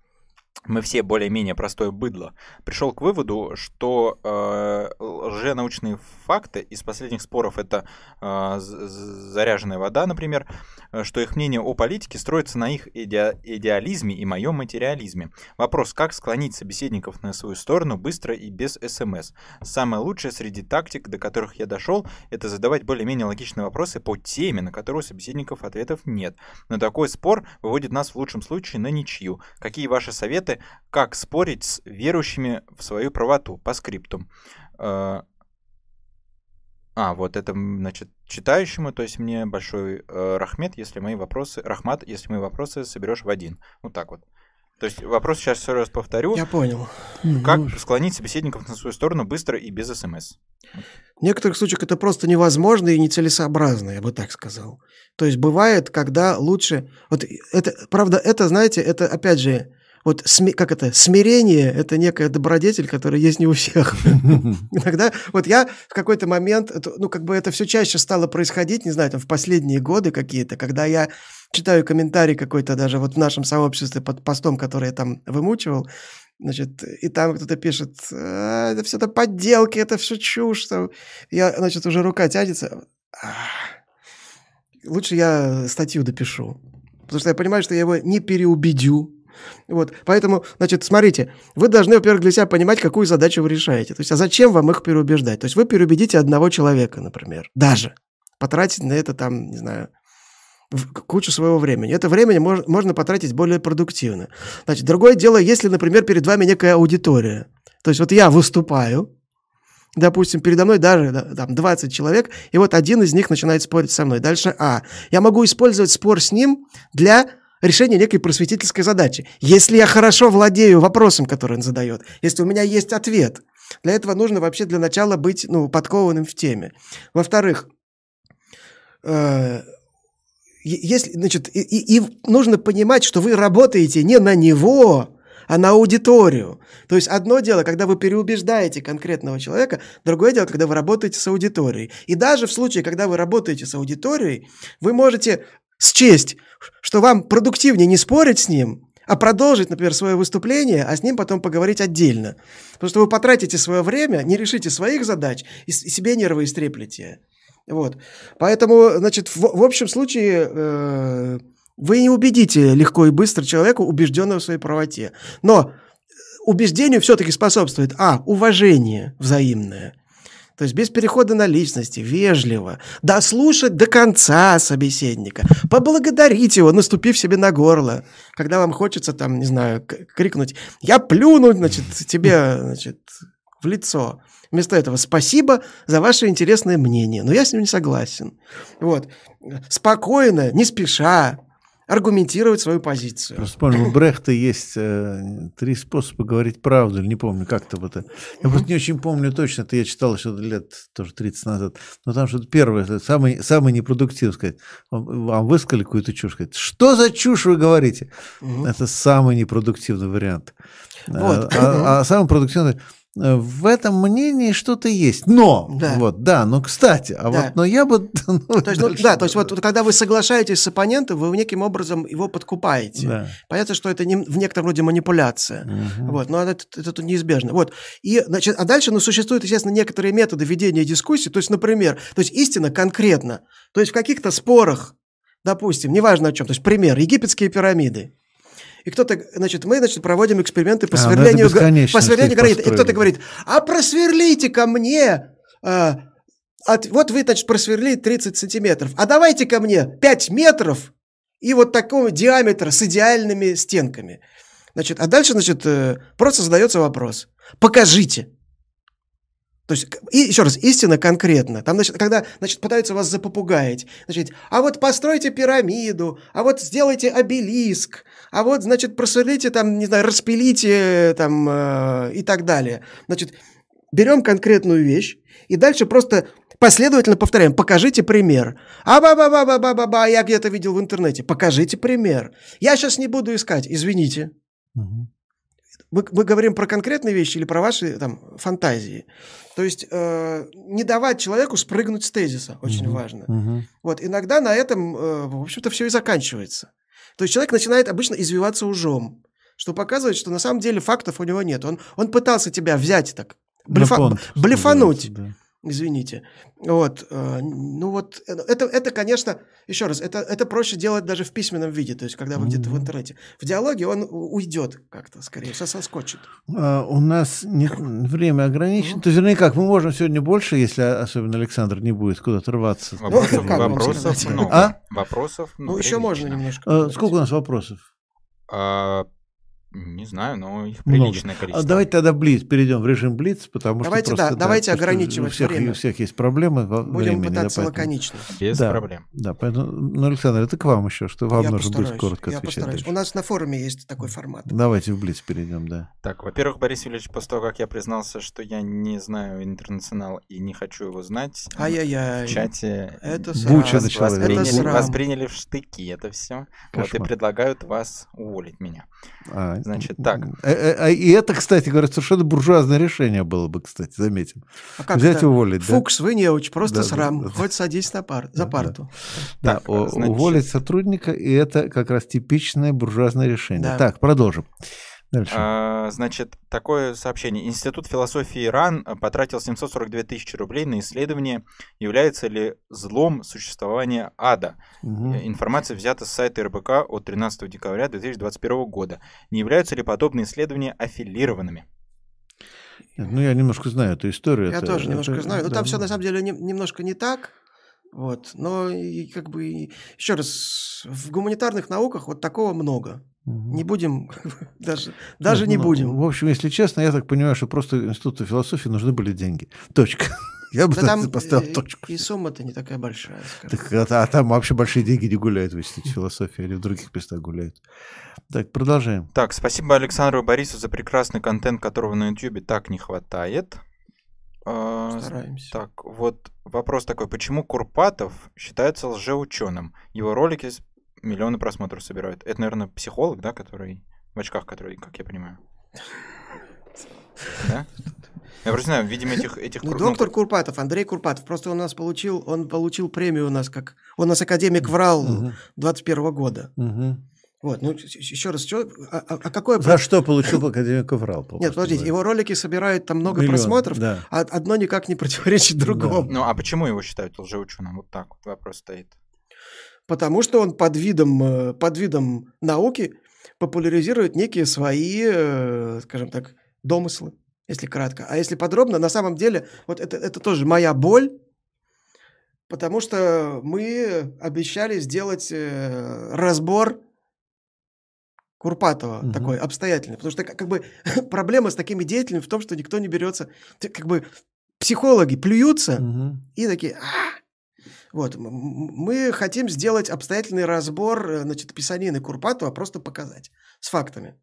мы все более-менее простое быдло, пришел к выводу, что э, лженаучные факты из последних споров это э, заряженная вода, например, э, что их мнение о политике строится на их иде идеализме и моем материализме. Вопрос, как склонить собеседников на свою сторону быстро и без СМС. Самое лучшее среди тактик, до которых я дошел, это задавать более-менее логичные вопросы по теме, на которую у собеседников ответов нет. Но такой спор выводит нас в лучшем случае на ничью. Какие ваши советы советы, как спорить с верующими в свою правоту по скриптум. Э, а, вот это, значит, читающему, то есть мне большой э, рахмет, если мои вопросы, рахмат, если мои вопросы соберешь в один. Вот так вот. То есть вопрос сейчас все раз повторю. Я понял. Как ну, склонить собеседников на свою сторону быстро и без СМС? В некоторых случаях это просто невозможно и нецелесообразно, я бы так сказал. То есть бывает, когда лучше... Вот это, правда, это, знаете, это, опять же, вот сми, как это, смирение – это некая добродетель, которая есть не у всех. <laughs> Иногда, вот я в какой-то момент, ну, как бы это все чаще стало происходить, не знаю, там, в последние годы какие-то, когда я читаю комментарий какой-то даже вот в нашем сообществе под постом, который я там вымучивал, Значит, и там кто-то пишет, а, это все это подделки, это все чушь. Что... Я, значит, уже рука тянется. Лучше я статью допишу. Потому что я понимаю, что я его не переубедю. Вот, поэтому, значит, смотрите, вы должны, во-первых, для себя понимать, какую задачу вы решаете. То есть, а зачем вам их переубеждать? То есть, вы переубедите одного человека, например, даже. Потратить на это там, не знаю, кучу своего времени. Это время мож, можно потратить более продуктивно. Значит, другое дело, если, например, перед вами некая аудитория. То есть вот я выступаю, допустим, передо мной даже там, 20 человек, и вот один из них начинает спорить со мной. Дальше А. Я могу использовать спор с ним для решения некой просветительской задачи. Если я хорошо владею вопросом, который он задает, если у меня есть ответ, для этого нужно вообще для начала быть ну, подкованным в теме. Во-вторых, э если, значит, и, и нужно понимать, что вы работаете не на него, а на аудиторию. То есть одно дело, когда вы переубеждаете конкретного человека, другое дело, когда вы работаете с аудиторией. И даже в случае, когда вы работаете с аудиторией, вы можете счесть, что вам продуктивнее не спорить с ним, а продолжить, например, свое выступление, а с ним потом поговорить отдельно. Потому что вы потратите свое время, не решите своих задач и себе нервы истреплете. Вот. Поэтому, значит, в, в общем случае э, вы не убедите легко и быстро человека, убежденного в своей правоте. Но убеждению все-таки способствует, а, уважение взаимное. То есть без перехода на личности, вежливо, дослушать до конца собеседника, поблагодарить его, наступив себе на горло, когда вам хочется там, не знаю, крикнуть «Я плюну, значит, тебе, значит, в лицо». Вместо этого спасибо за ваше интересное мнение, но я с ним не согласен. Вот. Спокойно, не спеша, аргументировать свою позицию. Просто вспомнил, у Брехта есть э, три способа говорить правду, или не помню, как-то вот это. Я просто не очень помню точно, это я читал еще лет тоже 30 назад, но там что-то первое, это самый, самый непродуктивный, сказать, вам высказали какую-то чушь, сказать, что за чушь вы говорите? Это самый непродуктивный вариант. Вот. А, а самый продуктивный, в этом мнении что-то есть. Но, да. вот, да, но кстати, а да. вот, но я бы... <laughs> Ну, то есть, ну, да, то есть вот когда вы соглашаетесь с оппонентом, вы неким образом его подкупаете. Да. Понятно, что это не, в некотором роде манипуляция. Угу. Вот, но это, это, это неизбежно. Вот. И, значит, а дальше, ну, существуют, естественно, некоторые методы ведения дискуссии. То есть, например, то есть истина конкретно. То есть в каких-то спорах, допустим, неважно о чем, то есть пример, египетские пирамиды и кто-то, значит, мы, значит, проводим эксперименты по а, ну сверлению, по сверлению границ. И кто-то говорит, а просверлите ко мне, а, от, вот вы, значит, просверлили 30 сантиметров, а давайте ко мне 5 метров и вот такого диаметра с идеальными стенками. Значит, а дальше, значит, э, просто задается вопрос. Покажите. То есть, и, еще раз, истина конкретно. Там, значит, когда значит, пытаются вас запопугаять, значит, а вот постройте пирамиду, а вот сделайте обелиск, а вот, значит, просверлите там, не знаю, распилите там э, и так далее. Значит, берем конкретную вещь и дальше просто последовательно повторяем. Покажите пример. А ба ба ба ба ба ба ба я где-то видел в интернете. Покажите пример. Я сейчас не буду искать, извините. Угу. Мы, мы говорим про конкретные вещи или про ваши там фантазии. То есть э, не давать человеку спрыгнуть с тезиса очень угу, важно. Угу. Вот иногда на этом, э, в общем-то, все и заканчивается. То есть человек начинает обычно извиваться ужом, что показывает, что на самом деле фактов у него нет. Он, он пытался тебя взять так, блефа, блефануть. Да извините. Вот, э, ну вот, э, это, это, конечно, еще раз, это, это проще делать даже в письменном виде, то есть, когда вы mm-hmm. где-то в интернете. В диалоге он уйдет как-то скорее, соскочит. А, у нас не, время ограничено. Mm-hmm. То есть, вернее, как, мы можем сегодня больше, если особенно Александр не будет куда-то рваться. Вопросов, ну, вопросов много. А? Вопросов Ну, еще можно немножко. А, сколько у нас вопросов? А, Не знаю, но их приличное Много. количество. А давайте тогда блиц, перейдем в режим блиц, потому давайте, что просто, да, давайте ограничивать у всех, время. У всех есть проблемы во Будем времени. пытаться да, лаконично. Без да, проблем. Да, поэтому, ну, Александр, это к вам еще, что вам я нужно постараюсь, будет коротко я отвечать. Постараюсь. Дальше. У нас на форуме есть такой формат. Давайте в блиц перейдем, да. Так, во-первых, Борис Юрьевич, после того, как я признался, что я не знаю интернационал и не хочу его знать, Ай-яй-яй. в чате Это Буча начала Это восприняли, срам. восприняли в штыки это все. Вот и Кошмар. предлагают вас уволить меня. А, Значит, так. э, э, а, И это, кстати, говорят, совершенно буржуазное решение было бы, кстати, заметим. А как Взять это? уволить, да? Фукс, вы неуч, просто Да, да, срам. да. Хоть садись на пар, Да, за да. парту. Да, Так, значит- уволить сотрудника, и это как раз типичное буржуазное решение. Да. Так, продолжим. Дальше. А, Значит, такое сообщение. Институт философии Иран э, потратил 742 тысячи рублей на исследование, является ли злом существование ада. Э, Информация взята с сайта РБК от 13 декабря 2021 года. Не являются ли подобные исследования аффилированными? Ну, я немножко знаю эту историю. Я это- тоже немножко это- знаю. Но да, там все ну, на самом деле не- немножко не так. Вот. Но и как бы еще раз, в гуманитарных науках вот такого много. Не будем, <laughs> даже, даже Нет, не ну, будем. В общем, если честно, я так понимаю, что просто институту философии нужны были деньги. Точка. <laughs> Я бы Да там <laughs> поставил э, точку. и сумма-то не такая большая. Так, а, а там вообще большие деньги не гуляют в институте философии или в других местах гуляют. Так, продолжаем. Так, спасибо Александру Борису за прекрасный контент, которого на YouTube так не хватает. А, Стараемся. Так, вот вопрос такой. Почему Курпатов считается лжеученым? Его ролики миллионы просмотров собирают. Это, наверное, психолог, да, который в очках, который, как я понимаю. Да? Я просто знаю, видимо, этих... этих Ну, кур- доктор Курпатов, Андрей Курпатов, просто он у нас получил, он получил премию у нас, как он у нас академик врал Мгм. 21 года. Вот, ну еще раз, что, а, а- а какое... За что получил академик Врал? Нет, подождите, его ролики собирают там много Миллион, просмотров, да. а одно никак не противоречит другому. Ну, а почему его считают лжеученым? Вот так вот вопрос стоит. Потому что он под видом, э, под видом науки популяризирует некие свои, э, скажем так, домыслы, если кратко. А если подробно, на самом деле, вот это, это тоже моя боль, потому что мы обещали сделать э, разбор Курпатова Мгм. такой обстоятельный. Потому что как, бы <laughs> проблема с такими деятелями в том, что никто не берется. Как бы психологи плюются, Мгм. и такие, «А!» Вот, мы хотим сделать обстоятельный разбор, э, значит, писанины Курпатова, просто показать с фактами.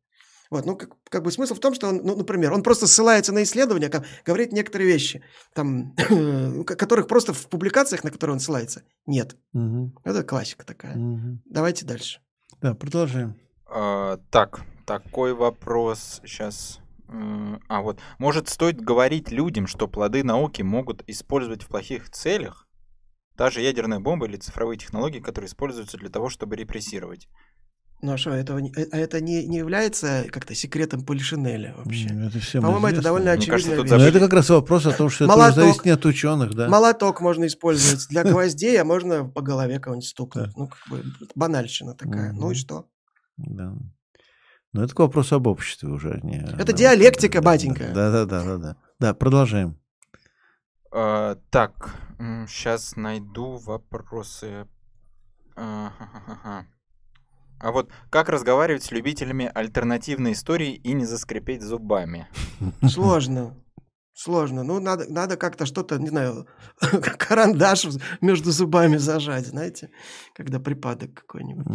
Вот, ну, как, как бы смысл в том, что он, ну, например, он просто ссылается на исследования, ко- говорит некоторые вещи, там, <coughs> ко- которых просто в публикациях, на которые он ссылается, нет. Мгм. Это классика такая. Мгм. Давайте дальше. Да, продолжаем. А, так, такой вопрос сейчас. А вот, может, стоит говорить людям, что плоды науки могут использовать в плохих целях? Даже ядерная бомба или цифровые технологии, которые используются для того, чтобы репрессировать. Ну, а что, этого не- э, а это не, не является как-то секретом Полишинеля вообще? Это всем По-моему, это довольно кажется, тут вещь. Но это как раз вопрос о том, что это Молоток. уже зависит не от ученых, да? Молоток можно использовать для <laughs> гвоздей, а можно по голове кого-нибудь стукнуть. Ну, как бы банальщина такая. Ну и что? Да. Но это к вопросу об обществе уже. а Не, Это диалектика, батенька. Да, да, да, да, да. Да, продолжаем. А, так, сейчас найду вопросы. А. А вот как разговаривать с любителями альтернативной истории и не заскрипеть зубами? Сложно. Сложно. Ну, надо, надо как-то что-то, не знаю, <laughs> карандаш между зубами зажать, знаете, когда припадок какой-нибудь.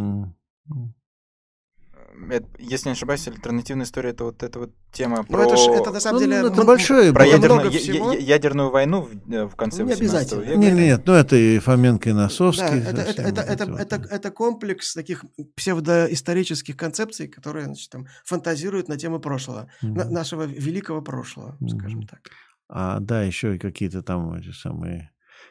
Это, если не ошибаюсь, альтернативная история это вот эта вот тема Ну, про, это, ж, это на самом Ну, деле... это м- большое про ядерную, я- ядерную войну в, э, в конце Ну, не 18 обязательно. века. Нет, нет, ну это и Фоменко, и Носовский. Да, это, это, это, это, это, это комплекс таких псевдоисторических концепций, которые значит, там, фантазируют на темы прошлого, на- Мгм. нашего великого прошлого, скажем Мгм. так. А, да, еще и какие-то там эти самые,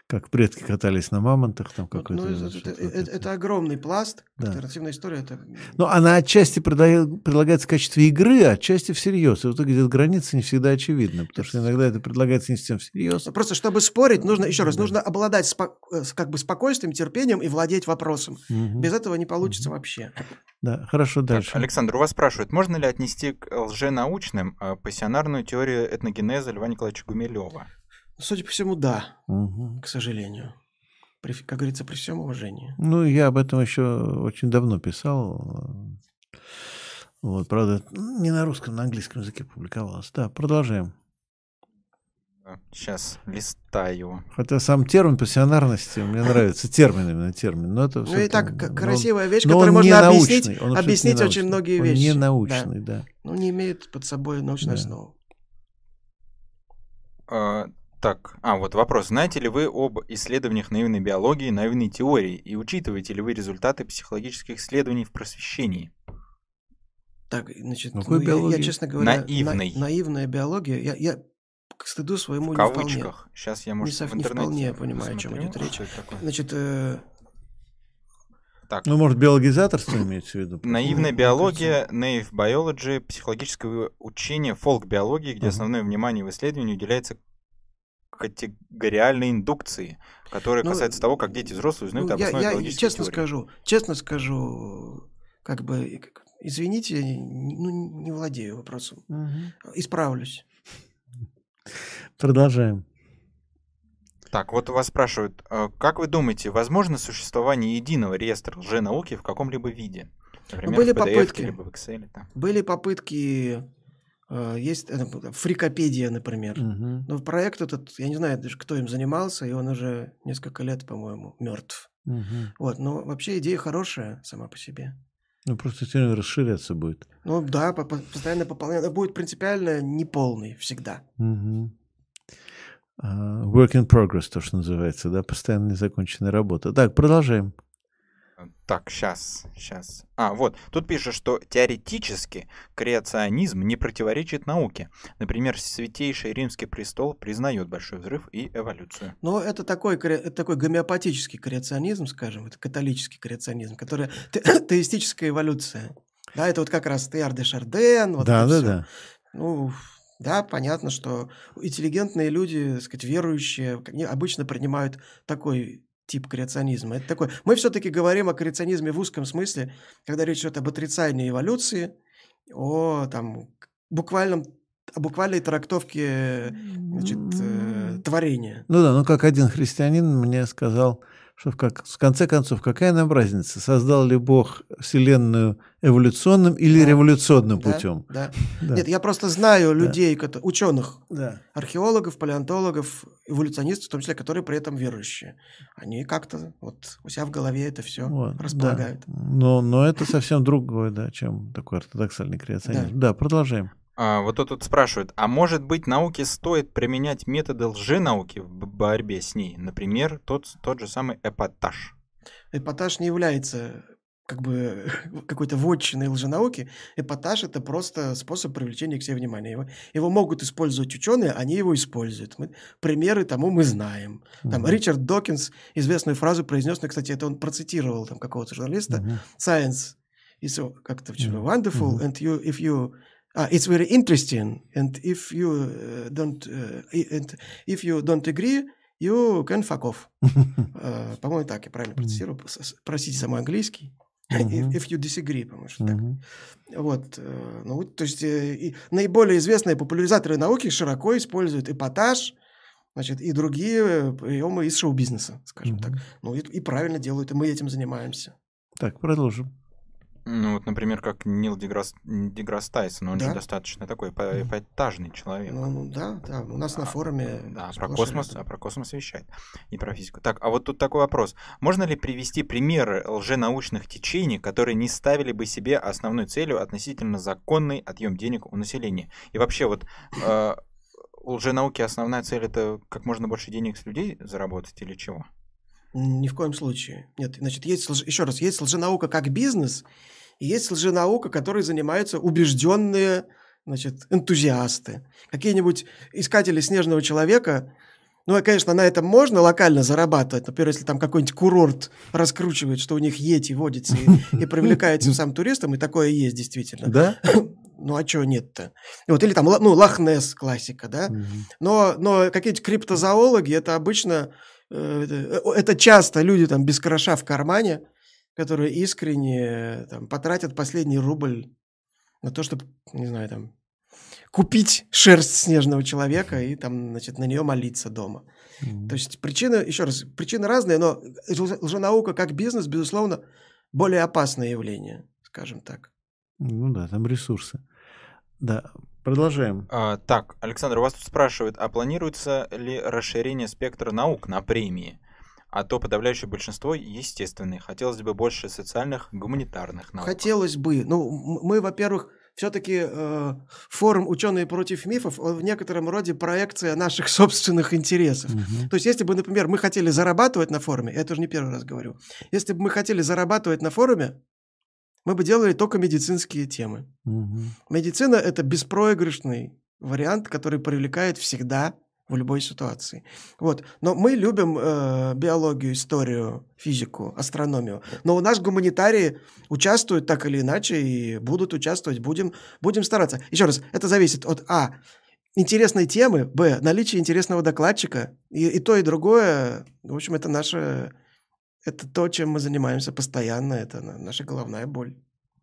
как предки катались на мамонтах, там Вот, какой-то. ну, это, это- это- это. огромный пласт. Да. Альтернативная история это. Ну, она отчасти предлагает- предлагается в качестве игры, а отчасти всерьез. И вот где граница не всегда очевидна, потому что иногда это предлагается не совсем всерьез. Просто чтобы спорить, нужно еще раз, Да. нужно обладать спо- э, как бы спокойствием, терпением и владеть вопросом. Мгм. Без этого не получится вообще. Да, хорошо, Так, дальше. Александр, у вас спрашивают, можно ли отнести к лженаучным а, пассионарную теорию этногенеза Льва Николаевича Гумилева? Судя по всему, да, Мгм. к сожалению. При- как говорится, при всем уважении. Ну, я об этом еще очень давно писал. Вот, правда, не на русском, на английском языке публиковалось. Да, продолжаем. Сейчас листаю. Хотя сам термин пассионарности мне нравится, термин именно термин. Но это ну и так красивая вещь, которую можно объяснить, объяснить очень многие вещи. не научный, да. да. Ну не имеет под собой научную да. основу. А, так, а вот вопрос. Знаете ли вы об исследованиях наивной биологии, наивной теории и учитываете ли вы результаты психологических исследований в просвещении? Так, значит, ну, я, я, честно говоря, наивной. На, наивная биология. Я, я к стыду своему в не кавычках. вполне. Сейчас я, может, не, в не вполне понимаю, о чем идет речь. Значит, э... так. Ну, может, биологизаторство имеется в виду? Наивная биология, naive biology, психологическое учение, фолк-биологии, где uh-huh. основное внимание в исследовании уделяется категориальной индукции, которая ну, касается того, как дети взрослые узнают ну, об основе я, я честно теории. скажу, честно скажу, как бы, извините, ну, не владею вопросом. Угу. Исправлюсь. Продолжаем. Так, вот вас спрашивают, э, как вы думаете, возможно существование единого реестра лженауки в каком-либо виде? Например, Были в PDF, попытки. Либо в Excel, там. Были попытки есть э, фрикопедия, например. Угу. Но проект этот, я не знаю даже, кто им занимался, и он уже несколько лет, по-моему, мертв. Угу. Вот, но вообще идея хорошая сама по себе. Ну, просто все расширяться будет. Ну да, постоянно пополняться. Будет принципиально неполный всегда. Угу. Uh, work in progress, то, что называется, да, постоянно незаконченная работа. Так, продолжаем. Так, сейчас, сейчас. А, вот, тут пишет, что теоретически креационизм не противоречит науке. Например, Святейший Римский престол признает Большой взрыв и эволюцию. Но это такой, это такой гомеопатический креационизм, скажем, это католический креационизм, который <coughs> те, <coughs> теистическая эволюция. Да, это вот как раз Теар де Шарден. Вот да, да, все. да. Ну, да, понятно, что интеллигентные люди, так сказать, верующие, обычно принимают такой тип креационизма. Это такой... Мы все-таки говорим о креационизме в узком смысле, когда речь идет об отрицании эволюции, о там, буквальном о буквальной трактовке значит, э, творения. Ну да, ну как один христианин мне сказал, что в, как, в конце концов, какая нам разница, создал ли Бог Вселенную эволюционным или да. революционным да, путем? Да. да. Нет, я просто знаю людей, да. ученых, да. археологов, палеонтологов, эволюционистов, в том числе, которые при этом верующие. Они как-то вот у себя в голове это все вот, располагают. Да. Но, но это совсем другое, да, чем такой ортодоксальный креационизм. Да, да продолжаем. А, вот тут спрашивают, а может быть науке стоит применять методы лженауки в борьбе с ней? Например, тот, тот же самый эпатаж. Эпатаж не является как бы <laughs> какой-то вотчиной лженауки. Эпатаж – это просто способ привлечения к себе внимания. Его, его могут использовать ученые, они его используют. Мы, примеры тому мы знаем. Там mm-hmm. Ричард Докинс известную фразу произнес, но, кстати, это он процитировал там какого-то журналиста. Mm-hmm. Science is как-то mm-hmm. wonderful, and you, if you Uh, it's very interesting, and if you uh, don't, uh, and if you don't agree, you can fuck off. uh, <laughs> по-моему, так я правильно процитирую. Простите за мой английский. <laughs> Uh-huh. If you disagree, по-моему, что uh-huh. так. Вот, э, ну, то есть э, и наиболее известные популяризаторы науки широко используют эпатаж, значит, и другие приемы из шоу-бизнеса, скажем uh-huh. так. Ну, и, и правильно делают, и мы этим занимаемся. Так, продолжим. Ну, вот, например, как Нил Деграсс, Деграсс Тайсон, он да? же достаточно такой эпатажный человек. Ну, ну да, да, у нас на форуме... Да, про космос, а про космос вещает, и про физику. Так, а вот тут такой вопрос. Можно ли привести примеры лженаучных течений, которые не ставили бы себе основной целью относительно законный отъем денег у населения? И вообще вот э, у лженауки основная цель это как можно больше денег с людей заработать или чего? Ни в коем случае. Нет, значит, есть, еще раз, есть лженаука как бизнес, и есть лженаука, которой занимаются убежденные значит, энтузиасты. Какие-нибудь искатели снежного человека, ну, конечно, на этом можно локально зарабатывать. Например, если там какой-нибудь курорт раскручивает, что у них ети водится и, и привлекает сам туристам, и такое есть действительно. Да? <coughs> Ну, а чего нет-то? Вот, или там, ну, Лохнес классика, да? Но, но какие-нибудь криптозоологи, это обычно, это, это часто люди там без кроша в кармане, которые искренне там, потратят последний рубль на то, чтобы, не знаю, там, купить шерсть снежного человека и там, значит, на нее молиться дома. Mm-hmm. То есть причины, еще раз, причины разные, но лженаука как бизнес, безусловно, более опасное явление, скажем так. Ну да, там ресурсы. Да, продолжаем. А, так, Александр, у вас тут спрашивают, а планируется ли расширение спектра наук на премии? А то подавляющее большинство естественные. Хотелось бы больше социальных, гуманитарных наук. Хотелось бы. Ну, мы, во-первых, все-таки э, форум «Ученые против мифов» в некотором роде проекция наших <laughs> собственных интересов. Угу. То есть, если бы, например, мы хотели зарабатывать на форуме, я тоже не первый раз говорю, если бы мы хотели зарабатывать на форуме, мы бы делали только медицинские темы. Угу. Медицина – это беспроигрышный вариант, который привлекает всегда в любой ситуации. Вот. Но мы любим э, биологию, историю, физику, астрономию. Но у нас гуманитарии участвуют так или иначе и будут участвовать. Будем, будем стараться. Еще раз, это зависит от А. Интересной темы, Б. Наличия интересного докладчика. И, и то, и другое, в общем, это наше... Это то, чем мы занимаемся постоянно. Это наша головная боль.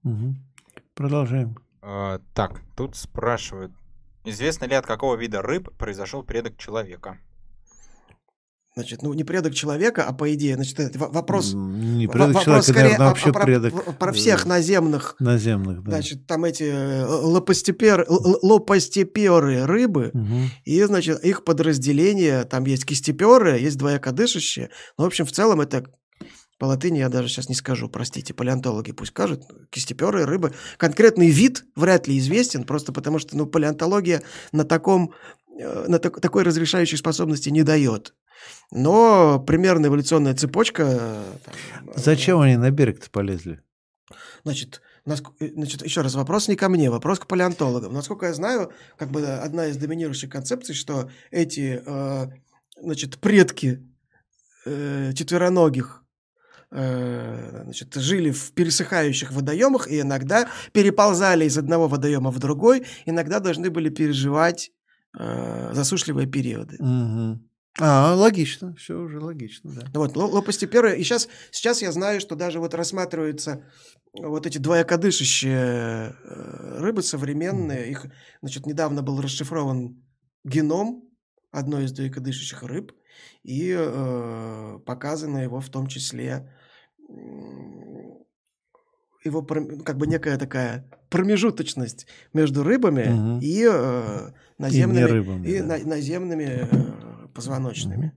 Угу. Продолжаем. А, так, тут спрашивают, Известно ли, от какого вида рыб произошел предок человека? Значит, ну не предок человека, а по идее, значит, это вопрос... Не предок вопрос человека, скорее, наверное, вообще а, про, предок... Про, про всех наземных... Наземных, да. Значит, там эти э, лопастепер, лопастеперы рыбы, угу. и, значит, их подразделения, там есть кистеперы, есть двоякодышащие. Ну, в общем, в целом это по латыни я даже сейчас не скажу, простите, палеонтологи пусть скажут, кистеперы, рыбы. Конкретный вид вряд ли известен, просто потому что ну, палеонтология на, таком, э, на так, такой разрешающей способности не дает. Но примерно эволюционная цепочка... Э, там, Зачем они на берег-то полезли? Значит, значит, еще раз, вопрос не ко мне, вопрос к палеонтологам. Насколько я знаю, как бы одна из доминирующих концепций, что эти, э, значит, предки четвероногих Э, значит, жили в пересыхающих водоемах и иногда переползали из одного водоема в другой, иногда должны были переживать э, засушливые периоды. Угу. А, логично, все уже логично, да. Вот, лопастеперы, и сейчас, сейчас я знаю, что даже вот рассматриваются вот эти двоякодышащие э, рыбы современные, их, значит, недавно был расшифрован геном одной из двоякодышащих рыб, и э, показано его в том числе его как бы некая такая промежуточность между рыбами угу. и э, наземными, и, рыбами, и да. на, наземными э, позвоночными.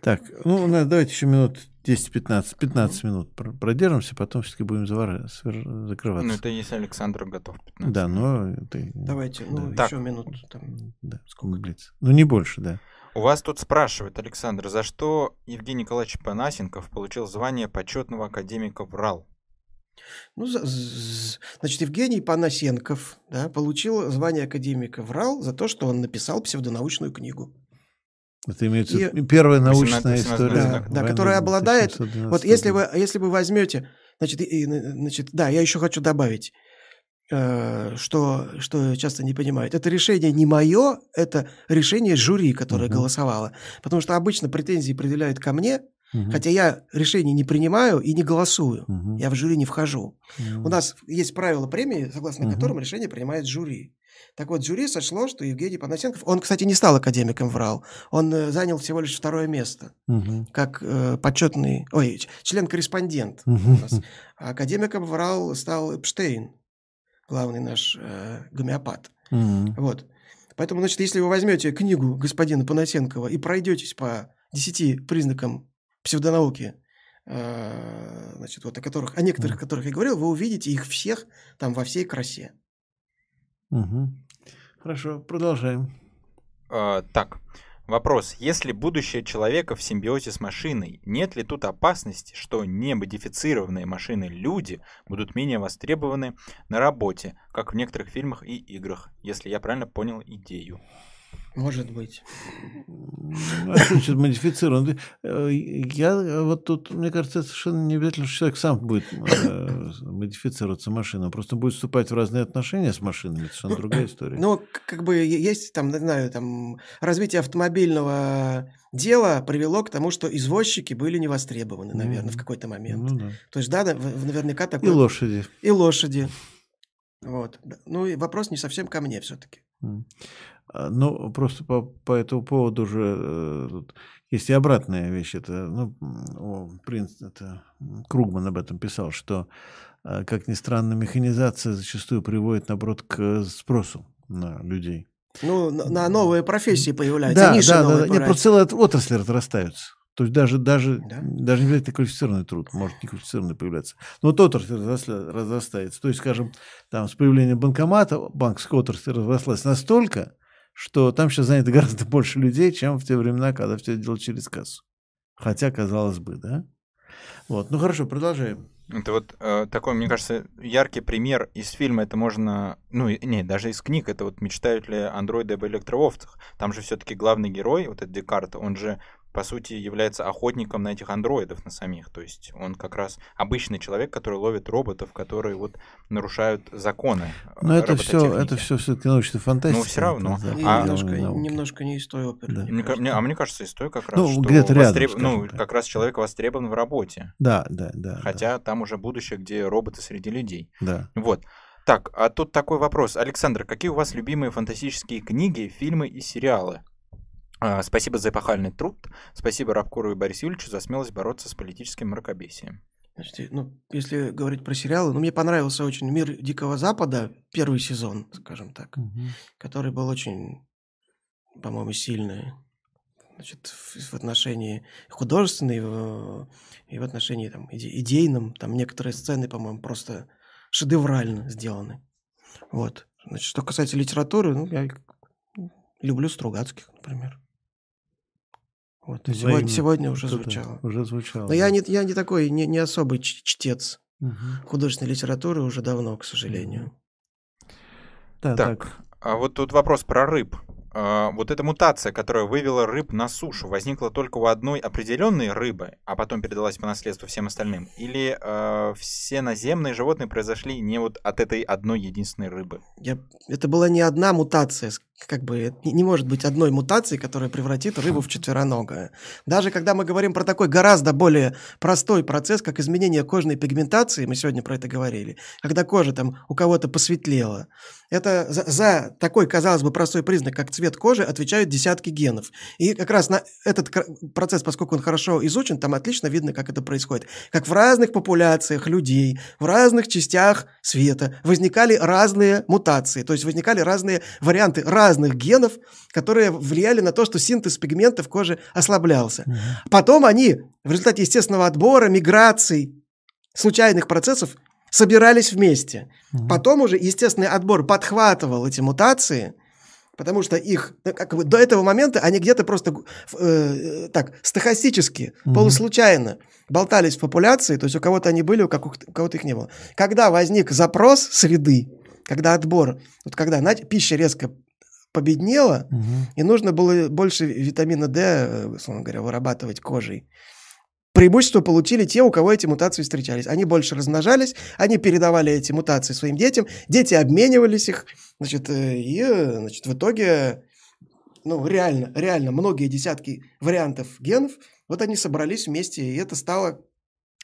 Так. так, ну давайте еще минут 10-15, 15 угу. минут продержимся, потом все-таки будем завар... закрываться. Ну это если Александр готов. Да, но... Это... Давайте, ну да. еще так. минут. Там... Да, сколько? Блиц. Ну не больше, да. У вас тут спрашивают, Александр, за что Евгений Николаевич Панасенков получил звание почетного академика ВРАЛ? Ну, значит, Евгений Панасенков да, получил звание академика ВРАЛ за то, что он написал псевдонаучную книгу. Это имеется и... первая научная 18, история. Да, да которая обладает... Вот если вы, если вы возьмете... Значит, и, значит, да, я еще хочу добавить. Э, что, что часто не понимают. Это решение не мое, это решение жюри, которое uh-huh. голосовало. Потому что обычно претензии предъявляют ко мне, uh-huh. хотя я решение не принимаю и не голосую. Uh-huh. Я в жюри не вхожу. Uh-huh. У нас есть правила премии, согласно uh-huh. которым решение принимает жюри. Так вот, жюри сошло, что Евгений Панасенков, он, кстати, не стал академиком врал, он э, занял всего лишь второе место, угу. как э, почетный, ой, член-корреспондент. Угу. Академиком врал стал Эпштейн главный наш э, гомеопат. Mm-hmm. Вот. Поэтому, значит, если вы возьмете книгу господина Панасенкова и пройдетесь по десяти признакам псевдонауки, э, значит, вот о которых, о некоторых, mm-hmm. которых я говорил, вы увидите их всех там во всей красе. Угу. Хорошо, продолжаем. А, так, Вопрос. Если будущее человека в симбиозе с машиной, нет ли тут опасности, что немодифицированные машины люди будут менее востребованы на работе, как в некоторых фильмах и играх, если я правильно понял идею? Может быть. Значит модифицирован? Э, я э, вот тут, мне кажется, совершенно не обязательно, что человек сам будет э, модифицироваться машиной. просто будет вступать в разные отношения с машинами. Это совершенно другая история. Ну, как бы есть там, не знаю, там развитие автомобильного дела привело к тому, что извозчики были не востребованы, наверное, mm-hmm. в какой-то момент. Ну, да. То есть, да, наверняка такое... И лошади. И лошади. Вот. Ну, и вопрос не совсем ко мне все-таки. А, ну, просто по, по этому поводу уже э, есть и обратная вещь. Это, ну, принц, это Кругман об этом писал, что а, как ни странно, механизация зачастую приводит, наоборот, к спросу на людей. Ну, на новые профессии появляются, да, ниши да, новые да. Нет, просто целые отрасли разрастаются. То есть даже, даже, да? даже не обязательно квалифицированный труд, может неквалифицированный появляться. Но вот отрасль разрастается. То есть, скажем, там с появлением банкомата банковская отрасль разрослась настолько, что там сейчас занято гораздо больше людей, чем в те времена, когда все это делали через кассу. Хотя, казалось бы, да? Вот, ну хорошо, продолжаем. Это вот э, такой, мне кажется, яркий пример из фильма. Это можно, ну, не, даже из книг. Это вот мечтают ли андроиды об электроовцах. Там же все-таки главный герой, вот этот Декарт, он же по сути, является охотником на этих андроидов, на самих. То есть он как раз обычный человек, который ловит роботов, которые вот нарушают законы. Но это все, это все все-таки научная фантастика. Ну, все равно. а, немножко, немножко не из той оперы. Да. Мне, мне, а мне кажется, из той как раз, ну, где-то рядом, востреб... ну, так. как раз человек востребован в работе. Да, да, да. Хотя да. там уже будущее, где роботы среди людей. Да. Вот. Так, а тут такой вопрос. Александр, какие у вас любимые фантастические книги, фильмы и сериалы? А, спасибо за эпохальный труд. Спасибо Рабкуру и Борису Юльевичу за смелость бороться с политическим мракобесием. Значит, ну, если говорить про сериалы, ну, мне понравился очень «Мир Дикого Запада», первый сезон, скажем так, угу. который был очень, по-моему, сильный. Значит, в, в отношении художественной в, и в отношении там, иде, идейном. Там некоторые сцены, по-моему, просто шедеврально сделаны. Вот. Значит, что касается литературы, ну, я люблю Стругацких, например. Вот, сегодня, сегодня уже звучало. Уже звучало. Но да. я, не, я не такой, не, не особый чтец угу. художественной литературы уже давно, к сожалению. Да, так, так, а вот тут вопрос про рыб. А, вот эта мутация, которая вывела рыб на сушу, возникла только у одной определенной рыбы, а потом передалась по наследству всем остальным? Или э, все наземные животные произошли не вот от этой одной единственной рыбы? Я... Это была не одна мутация, как бы не может быть одной мутации, которая превратит рыбу в четвероногое. Даже когда мы говорим про такой гораздо более простой процесс, как изменение кожной пигментации, мы сегодня про это говорили, когда кожа там у кого-то посветлела, это за, за такой, казалось бы, простой признак, как цвет кожи, отвечают десятки генов. И как раз на этот процесс, поскольку он хорошо изучен, там отлично видно, как это происходит. Как в разных популяциях людей, в разных частях света возникали разные мутации, то есть возникали разные варианты, разные разных генов, которые влияли на то, что синтез пигментов кожи ослаблялся. Угу. Потом они в результате естественного отбора, миграций, случайных процессов собирались вместе. Угу. Потом уже естественный отбор подхватывал эти мутации, потому что их ну, как бы, до этого момента они где-то просто э, так стахастически, угу. полуслучайно болтались в популяции, то есть у кого-то они были, у кого-то их не было. Когда возник запрос среды, когда отбор, вот когда пища резко победнела, угу. и нужно было больше витамина D, э, условно говоря, вырабатывать кожей. Преимущество получили те, у кого эти мутации встречались. Они больше размножались, они передавали эти мутации своим детям, дети обменивались их, значит, э, и значит, в итоге, ну, реально, реально, многие десятки вариантов генов, вот они собрались вместе, и это стало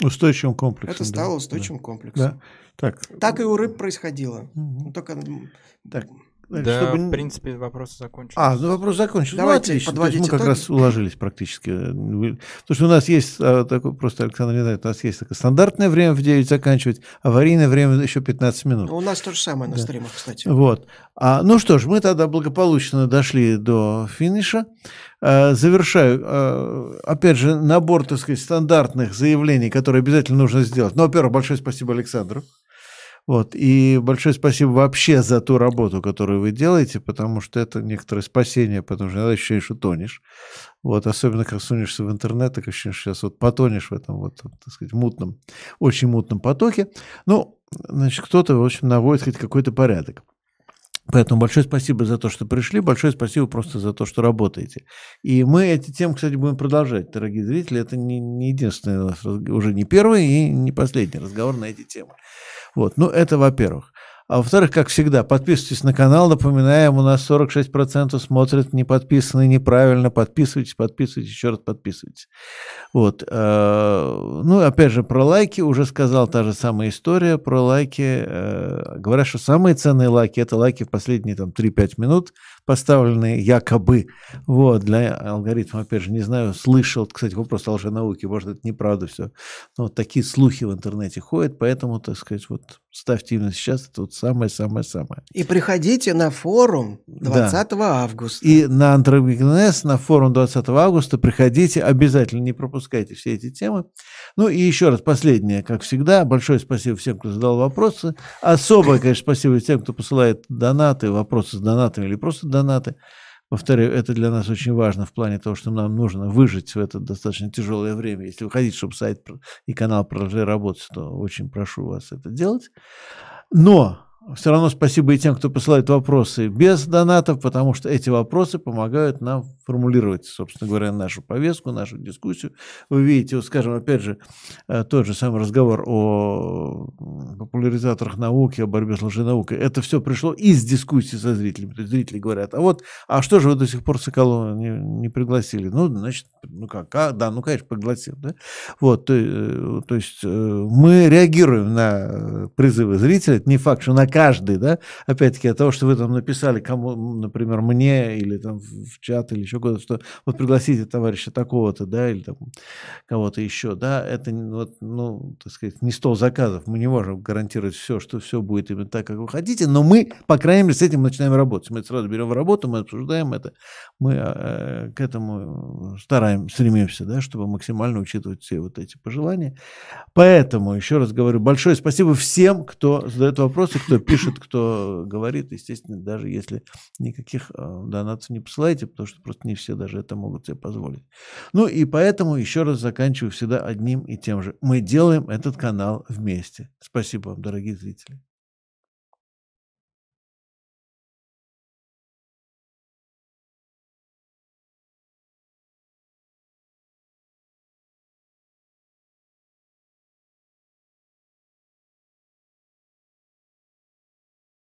Устойчивым комплексом. Это стало да. устойчивым да. комплексом. Да. Так. так и у рыб происходило. Угу. Только... Так. Да, чтобы... в принципе, вопросы закончились. А, ну вопрос закончился. Давайте ну, отлично. То есть мы как раз уложились практически. Потому что у нас есть а, такой, просто Александр не знает, у нас есть такое стандартное время в 9 заканчивать, аварийное время еще 15 минут. Ну, у нас то же самое на да. стримах, кстати. Вот. А, ну что ж, мы тогда благополучно дошли до финиша. А, завершаю. А, опять же, набор, так сказать, стандартных заявлений, которые обязательно нужно сделать. Ну, во-первых, большое спасибо Александру. Вот. И большое спасибо вообще за ту работу, которую вы делаете, потому что это некоторое спасение, потому что иногда ощущение, что тонешь. Вот, особенно, как сунешься в интернет, так ощущение, что сейчас вот потонешь в этом вот, так сказать, мутном, очень мутном потоке. Ну, значит, кто-то, в общем, наводит хоть какой-то порядок. Поэтому большое спасибо за то, что пришли, большое спасибо просто за то, что работаете. И мы эти темы, кстати, будем продолжать, дорогие зрители. Это не, не единственный, уже не первый и не последний разговор на эти темы. Вот, ну это во-первых. А во-вторых, как всегда, подписывайтесь на канал. Напоминаем, у нас 46% смотрят не подписанные неправильно. Подписывайтесь, подписывайтесь, еще раз подписывайтесь. Вот. Э, ну, опять же, про лайки. Уже сказал та же самая история про лайки. Э, говорят, что самые ценные лайки – это лайки в последние там, 3-5 минут, поставленные якобы вот, для алгоритма. Опять же, не знаю, слышал, кстати, вопрос о лженауке, может, это неправда все. Но вот такие слухи в интернете ходят, поэтому, так сказать, вот ставьте именно сейчас, это вот самое-самое-самое. И приходите на форум 20 да. августа. И на антропогенез, на форум 20 августа приходите, обязательно не пропускайте все эти темы. Ну и еще раз, последнее, как всегда, большое спасибо всем, кто задал вопросы. Особое, конечно, спасибо тем, кто посылает донаты, вопросы с донатами или просто донаты. Повторяю, это для нас очень важно в плане того, что нам нужно выжить в это достаточно тяжелое время. Если вы хотите, чтобы сайт и канал продолжали работать, то очень прошу вас это делать. Но все равно спасибо и тем, кто посылает вопросы без донатов, потому что эти вопросы помогают нам формулировать, собственно говоря, нашу повестку, нашу дискуссию. Вы видите, вот скажем, опять же, э, тот же самый разговор о популяризаторах науки, о борьбе с лженаукой. Это все пришло из дискуссии со зрителями. То есть зрители говорят, а вот, а что же вы до сих пор Соколова не, не пригласили? Ну, значит, ну как, а, да, ну, конечно, пригласил. Да? Вот, то, э, то есть э, мы реагируем на призывы зрителей. Это не факт, что на каждый, да, опять-таки от того, что вы там написали кому, например, мне или там в чат или еще куда-то, что вот пригласите товарища такого-то, да, или там кого-то еще, да, это вот, ну, так сказать, не стол заказов, мы не можем гарантировать все, что все будет именно так, как вы хотите, но мы, по крайней мере, с этим начинаем работать. Мы это сразу берем в работу, мы обсуждаем это, мы э, к этому стараем, стремимся, да, чтобы максимально учитывать все вот эти пожелания. Поэтому, еще раз говорю, большое спасибо всем, кто задает вопросы, кто пишет, кто говорит, естественно, даже если никаких э, донатов не посылаете, потому что просто не все даже это могут себе позволить. Ну и поэтому еще раз заканчиваю всегда одним и тем же. Мы делаем этот канал вместе. Спасибо вам, дорогие зрители.